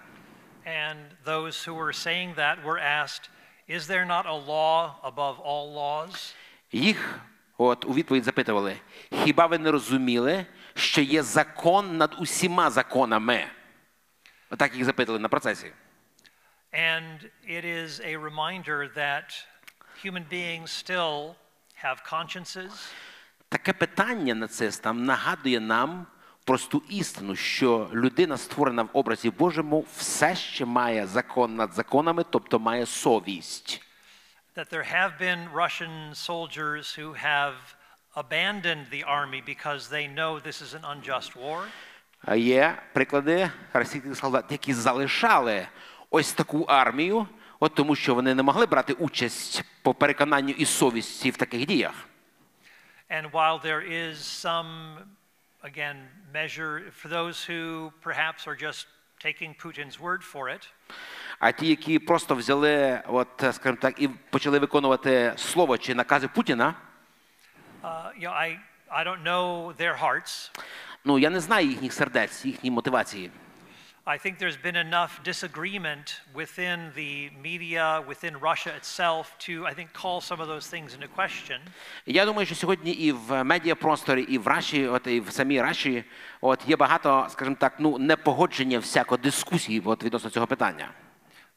and those who were saying that were asked, "Is there not a law above all laws?" Їх от у відповідь запитували: хіба ви не розуміли, що є закон над усіма законами? Отак їх запитали на процесі. And it is a reminder that human beings still have consciences, Таке питання нацистам нагадує нам просту істину, що людина, створена в образі Божому, все ще має закон над законами, тобто має совість. that there have been Russian soldiers who have abandoned the army because they know this is an unjust war. Є приклади російських солдат, які залишали ось таку армію, от тому що вони не могли брати участь по переконанню і совісті в таких діях. And while there is some, again, measure for those who perhaps are just taking Putin's word for it, А ті, які просто взяли, от, скажімо так, і почали виконувати слово чи накази Путіна, uh, you know, I, I don't know their hearts. ну я не знаю їхніх сердець, їхньої мотивації. I think there's been enough disagreement within the media, within Russia itself, to, I think, call some of those things into question. Я думаю, що сьогодні і в медіапросторі, і в Раші, от і в самій Раші, от є багато, скажімо так, ну непогодження всяко дискусії от, відносно цього питання.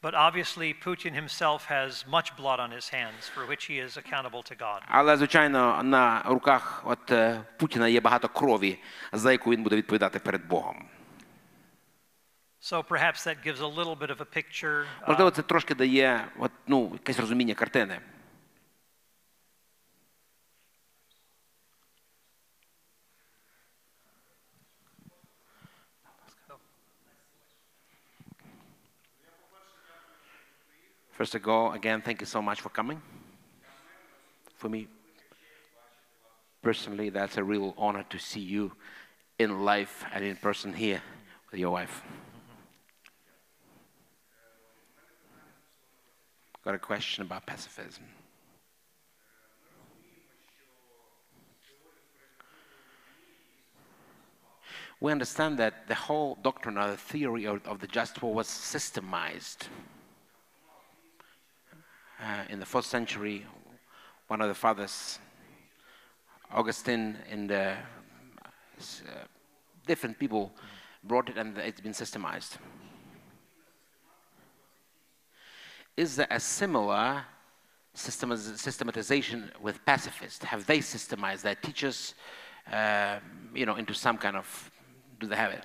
But obviously, Putin himself has much blood on his hands for which he is accountable to God. Але звичайно, на руках от е, Путіна є багато крові, за яку він буде відповідати перед Богом. So perhaps that gives a little bit of a picture. uh, Можливо, це трошки дає от, ну, якесь розуміння картини. First of all, again, thank you so much for coming. For me, personally, that's a real honor to see you in life and in person here with your wife. Got a question about pacifism. We understand that the whole doctrine or the theory of, the just war was systemized. Uh, in the fourth century, one of the fathers, Augustine, and the, uh, different people brought it and it's been systemized. Is there a similar systematiz- systematization with pacifists? Have they systemized their teachers, uh, you know, into some kind of? Do they have it?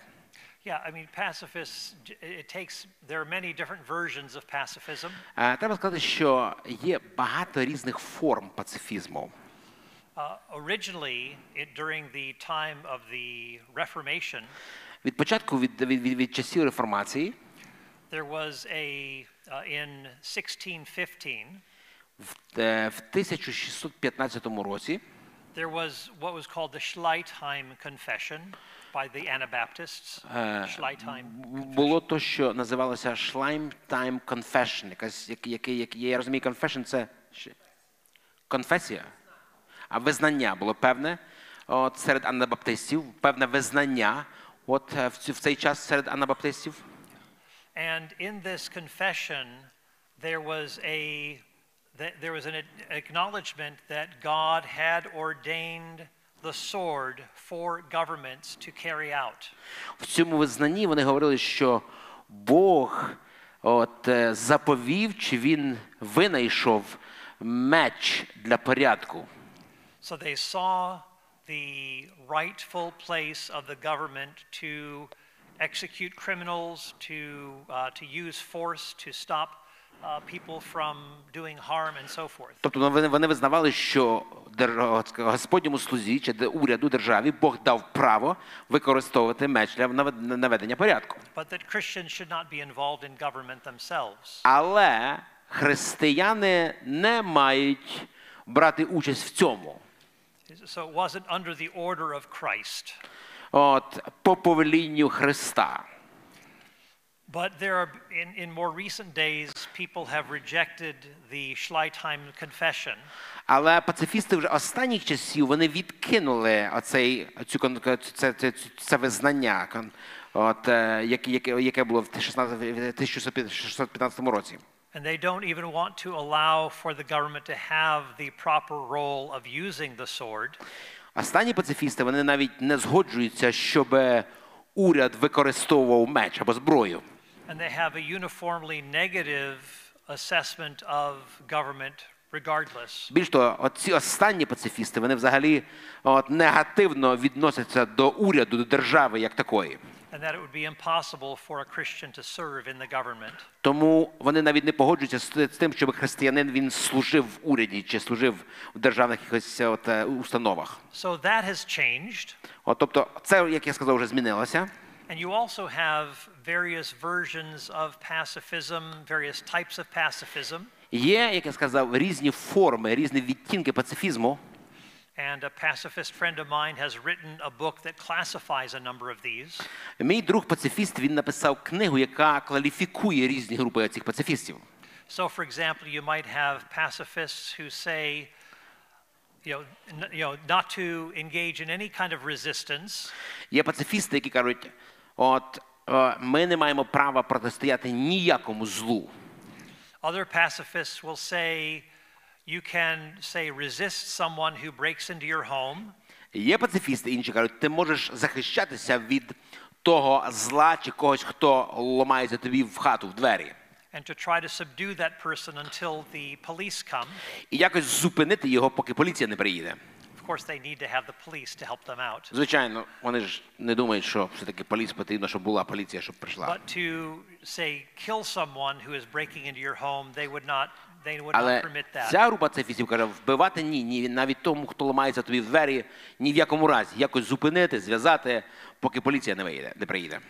Yeah, I mean, pacifists, j- it takes, there are many different versions of pacifism. Е, Треба сказати, що є багато різних форм пацифізму. Uh, originally, it, during the time of the Reformation, Від початку від, від, від, від часів реформації there was a, uh, in 1615, в, е, 1615 році there was what was called the Schleitheim Confession by the Anabaptists. Schleitheim. було то, що називалося Schleim Confession. Якась, який, як, я розумію, confession – це конфесія. А визнання було певне от, серед анабаптистів, певне визнання от, е, в цей час серед анабаптистів. And in this confession, there was a that there was an ad- acknowledgement that God had ordained the sword for governments to carry out. В цьому визнанні вони говорили, що Бог от, е, заповів, чи він винайшов меч для порядку. So they saw the rightful place of the government to execute criminals, to, uh, to use force to stop uh, people from doing harm and so forth. Тобто вони, вони визнавали, що Господньому слузі чи уряду державі Бог дав право використовувати меч для наведення порядку. But that Christians should not be involved in government themselves. Але християни не мають брати участь в цьому. So it wasn't under the order of Christ. От по повелінню Христа. But there are, in, in more recent days, people have rejected the Schleitheim Confession. Але пацифісти вже останніх часів вони відкинули оцей, цю, кон- це, це, це визнання, кон- от, е, яке, яке, яке було в 16 в 1615 році. And they don't even want to allow for the government to have the proper role of using the sword. Останні пацифісти вони навіть не згоджуються, щоб уряд використовував меч або зброю. And they have a uniformly negative assessment of government regardless. Більш того, ці останні пацифісти вони взагалі от, негативно відносяться до уряду, до держави як такої. And that it would be impossible for a Christian to serve in the government. Тому вони навіть не погоджуються з тим, щоб християнин він служив в уряді чи служив в державних якихось от, е, установах. So that has changed. От, тобто, це, як я сказав, вже змінилося. And you also have various versions of pacifism, various types of pacifism. Є, як я сказав, різні форми, різні відтінки пацифізму. And a pacifist friend of mine has written a book that classifies a number of these. Мій друг пацифіст він написав книгу, яка кваліфікує різні групи цих пацифістів. So, for example, you might have pacifists who say, you know, n- you know, not to engage in any kind of resistance, Є пацифісти, які кажуть, от е, ми не маємо права протистояти ніякому злу. Other pacifists will say you can say resist someone who breaks into your home, Є пацифісти, інші кажуть, ти можеш захищатися від того зла чи когось, хто ломається тобі в хату, в двері. and to try to subdue that person until the police come. І якось зупинити його, поки поліція не приїде. Of course, they need to have the police to help them out. Звичайно, вони ж не думають, що все-таки поліція потрібно, щоб була поліція, щоб прийшла. But to say kill someone who is breaking into your home, they would not they would not Але ця група пацифістів каже, вбивати ні, ні, навіть тому, хто ламається тобі в двері, ні в якому разі. Якось зупинити, зв'язати, поки поліція не вийде, не приїде.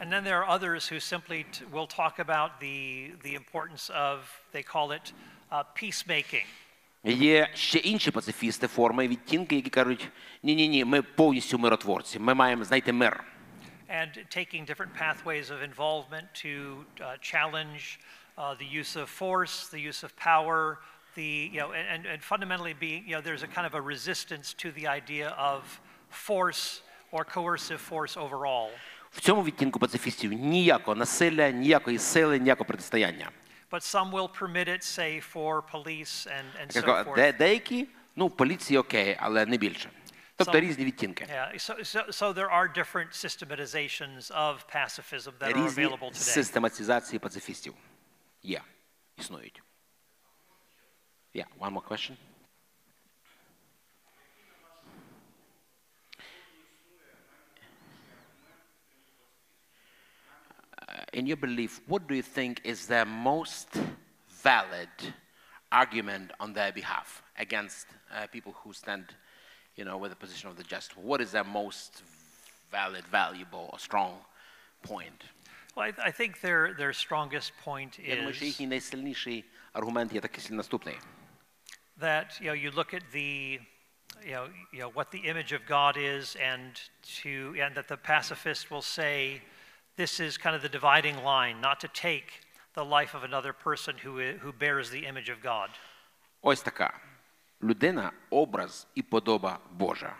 And then there are others who simply will talk about the the importance of they call it uh, peacemaking. Є ще інші пацифісти, форми, відтінки, які кажуть, ні, ні, ні, ми повністю миротворці, ми маємо знайти мир. and taking different pathways of involvement to uh, challenge uh, the use of force, the use of power, the you know, and, and- and fundamentally being you know, there's a kind of a resistance to the idea of force or coercive force overall. В цьому відтінку пацифістів ніякого насилля, ніякої сили, ніякого протистояння. But some will permit it, say, for police and, and so forth. де, деякі, ну, поліції окей, але не більше. Тобто різні відтінки. Yeah, so, so, so there are different systematizations of pacifism that are available today. систематизації пацифістів Yeah, iznújiť. Yeah, one more question. Uh, in your belief, what do you think is their most valid argument on their behalf against uh, people who stand, you know, with the position of the just? What is their most valid, valuable, or strong point? Well, I, I think their, their strongest point Я думаю, що is їхній найсильніший аргумент є такий наступний. that you know you look at the you know, you know what the image of God is and to and that the pacifist will say this is kind of the dividing line not to take the life of another person who i- who bears the image of God. Ось така. Людина образ і подоба Божа.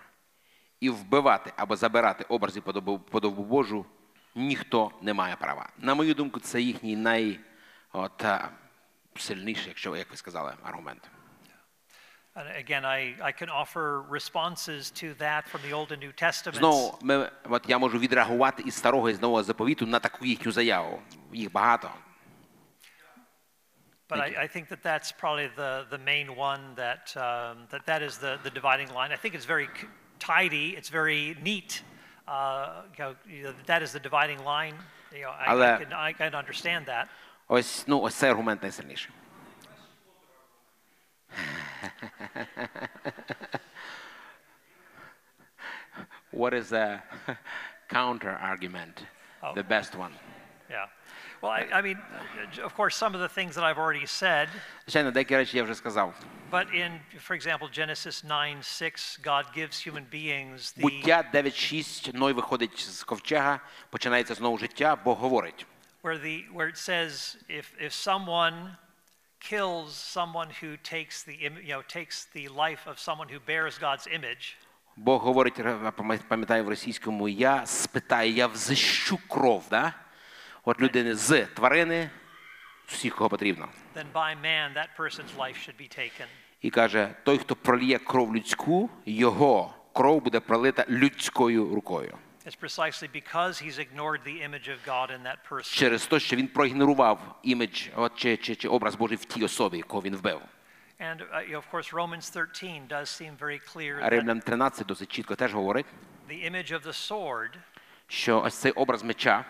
І вбивати або забирати образ і подобу, подобу Божу ніхто не має права. На мою думку, це їхній найсильніший, якщо як ви сказали, аргумент. Again, I, I can offer responses to that from the Old and New Testaments. Знову ми, от я можу відреагувати із старого і з нового заповіту на таку їхню заяву. Їх багато. But I, I think that that's probably the, the main one that, um, that that is the, the dividing line. I think it's very tidy, it's very neat. Uh, you know, you know, that is the dividing line. You know, I, I, Але- can, I can understand that. Ось, ну, ось цей аргумент найсильніший. What is the [LAUGHS] counter argument? The best one. Yeah. Well, I, I mean, of course, some of the things that I've already said, Звичайно, деякі речі я вже сказав. but in, for example, Genesis 9 6, God gives human beings the. Буття 9.6, Ной виходить з ковчега, починається знову життя, Бог говорить. where the where it says if if someone kills someone who takes the im- you know takes the life of someone who bears God's image, Бог говорить, я пам'ят- пам'ятаю в російському, я спитаю, я взищу кров, да? От людини з тварини, всіх, кого потрібно. then by man that person's life should be taken. І каже, той, хто проліє кров людську, його кров буде пролита людською рукою. It's precisely because he's ignored the image of God in that person. Через те, що він проігнорував імідж чи, чи, чи образ Божий в тій особі, кого він вбив. And uh, you know, of course, Romans 13 does seem very clear Римлян 13 досить чітко теж говорить, the image of the sword що ось цей образ меча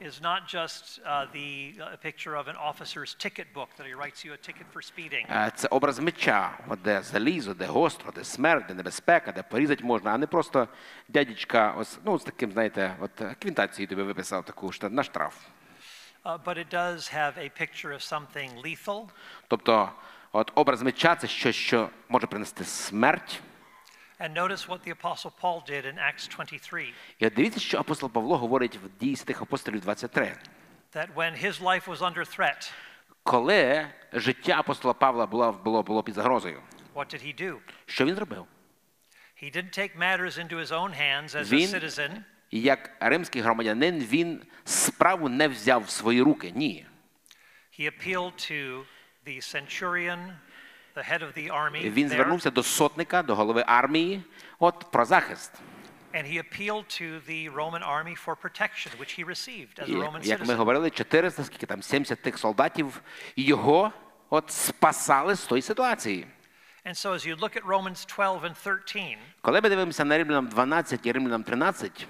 is not just uh, the uh, picture of an officer's ticket book that he writes you a ticket for speeding. Е, Це образ меча, от де залізо, де гостро, де смерть, де небезпека, де порізати можна, а не просто дядечка, ось, ну, з таким, знаєте, от е, квінтацію тобі виписав таку шта- на штраф. Uh, but it does have a picture of something lethal, Тобто, от образ меча це щось, що може принести смерть. And notice what the Apostle Paul did in Acts 23 І от дивіться, що апостол Павло говорить в дії святих апостолів 23. that when his life was under threat, Коли життя апостола Павла було, було, було під загрозою, what did he do? що він зробив? He didn't take matters into his own hands as a Він, citizen. як римський громадянин, він справу не взяв в свої руки. Ні. He appealed to the centurion, the head of the army, Він звернувся до сотника, до голови армії, от про захист. and he appealed to the Roman army for protection, which he received as a Roman як ми говорили, 400, скільки там 70 тих солдатів його от спасали з тої ситуації. And so as you look at Romans 12 and 13, Коли ми дивимося на Римлянам 12 і Римлянам 13,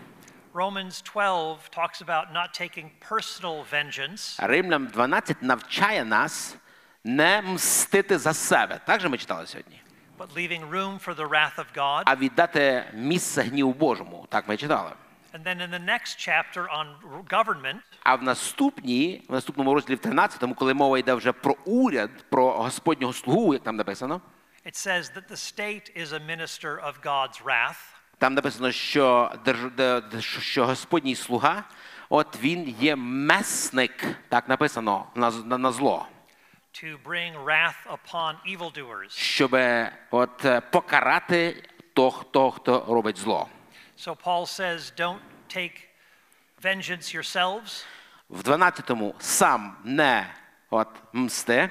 Romans 12 talks about not taking personal vengeance, Римлянам 12 навчає нас не мстити за себе. Так же ми читали сьогодні. but leaving room for the wrath of God. А віддати місце гніву Божому. Так ми читали. And then in the next chapter on government, А в наступній, в наступному розділі в 13, коли мова йде вже про уряд, про Господнього слугу, як там написано, it says that the state is a minister of God's wrath. там написано, що- що Господній слуга, от він є месник, так написано, на, на, на зло, to bring wrath upon evildoers. щоб от, е, покарати того, того, хто робить зло. So Paul says, don't take vengeance yourselves, В 12-му сам не от, мсти,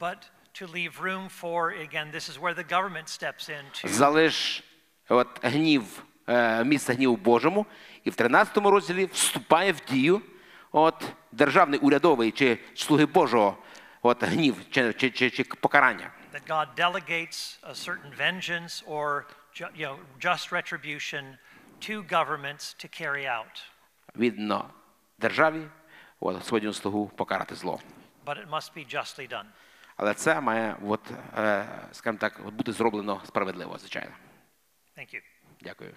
but to leave room for, again, this is where the government steps in to, залиш от, гнів, е, місце гніву Божому, і в 13 розділі вступає в дію от, державний урядовий чи слуги Божого от, гнів чи, чи, чи, чи покарання. that God delegates a certain vengeance or you know, just retribution to governments to carry out. Відно державі, от, Господнього слугу покарати зло. But it must be justly done. Але це має, от, е, скажімо так, бути зроблено справедливо, звичайно. Thank you. Дякую.